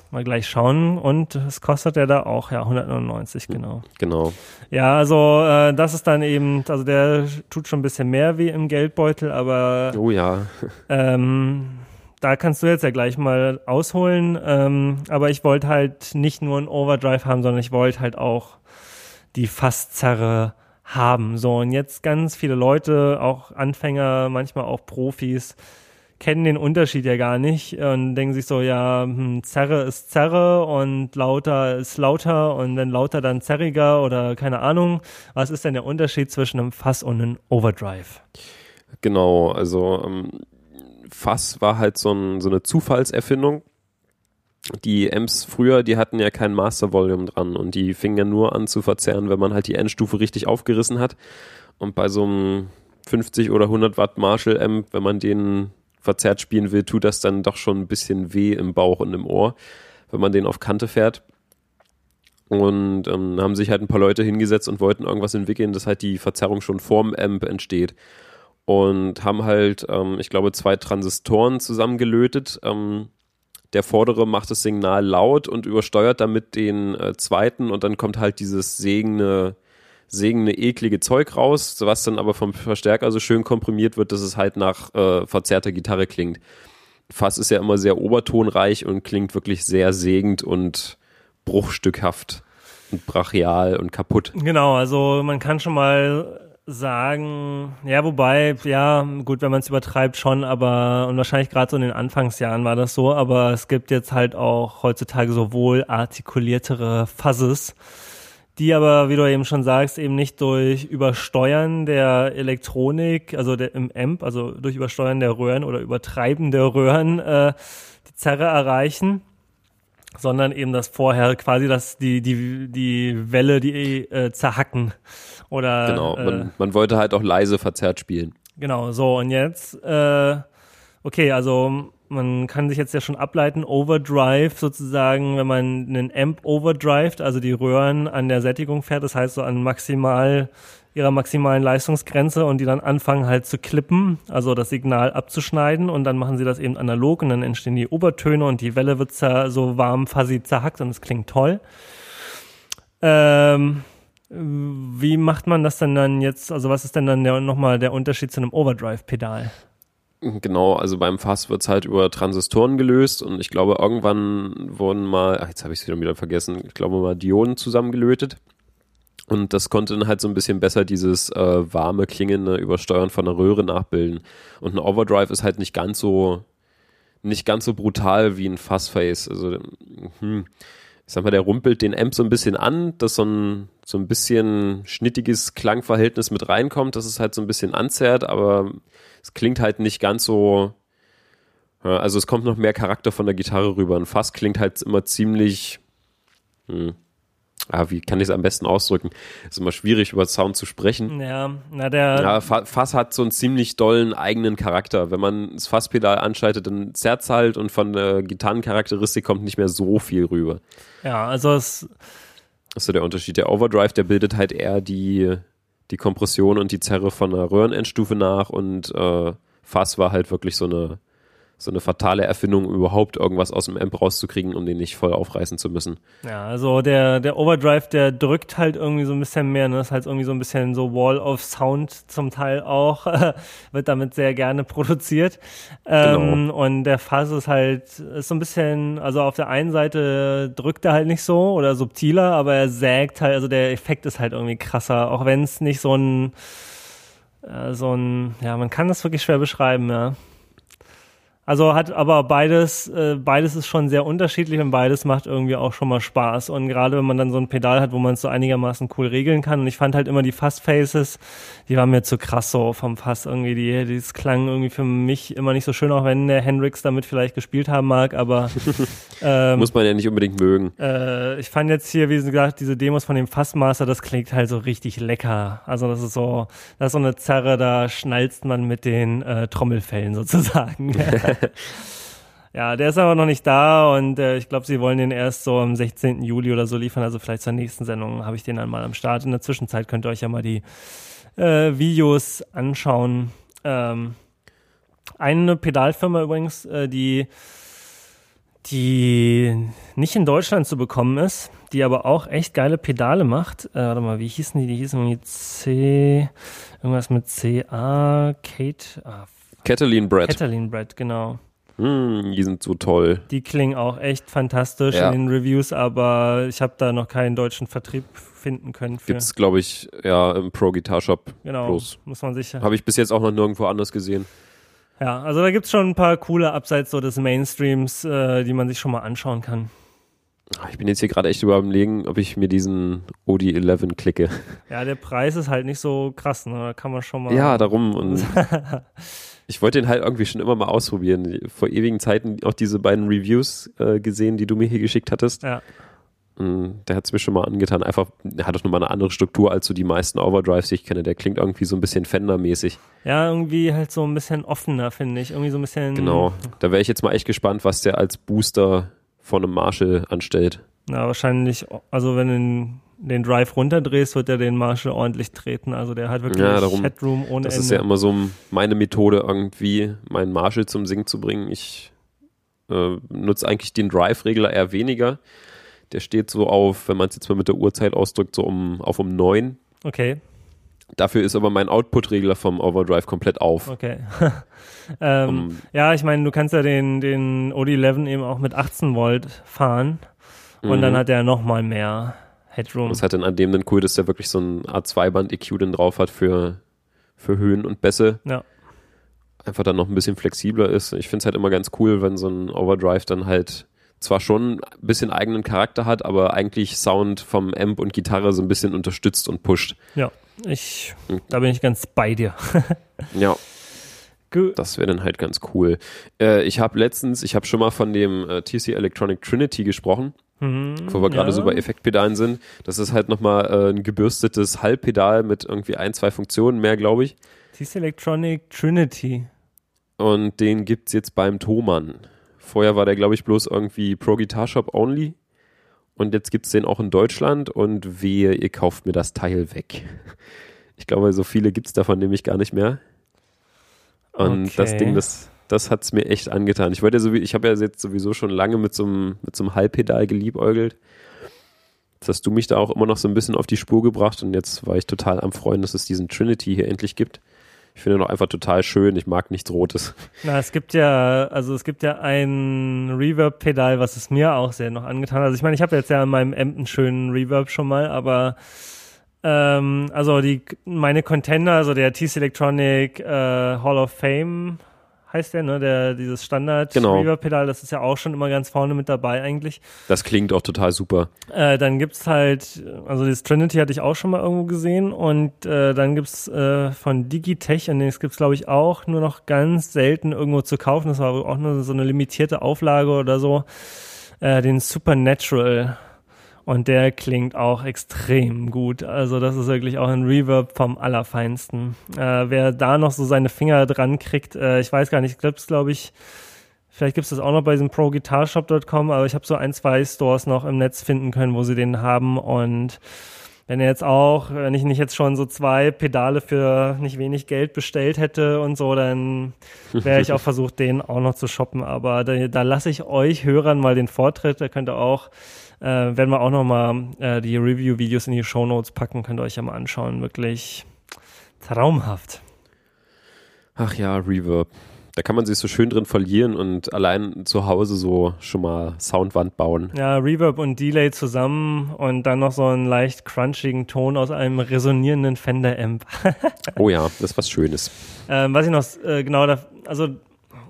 Mal gleich schauen. Und es kostet der da auch, ja, 199, genau. genau. Ja, also äh, das ist dann eben, also der tut schon ein bisschen mehr wie im Geldbeutel, aber Oh ja. ähm, da kannst du jetzt ja gleich mal ausholen. Ähm, aber ich wollte halt nicht nur einen Overdrive haben, sondern ich wollte halt auch die Fasszerre haben. So, und jetzt ganz viele Leute, auch Anfänger, manchmal auch Profis, kennen den Unterschied ja gar nicht und denken sich so, ja, hm, Zerre ist Zerre und lauter ist lauter und dann lauter dann zerriger oder keine Ahnung. Was ist denn der Unterschied zwischen einem Fass und einem Overdrive? Genau, also ähm, Fass war halt so, ein, so eine Zufallserfindung. Die Amps früher, die hatten ja kein Master Volume dran und die fingen ja nur an zu verzerren, wenn man halt die Endstufe richtig aufgerissen hat. Und bei so einem 50 oder 100 Watt Marshall Amp, wenn man den verzerrt spielen will, tut das dann doch schon ein bisschen weh im Bauch und im Ohr, wenn man den auf Kante fährt. Und ähm, haben sich halt ein paar Leute hingesetzt und wollten irgendwas entwickeln, dass halt die Verzerrung schon vorm Amp entsteht und haben halt, ähm, ich glaube, zwei Transistoren zusammengelötet. Ähm, der vordere macht das Signal laut und übersteuert damit den äh, zweiten und dann kommt halt dieses segende, segende, eklige Zeug raus, was dann aber vom Verstärker so schön komprimiert wird, dass es halt nach äh, verzerrter Gitarre klingt. Fass ist ja immer sehr obertonreich und klingt wirklich sehr segend und bruchstückhaft und brachial und kaputt. Genau, also man kann schon mal sagen, ja, wobei, ja, gut, wenn man es übertreibt schon, aber und wahrscheinlich gerade so in den Anfangsjahren war das so, aber es gibt jetzt halt auch heutzutage so wohl artikuliertere Fuzzes, die aber, wie du eben schon sagst, eben nicht durch Übersteuern der Elektronik, also der, im Amp, also durch Übersteuern der Röhren oder Übertreiben der Röhren äh, die Zerre erreichen, sondern eben das vorher quasi das die die die Welle die äh, zerhacken oder Genau, äh, man, man wollte halt auch leise verzerrt spielen. Genau, so und jetzt, äh, okay, also man kann sich jetzt ja schon ableiten, Overdrive sozusagen, wenn man einen Amp overdrived, also die Röhren an der Sättigung fährt, das heißt so an maximal ihrer maximalen Leistungsgrenze und die dann anfangen halt zu klippen, also das Signal abzuschneiden und dann machen sie das eben analog und dann entstehen die Obertöne und die Welle wird so warm, fuzzy zerhackt und es klingt toll. Ähm, wie macht man das denn dann jetzt? Also was ist denn dann der, nochmal der Unterschied zu einem Overdrive-Pedal? Genau, also beim Fass wird's halt über Transistoren gelöst und ich glaube, irgendwann wurden mal, ach, jetzt habe ich es wieder vergessen, ich glaube mal Dioden zusammengelötet. Und das konnte dann halt so ein bisschen besser dieses äh, warme, klingende Übersteuern von einer Röhre nachbilden. Und ein Overdrive ist halt nicht ganz so, nicht ganz so brutal wie ein Fassface. Also, hm, ich sag mal, der rumpelt den Amp so ein bisschen an, dass so ein, so ein bisschen schnittiges Klangverhältnis mit reinkommt, dass es halt so ein bisschen anzerrt, aber es klingt halt nicht ganz so, also es kommt noch mehr Charakter von der Gitarre rüber. Ein Fass klingt halt immer ziemlich, hm, ah, wie kann ich es am besten ausdrücken? Ist immer schwierig, über Sound zu sprechen. Ja, na der, Ja, Fa- Fass hat so einen ziemlich dollen eigenen Charakter. Wenn man das Fasspedal anschaltet, dann zerrt's halt und von der Gitarrencharakteristik kommt nicht mehr so viel rüber. ja, also es, Das ist so der Unterschied. Der Overdrive, der bildet halt eher die, die Kompression und die Zerre von einer Röhrenendstufe nach und äh, Fass war halt wirklich so eine so eine fatale Erfindung, überhaupt irgendwas aus dem Amp rauszukriegen, um den nicht voll aufreißen zu müssen. Ja, also der, der Overdrive, der drückt halt irgendwie so ein bisschen mehr, ne? Das ist halt irgendwie so ein bisschen so Wall of Sound zum Teil auch, wird damit sehr gerne produziert. Ähm, genau. Und der Fass ist halt, ist so ein bisschen, also auf der einen Seite drückt er halt nicht so oder subtiler, aber er sägt halt, also der Effekt ist halt irgendwie krasser, auch wenn es nicht so ein, äh, so ein, ja, man kann das wirklich schwer beschreiben, ja. Also hat aber beides, äh, beides ist schon sehr unterschiedlich und beides macht irgendwie auch schon mal Spaß. Und gerade wenn man dann so ein Pedal hat, wo man es so einigermaßen cool regeln kann. Und ich fand halt immer die Fast Faces, die waren mir zu krass so vom Fass irgendwie. Die, das klang irgendwie für mich immer nicht so schön, auch wenn der Hendrix damit vielleicht gespielt haben mag, aber ähm, muss man ja nicht unbedingt mögen. Äh, ich fand jetzt hier, wie gesagt, diese Demos von dem Fassmaster, das klingt halt so richtig lecker. Also das ist so, das ist so eine Zerre, da schnalzt man mit den äh, Trommelfällen sozusagen. ja, der ist aber noch nicht da und äh, ich glaube, sie wollen den erst so am 16. Juli oder so liefern. Also vielleicht zur nächsten Sendung habe ich den dann mal am Start. In der Zwischenzeit könnt ihr euch ja mal die äh, Videos anschauen. Ähm, eine Pedalfirma übrigens, äh, die die nicht in Deutschland zu bekommen ist, die aber auch echt geile Pedale macht. Äh, warte mal, wie hießen die? Die hießen irgendwie C, irgendwas mit CA, Kate, ah, Cataline Bread. Cataline Bread, genau. Mm, die sind so toll. Die klingen auch echt fantastisch ja. in den Reviews, aber ich habe da noch keinen deutschen Vertrieb finden können. Gibt es, glaube ich, ja im Pro Guitar Shop. Genau, bloß. muss man sicher. Habe ich bis jetzt auch noch nirgendwo anders gesehen. Ja, also da gibt es schon ein paar coole abseits so des Mainstreams, äh, die man sich schon mal anschauen kann. Ich bin jetzt hier gerade echt überlegen, ob ich mir diesen Odi 11 klicke. Ja, der Preis ist halt nicht so krass, ne? Da kann man schon mal. Ja, darum. Und ich wollte den halt irgendwie schon immer mal ausprobieren. Vor ewigen Zeiten auch diese beiden Reviews äh, gesehen, die du mir hier geschickt hattest. Ja. Und der hat es mir schon mal angetan. Einfach, er hat doch nochmal eine andere Struktur als so die meisten Overdrives, die ich kenne. Der klingt irgendwie so ein bisschen Fender-mäßig. Ja, irgendwie halt so ein bisschen offener, finde ich. Irgendwie so ein bisschen. Genau. Da wäre ich jetzt mal echt gespannt, was der als Booster von einem Marshall anstellt. Na, wahrscheinlich, also wenn du den Drive runterdrehst, wird er den Marshall ordentlich treten. Also der hat wirklich ja, darum, Headroom ohne Das Ende. ist ja immer so meine Methode, irgendwie meinen Marshall zum Singen zu bringen. Ich äh, nutze eigentlich den Drive-Regler eher weniger. Der steht so auf, wenn man es jetzt mal mit der Uhrzeit ausdrückt, so um, auf um 9. Okay. Dafür ist aber mein Output-Regler vom Overdrive komplett auf. Okay. ähm, um, ja, ich meine, du kannst ja den, den OD11 eben auch mit 18 Volt fahren und dann mhm. hat er nochmal mehr Headroom. Das hat dann an dem dann cool, dass der wirklich so ein A2-Band-EQ dann drauf hat für, für Höhen und Bässe. Ja. Einfach dann noch ein bisschen flexibler ist. Ich finde es halt immer ganz cool, wenn so ein Overdrive dann halt zwar schon ein bisschen eigenen Charakter hat, aber eigentlich Sound vom Amp und Gitarre so ein bisschen unterstützt und pusht. Ja, ich, hm. da bin ich ganz bei dir. ja. Gut. Das wäre dann halt ganz cool. Äh, ich habe letztens, ich habe schon mal von dem äh, TC Electronic Trinity gesprochen, mhm, wo wir gerade ja. so bei Effektpedalen sind. Das ist halt nochmal äh, ein gebürstetes Halbpedal mit irgendwie ein, zwei Funktionen mehr, glaube ich. TC Electronic Trinity. Und den gibt es jetzt beim Thomann. Vorher war der, glaube ich, bloß irgendwie Pro Guitar Shop only. Und jetzt gibt es den auch in Deutschland und wehe, ihr kauft mir das Teil weg. Ich glaube, so viele gibt es davon nämlich gar nicht mehr. Und okay. das Ding, das, das hat es mir echt angetan. Ich wollte ja so ich habe ja jetzt sowieso schon lange mit so einem, mit so einem Halbpedal geliebäugelt. Jetzt hast du mich da auch immer noch so ein bisschen auf die Spur gebracht und jetzt war ich total am Freuen, dass es diesen Trinity hier endlich gibt. Ich finde ihn auch einfach total schön. Ich mag nichts Rotes. Na, es gibt ja, also es gibt ja ein Reverb-Pedal, was es mir auch sehr noch angetan hat. Also ich meine, ich habe jetzt ja in meinem einen schönen Reverb schon mal, aber ähm, also die meine Contender, also der TC Electronic äh, Hall of Fame heißt der, ne? Der, dieses Standard genau. Das ist ja auch schon immer ganz vorne mit dabei eigentlich. Das klingt auch total super. Äh, dann gibt's halt, also das Trinity hatte ich auch schon mal irgendwo gesehen und äh, dann gibt's äh, von Digitech, und das gibt's glaube ich auch nur noch ganz selten irgendwo zu kaufen. Das war auch nur so eine limitierte Auflage oder so. Äh, den Supernatural und der klingt auch extrem gut. Also das ist wirklich auch ein Reverb vom Allerfeinsten. Äh, wer da noch so seine Finger dran kriegt, äh, ich weiß gar nicht, ich glaube, glaube ich, vielleicht gibt es das auch noch bei diesem proguitarshop.com, aber ich habe so ein, zwei Stores noch im Netz finden können, wo sie den haben und wenn er jetzt auch, wenn ich nicht jetzt schon so zwei Pedale für nicht wenig Geld bestellt hätte und so, dann wäre ich auch versucht, den auch noch zu shoppen. Aber da, da lasse ich euch Hörern mal den Vortritt. Da könnt ihr auch, äh, werden wir auch noch mal äh, die Review-Videos in die Show Notes packen. Könnt ihr euch ja mal anschauen. Wirklich traumhaft. Ach ja, Reverb. Da kann man sich so schön drin verlieren und allein zu Hause so schon mal Soundwand bauen. Ja, Reverb und Delay zusammen und dann noch so einen leicht crunchigen Ton aus einem resonierenden Fender-Amp. oh ja, das ist was Schönes. Ähm, was ich noch äh, genau da, also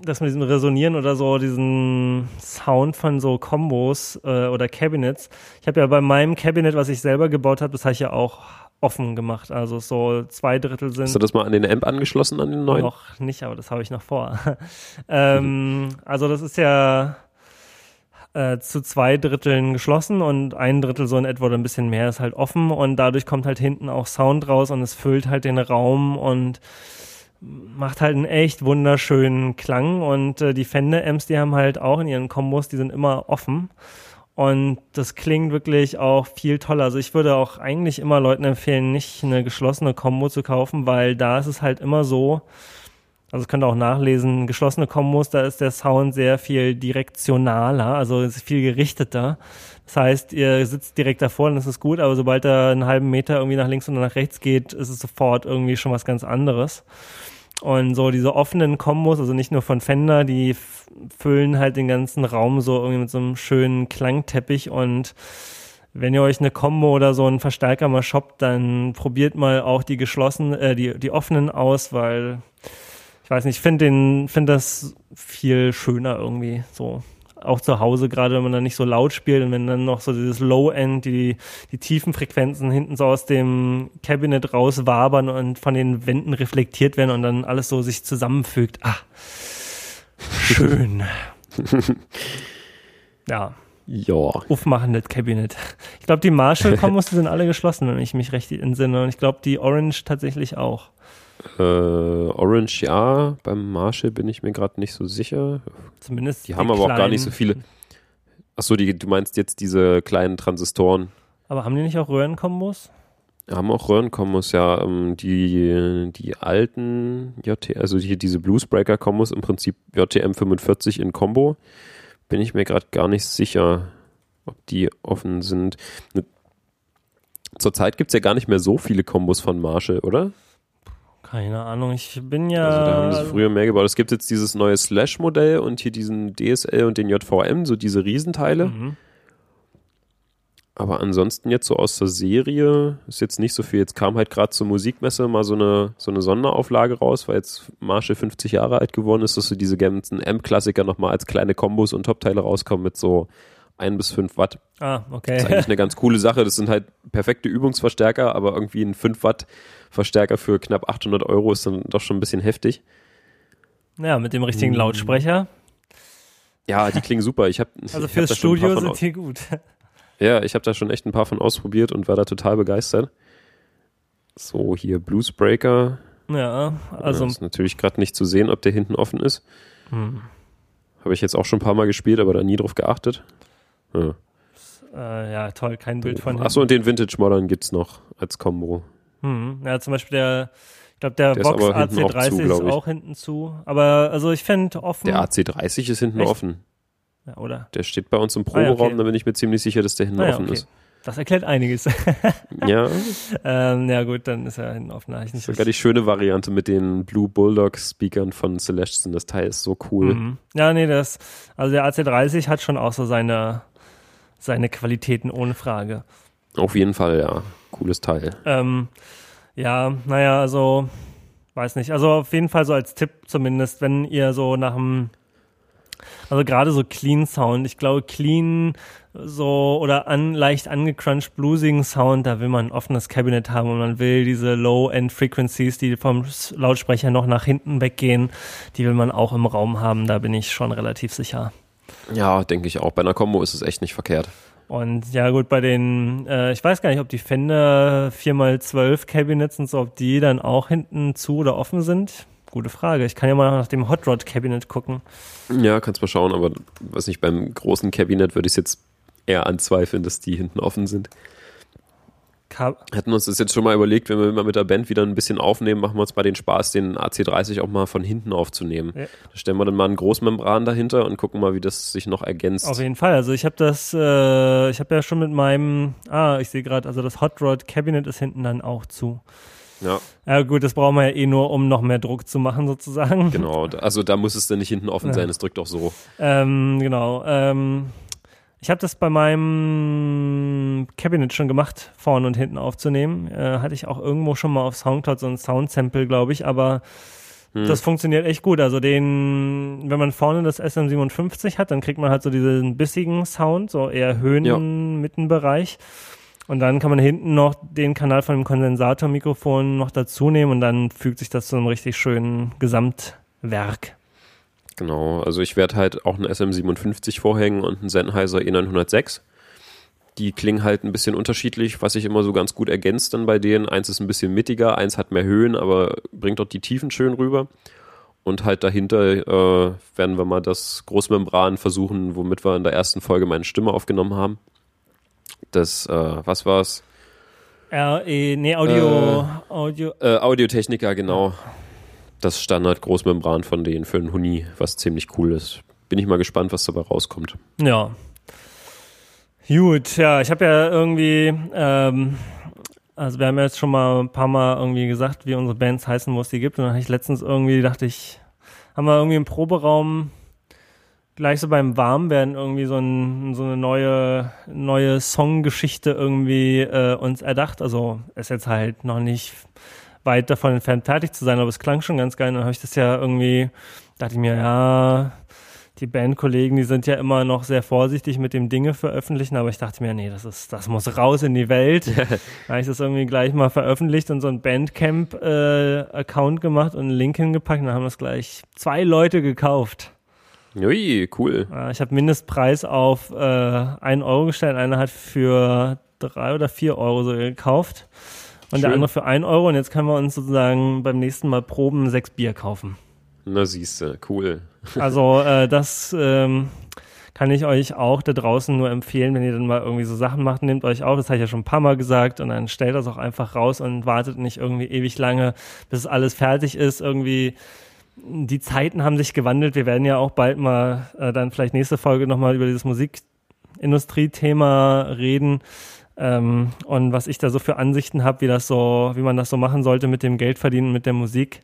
das mit diesem Resonieren oder so, diesen Sound von so Kombos äh, oder Cabinets. Ich habe ja bei meinem Cabinet, was ich selber gebaut habe, das habe ich ja auch offen gemacht. Also so zwei Drittel sind. Hast du das mal an den Amp angeschlossen, an den neuen? Noch nicht, aber das habe ich noch vor. ähm. Also das ist ja äh, zu zwei Dritteln geschlossen und ein Drittel so in etwa oder ein bisschen mehr ist halt offen und dadurch kommt halt hinten auch Sound raus und es füllt halt den Raum und macht halt einen echt wunderschönen Klang und äh, die Fender Amps, die haben halt auch in ihren Kombos, die sind immer offen und das klingt wirklich auch viel toller. Also ich würde auch eigentlich immer Leuten empfehlen, nicht eine geschlossene Combo zu kaufen, weil da ist es halt immer so, also könnt ihr auch nachlesen, geschlossene Kombos, da ist der Sound sehr viel direktionaler, also ist viel gerichteter. Das heißt, ihr sitzt direkt davor das ist gut, aber sobald er einen halben Meter irgendwie nach links oder nach rechts geht, ist es sofort irgendwie schon was ganz anderes. Und so diese offenen Kombos, also nicht nur von Fender, die füllen halt den ganzen Raum so irgendwie mit so einem schönen Klangteppich und wenn ihr euch eine Combo oder so einen Verstärker mal shoppt, dann probiert mal auch die geschlossenen, äh, die, die offenen aus, weil ich weiß nicht, ich finde den, finde das viel schöner irgendwie so auch zu Hause, gerade wenn man dann nicht so laut spielt und wenn dann noch so dieses Low-End, die, die tiefen Frequenzen hinten so aus dem Cabinet rauswabern und von den Wänden reflektiert werden und dann alles so sich zusammenfügt. Ah, schön. ja. Ja. Aufmachen, das Cabinet. Ich glaube, die Marshall-Kombos sind alle geschlossen, wenn ich mich recht entsinne. Und ich glaube, die Orange tatsächlich auch. Äh, Orange ja, beim Marshall bin ich mir gerade nicht so sicher. Zumindest. Die, die haben aber auch gar nicht so viele. Achso, die, du meinst jetzt diese kleinen Transistoren. Aber haben die nicht auch Röhrenkombos? Haben auch Röhrenkombos, ja. Ähm, die, die alten JT, also hier diese Bluesbreaker-Kombos, im Prinzip JTM 45 in Combo, bin ich mir gerade gar nicht sicher, ob die offen sind. Zurzeit gibt es ja gar nicht mehr so viele Kombos von Marshall, oder? Keine Ahnung, ich bin ja. Also da haben sie früher mehr gebaut. Es gibt jetzt dieses neue Slash-Modell und hier diesen DSL und den JVM, so diese Riesenteile. Mhm. Aber ansonsten jetzt so aus der Serie ist jetzt nicht so viel. Jetzt kam halt gerade zur Musikmesse mal so eine, so eine Sonderauflage raus, weil jetzt Marshall 50 Jahre alt geworden ist, dass so diese ganzen Amp-Klassiker nochmal als kleine Kombos und Top-Teile rauskommen mit so ein bis fünf Watt. Ah, okay. Das ist eigentlich eine ganz coole Sache. Das sind halt perfekte Übungsverstärker, aber irgendwie ein 5 Watt Verstärker für knapp 800 Euro ist dann doch schon ein bisschen heftig. Ja, mit dem richtigen hm. Lautsprecher. Ja, die klingen super. Ich hab, also fürs hab Studio sind die gut. Ja, ich habe da schon echt ein paar von ausprobiert und war da total begeistert. So, hier Bluesbreaker. Ja, also. Ja, ist natürlich gerade nicht zu sehen, ob der hinten offen ist. Hm. Habe ich jetzt auch schon ein paar Mal gespielt, aber da nie drauf geachtet. Ja, äh, ja toll, kein Bild von Achso, und den Vintage Modern gibt es noch als Combo. Hm. Ja, zum Beispiel der, ich glaube, der, der Vox AC30 auch zu, ist auch hinten zu. Aber also ich finde offen. Der AC30 ist hinten Echt? offen. Ja, oder? Der steht bei uns im Proberaum, ah, okay. da bin ich mir ziemlich sicher, dass der hinten ah, offen okay. ist. Das erklärt einiges. ja. ähm, ja, gut, dann ist er hinten offen. Ich nicht Sogar die schöne Variante mit den Blue Bulldog Speakern von Celestion. Das Teil ist so cool. Mhm. Ja, nee, das, also der AC30 hat schon auch so seine, seine Qualitäten ohne Frage. Auf jeden Fall, ja. Cooles Teil. Ähm, ja, naja, also, weiß nicht. Also auf jeden Fall so als Tipp zumindest, wenn ihr so nach einem also gerade so Clean Sound. Ich glaube, Clean so oder an, leicht angecrunched bluesigen Sound, da will man ein offenes Cabinet haben und man will diese Low-End Frequencies, die vom Lautsprecher noch nach hinten weggehen, die will man auch im Raum haben. Da bin ich schon relativ sicher. Ja, denke ich auch. Bei einer Combo ist es echt nicht verkehrt. Und ja gut, bei den, äh, ich weiß gar nicht, ob die Fender 4x12 Cabinets und so, ob die dann auch hinten zu oder offen sind. Gute Frage. Ich kann ja mal nach dem Hot Rod Cabinet gucken. Ja, kannst mal schauen, aber was nicht, beim großen Cabinet würde ich es jetzt eher anzweifeln, dass die hinten offen sind. Hatten uns das jetzt schon mal überlegt, wenn wir mal mit der Band wieder ein bisschen aufnehmen, machen wir uns mal den Spaß, den AC30 auch mal von hinten aufzunehmen. Ja. Da stellen wir dann mal einen Großmembran dahinter und gucken mal, wie das sich noch ergänzt. Auf jeden Fall. Also ich habe das, äh, ich habe ja schon mit meinem, ah, ich sehe gerade, also das Hot Rod Cabinet ist hinten dann auch zu. Ja. Ja gut, das brauchen wir ja eh nur, um noch mehr Druck zu machen sozusagen. Genau, also da muss es dann nicht hinten offen ja. sein, es drückt auch so. Ähm, genau. Ähm, ich habe das bei meinem Cabinet schon gemacht, vorne und hinten aufzunehmen. Äh, hatte ich auch irgendwo schon mal auf Soundcloud so ein Soundsample, glaube ich, aber hm. das funktioniert echt gut. Also den, wenn man vorne das SM57 hat, dann kriegt man halt so diesen bissigen Sound, so eher Höhen-Mittenbereich. Und dann kann man hinten noch den Kanal von dem Kondensatormikrofon noch dazu nehmen und dann fügt sich das zu einem richtig schönen Gesamtwerk. Genau, also ich werde halt auch einen SM57 vorhängen und einen Sennheiser E906. Die klingen halt ein bisschen unterschiedlich, was sich immer so ganz gut ergänzt dann bei denen. Eins ist ein bisschen mittiger, eins hat mehr Höhen, aber bringt dort die Tiefen schön rüber. Und halt dahinter äh, werden wir mal das Großmembran versuchen, womit wir in der ersten Folge meine Stimme aufgenommen haben. Das, äh, was war's? RE, nee, Audio, äh, Audio. Äh, Audiotechniker, genau das Standard-Großmembran von denen für einen Huni, was ziemlich cool ist. Bin ich mal gespannt, was dabei rauskommt. Ja. Gut, ja, ich habe ja irgendwie, ähm, also wir haben ja jetzt schon mal ein paar Mal irgendwie gesagt, wie unsere Bands heißen, wo es die gibt. Und dann habe ich letztens irgendwie, dachte ich, haben wir irgendwie im Proberaum gleich so beim Warmwerden irgendwie so, ein, so eine neue, neue Songgeschichte irgendwie äh, uns erdacht. Also ist jetzt halt noch nicht weit davon entfernt, fertig zu sein, aber es klang schon ganz geil. Und dann habe ich das ja irgendwie, dachte ich mir, ja, die Bandkollegen, die sind ja immer noch sehr vorsichtig mit dem Dinge veröffentlichen, aber ich dachte mir, nee, das ist, das muss raus in die Welt. da habe ich das irgendwie gleich mal veröffentlicht und so ein Bandcamp-Account äh, gemacht und einen Link hingepackt und dann haben das gleich zwei Leute gekauft. Ui, cool. Ich habe Mindestpreis auf äh, einen Euro gestellt, einer hat für drei oder vier Euro so gekauft und Schön. der andere für ein Euro. Und jetzt können wir uns sozusagen beim nächsten Mal proben sechs Bier kaufen. Na siehste, cool. Also äh, das ähm, kann ich euch auch da draußen nur empfehlen, wenn ihr dann mal irgendwie so Sachen macht, nehmt euch auf, das habe ich ja schon ein paar Mal gesagt, und dann stellt das auch einfach raus und wartet nicht irgendwie ewig lange, bis alles fertig ist. Irgendwie die Zeiten haben sich gewandelt. Wir werden ja auch bald mal äh, dann vielleicht nächste Folge nochmal über dieses Musikindustrie-Thema reden. Ähm, und was ich da so für Ansichten habe, wie das so, wie man das so machen sollte mit dem Geldverdienen, mit der Musik.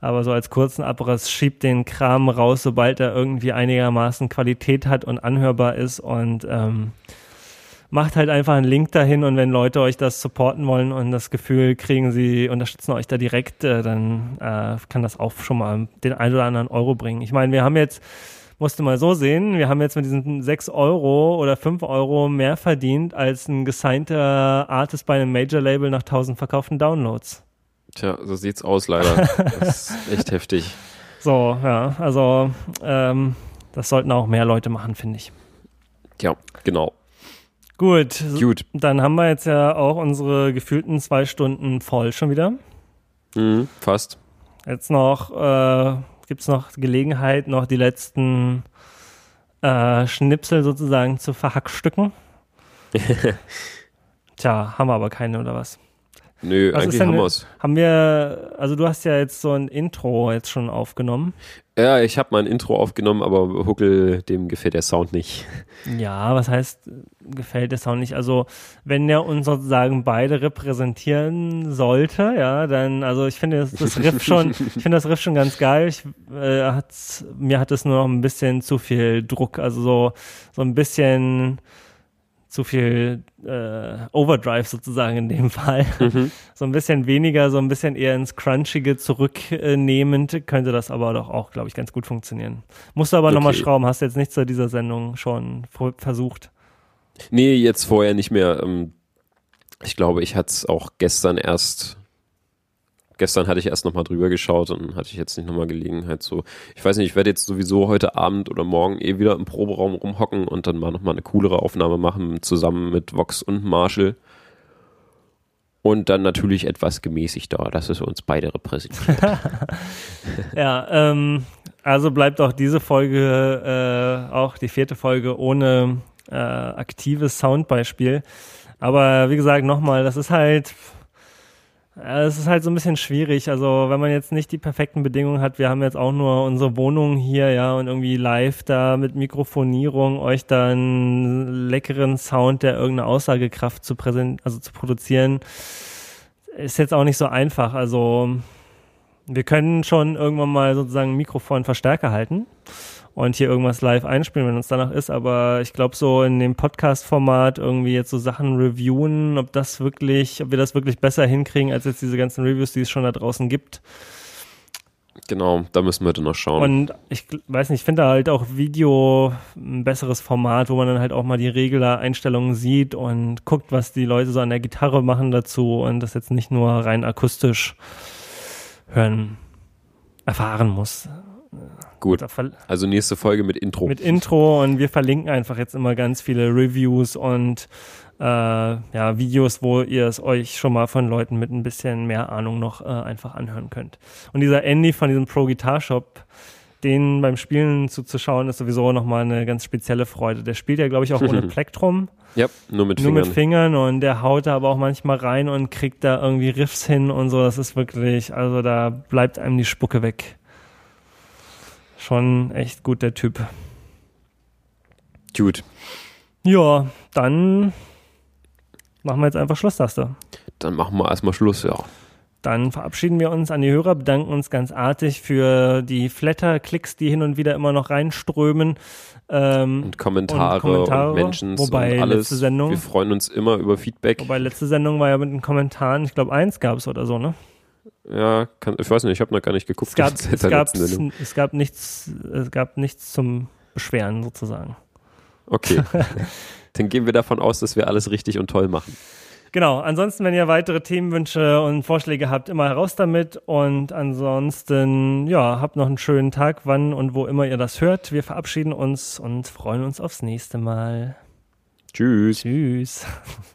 Aber so als kurzen Abriss schiebt den Kram raus, sobald er irgendwie einigermaßen Qualität hat und anhörbar ist und ähm, macht halt einfach einen Link dahin und wenn Leute euch das supporten wollen und das Gefühl kriegen, sie unterstützen euch da direkt, äh, dann äh, kann das auch schon mal den ein oder anderen Euro bringen. Ich meine, wir haben jetzt musst du mal so sehen, wir haben jetzt mit diesen 6 Euro oder 5 Euro mehr verdient als ein gesignter Artist bei einem Major-Label nach 1000 verkauften Downloads. Tja, so sieht's aus leider. das ist echt heftig. So, ja, also ähm, das sollten auch mehr Leute machen, finde ich. Ja, genau. Gut, Gut. Dann haben wir jetzt ja auch unsere gefühlten zwei Stunden voll schon wieder. Mhm, fast. Jetzt noch äh, gibt es noch Gelegenheit, noch die letzten äh, Schnipsel sozusagen zu verhackstücken? Tja, haben wir aber keine oder was? Nö, was eigentlich haben wir Haben wir, also du hast ja jetzt so ein Intro jetzt schon aufgenommen. Ja, ich habe mal ein Intro aufgenommen, aber Huckel, dem gefällt der Sound nicht. Ja, was heißt, gefällt der Sound nicht? Also, wenn der uns sozusagen beide repräsentieren sollte, ja, dann, also ich finde das, das Riff schon, ich finde das Riff schon ganz geil. Ich, äh, hat's, mir hat es nur noch ein bisschen zu viel Druck, also so, so ein bisschen, zu viel äh, Overdrive sozusagen in dem Fall. Mhm. So ein bisschen weniger, so ein bisschen eher ins Crunchige zurücknehmend, könnte das aber doch auch, glaube ich, ganz gut funktionieren. Musst du aber okay. nochmal schrauben, hast du jetzt nichts zu dieser Sendung schon versucht? Nee, jetzt vorher nicht mehr. Ähm, ich glaube, ich hatte es auch gestern erst gestern hatte ich erst nochmal drüber geschaut und hatte ich jetzt nicht nochmal Gelegenheit so. Ich weiß nicht, ich werde jetzt sowieso heute Abend oder morgen eh wieder im Proberaum rumhocken und dann mal nochmal eine coolere Aufnahme machen, zusammen mit Vox und Marshall. Und dann natürlich etwas gemäßigter, dass es uns beide repräsentiert. ja, ähm, also bleibt auch diese Folge, äh, auch die vierte Folge ohne äh, aktives Soundbeispiel. Aber wie gesagt, nochmal, das ist halt, es ist halt so ein bisschen schwierig. Also, wenn man jetzt nicht die perfekten Bedingungen hat, wir haben jetzt auch nur unsere Wohnung hier, ja, und irgendwie live da mit Mikrofonierung euch da einen leckeren Sound, der irgendeine Aussagekraft zu präsent, also zu produzieren, ist jetzt auch nicht so einfach. Also, wir können schon irgendwann mal sozusagen Mikrofon Verstärker halten und hier irgendwas live einspielen, wenn uns danach ist. Aber ich glaube, so in dem Podcast-Format irgendwie jetzt so Sachen reviewen, ob das wirklich, ob wir das wirklich besser hinkriegen, als jetzt diese ganzen Reviews, die es schon da draußen gibt. Genau, da müssen wir dann noch schauen. Und ich weiß nicht, ich finde halt auch Video ein besseres Format, wo man dann halt auch mal die Regler-Einstellungen sieht und guckt, was die Leute so an der Gitarre machen dazu und das jetzt nicht nur rein akustisch hören, erfahren muss. Gut. Also nächste Folge mit Intro. Mit Intro und wir verlinken einfach jetzt immer ganz viele Reviews und äh, ja, Videos, wo ihr es euch schon mal von Leuten mit ein bisschen mehr Ahnung noch äh, einfach anhören könnt. Und dieser Andy von diesem Pro Guitar Shop, den beim Spielen zuzuschauen, ist sowieso nochmal eine ganz spezielle Freude. Der spielt ja, glaube ich, auch ohne Plektrum. Ja, nur mit nur Fingern. Nur mit Fingern und der haut da aber auch manchmal rein und kriegt da irgendwie Riffs hin und so. Das ist wirklich, also da bleibt einem die Spucke weg. Schon echt gut, der Typ. Gut. Ja, dann machen wir jetzt einfach Schluss, sagst du. Dann machen wir erstmal Schluss, ja. Dann verabschieden wir uns an die Hörer, bedanken uns ganz artig für die Flatter-Klicks, die hin und wieder immer noch reinströmen. Ähm, und, Kommentare und, Kommentare und Menschen wobei und alles. Letzte Sendung, wir freuen uns immer über Feedback. Wobei letzte Sendung war ja mit den Kommentaren, ich glaube eins gab es oder so, ne? Ja, kann, ich weiß nicht, ich habe noch gar nicht geguckt. Es gab, es, gab, es gab nichts, es gab nichts zum Beschweren sozusagen. Okay. Dann gehen wir davon aus, dass wir alles richtig und toll machen. Genau, ansonsten, wenn ihr weitere Themenwünsche und Vorschläge habt, immer heraus damit. Und ansonsten, ja, habt noch einen schönen Tag, wann und wo immer ihr das hört. Wir verabschieden uns und freuen uns aufs nächste Mal. Tschüss. Tschüss.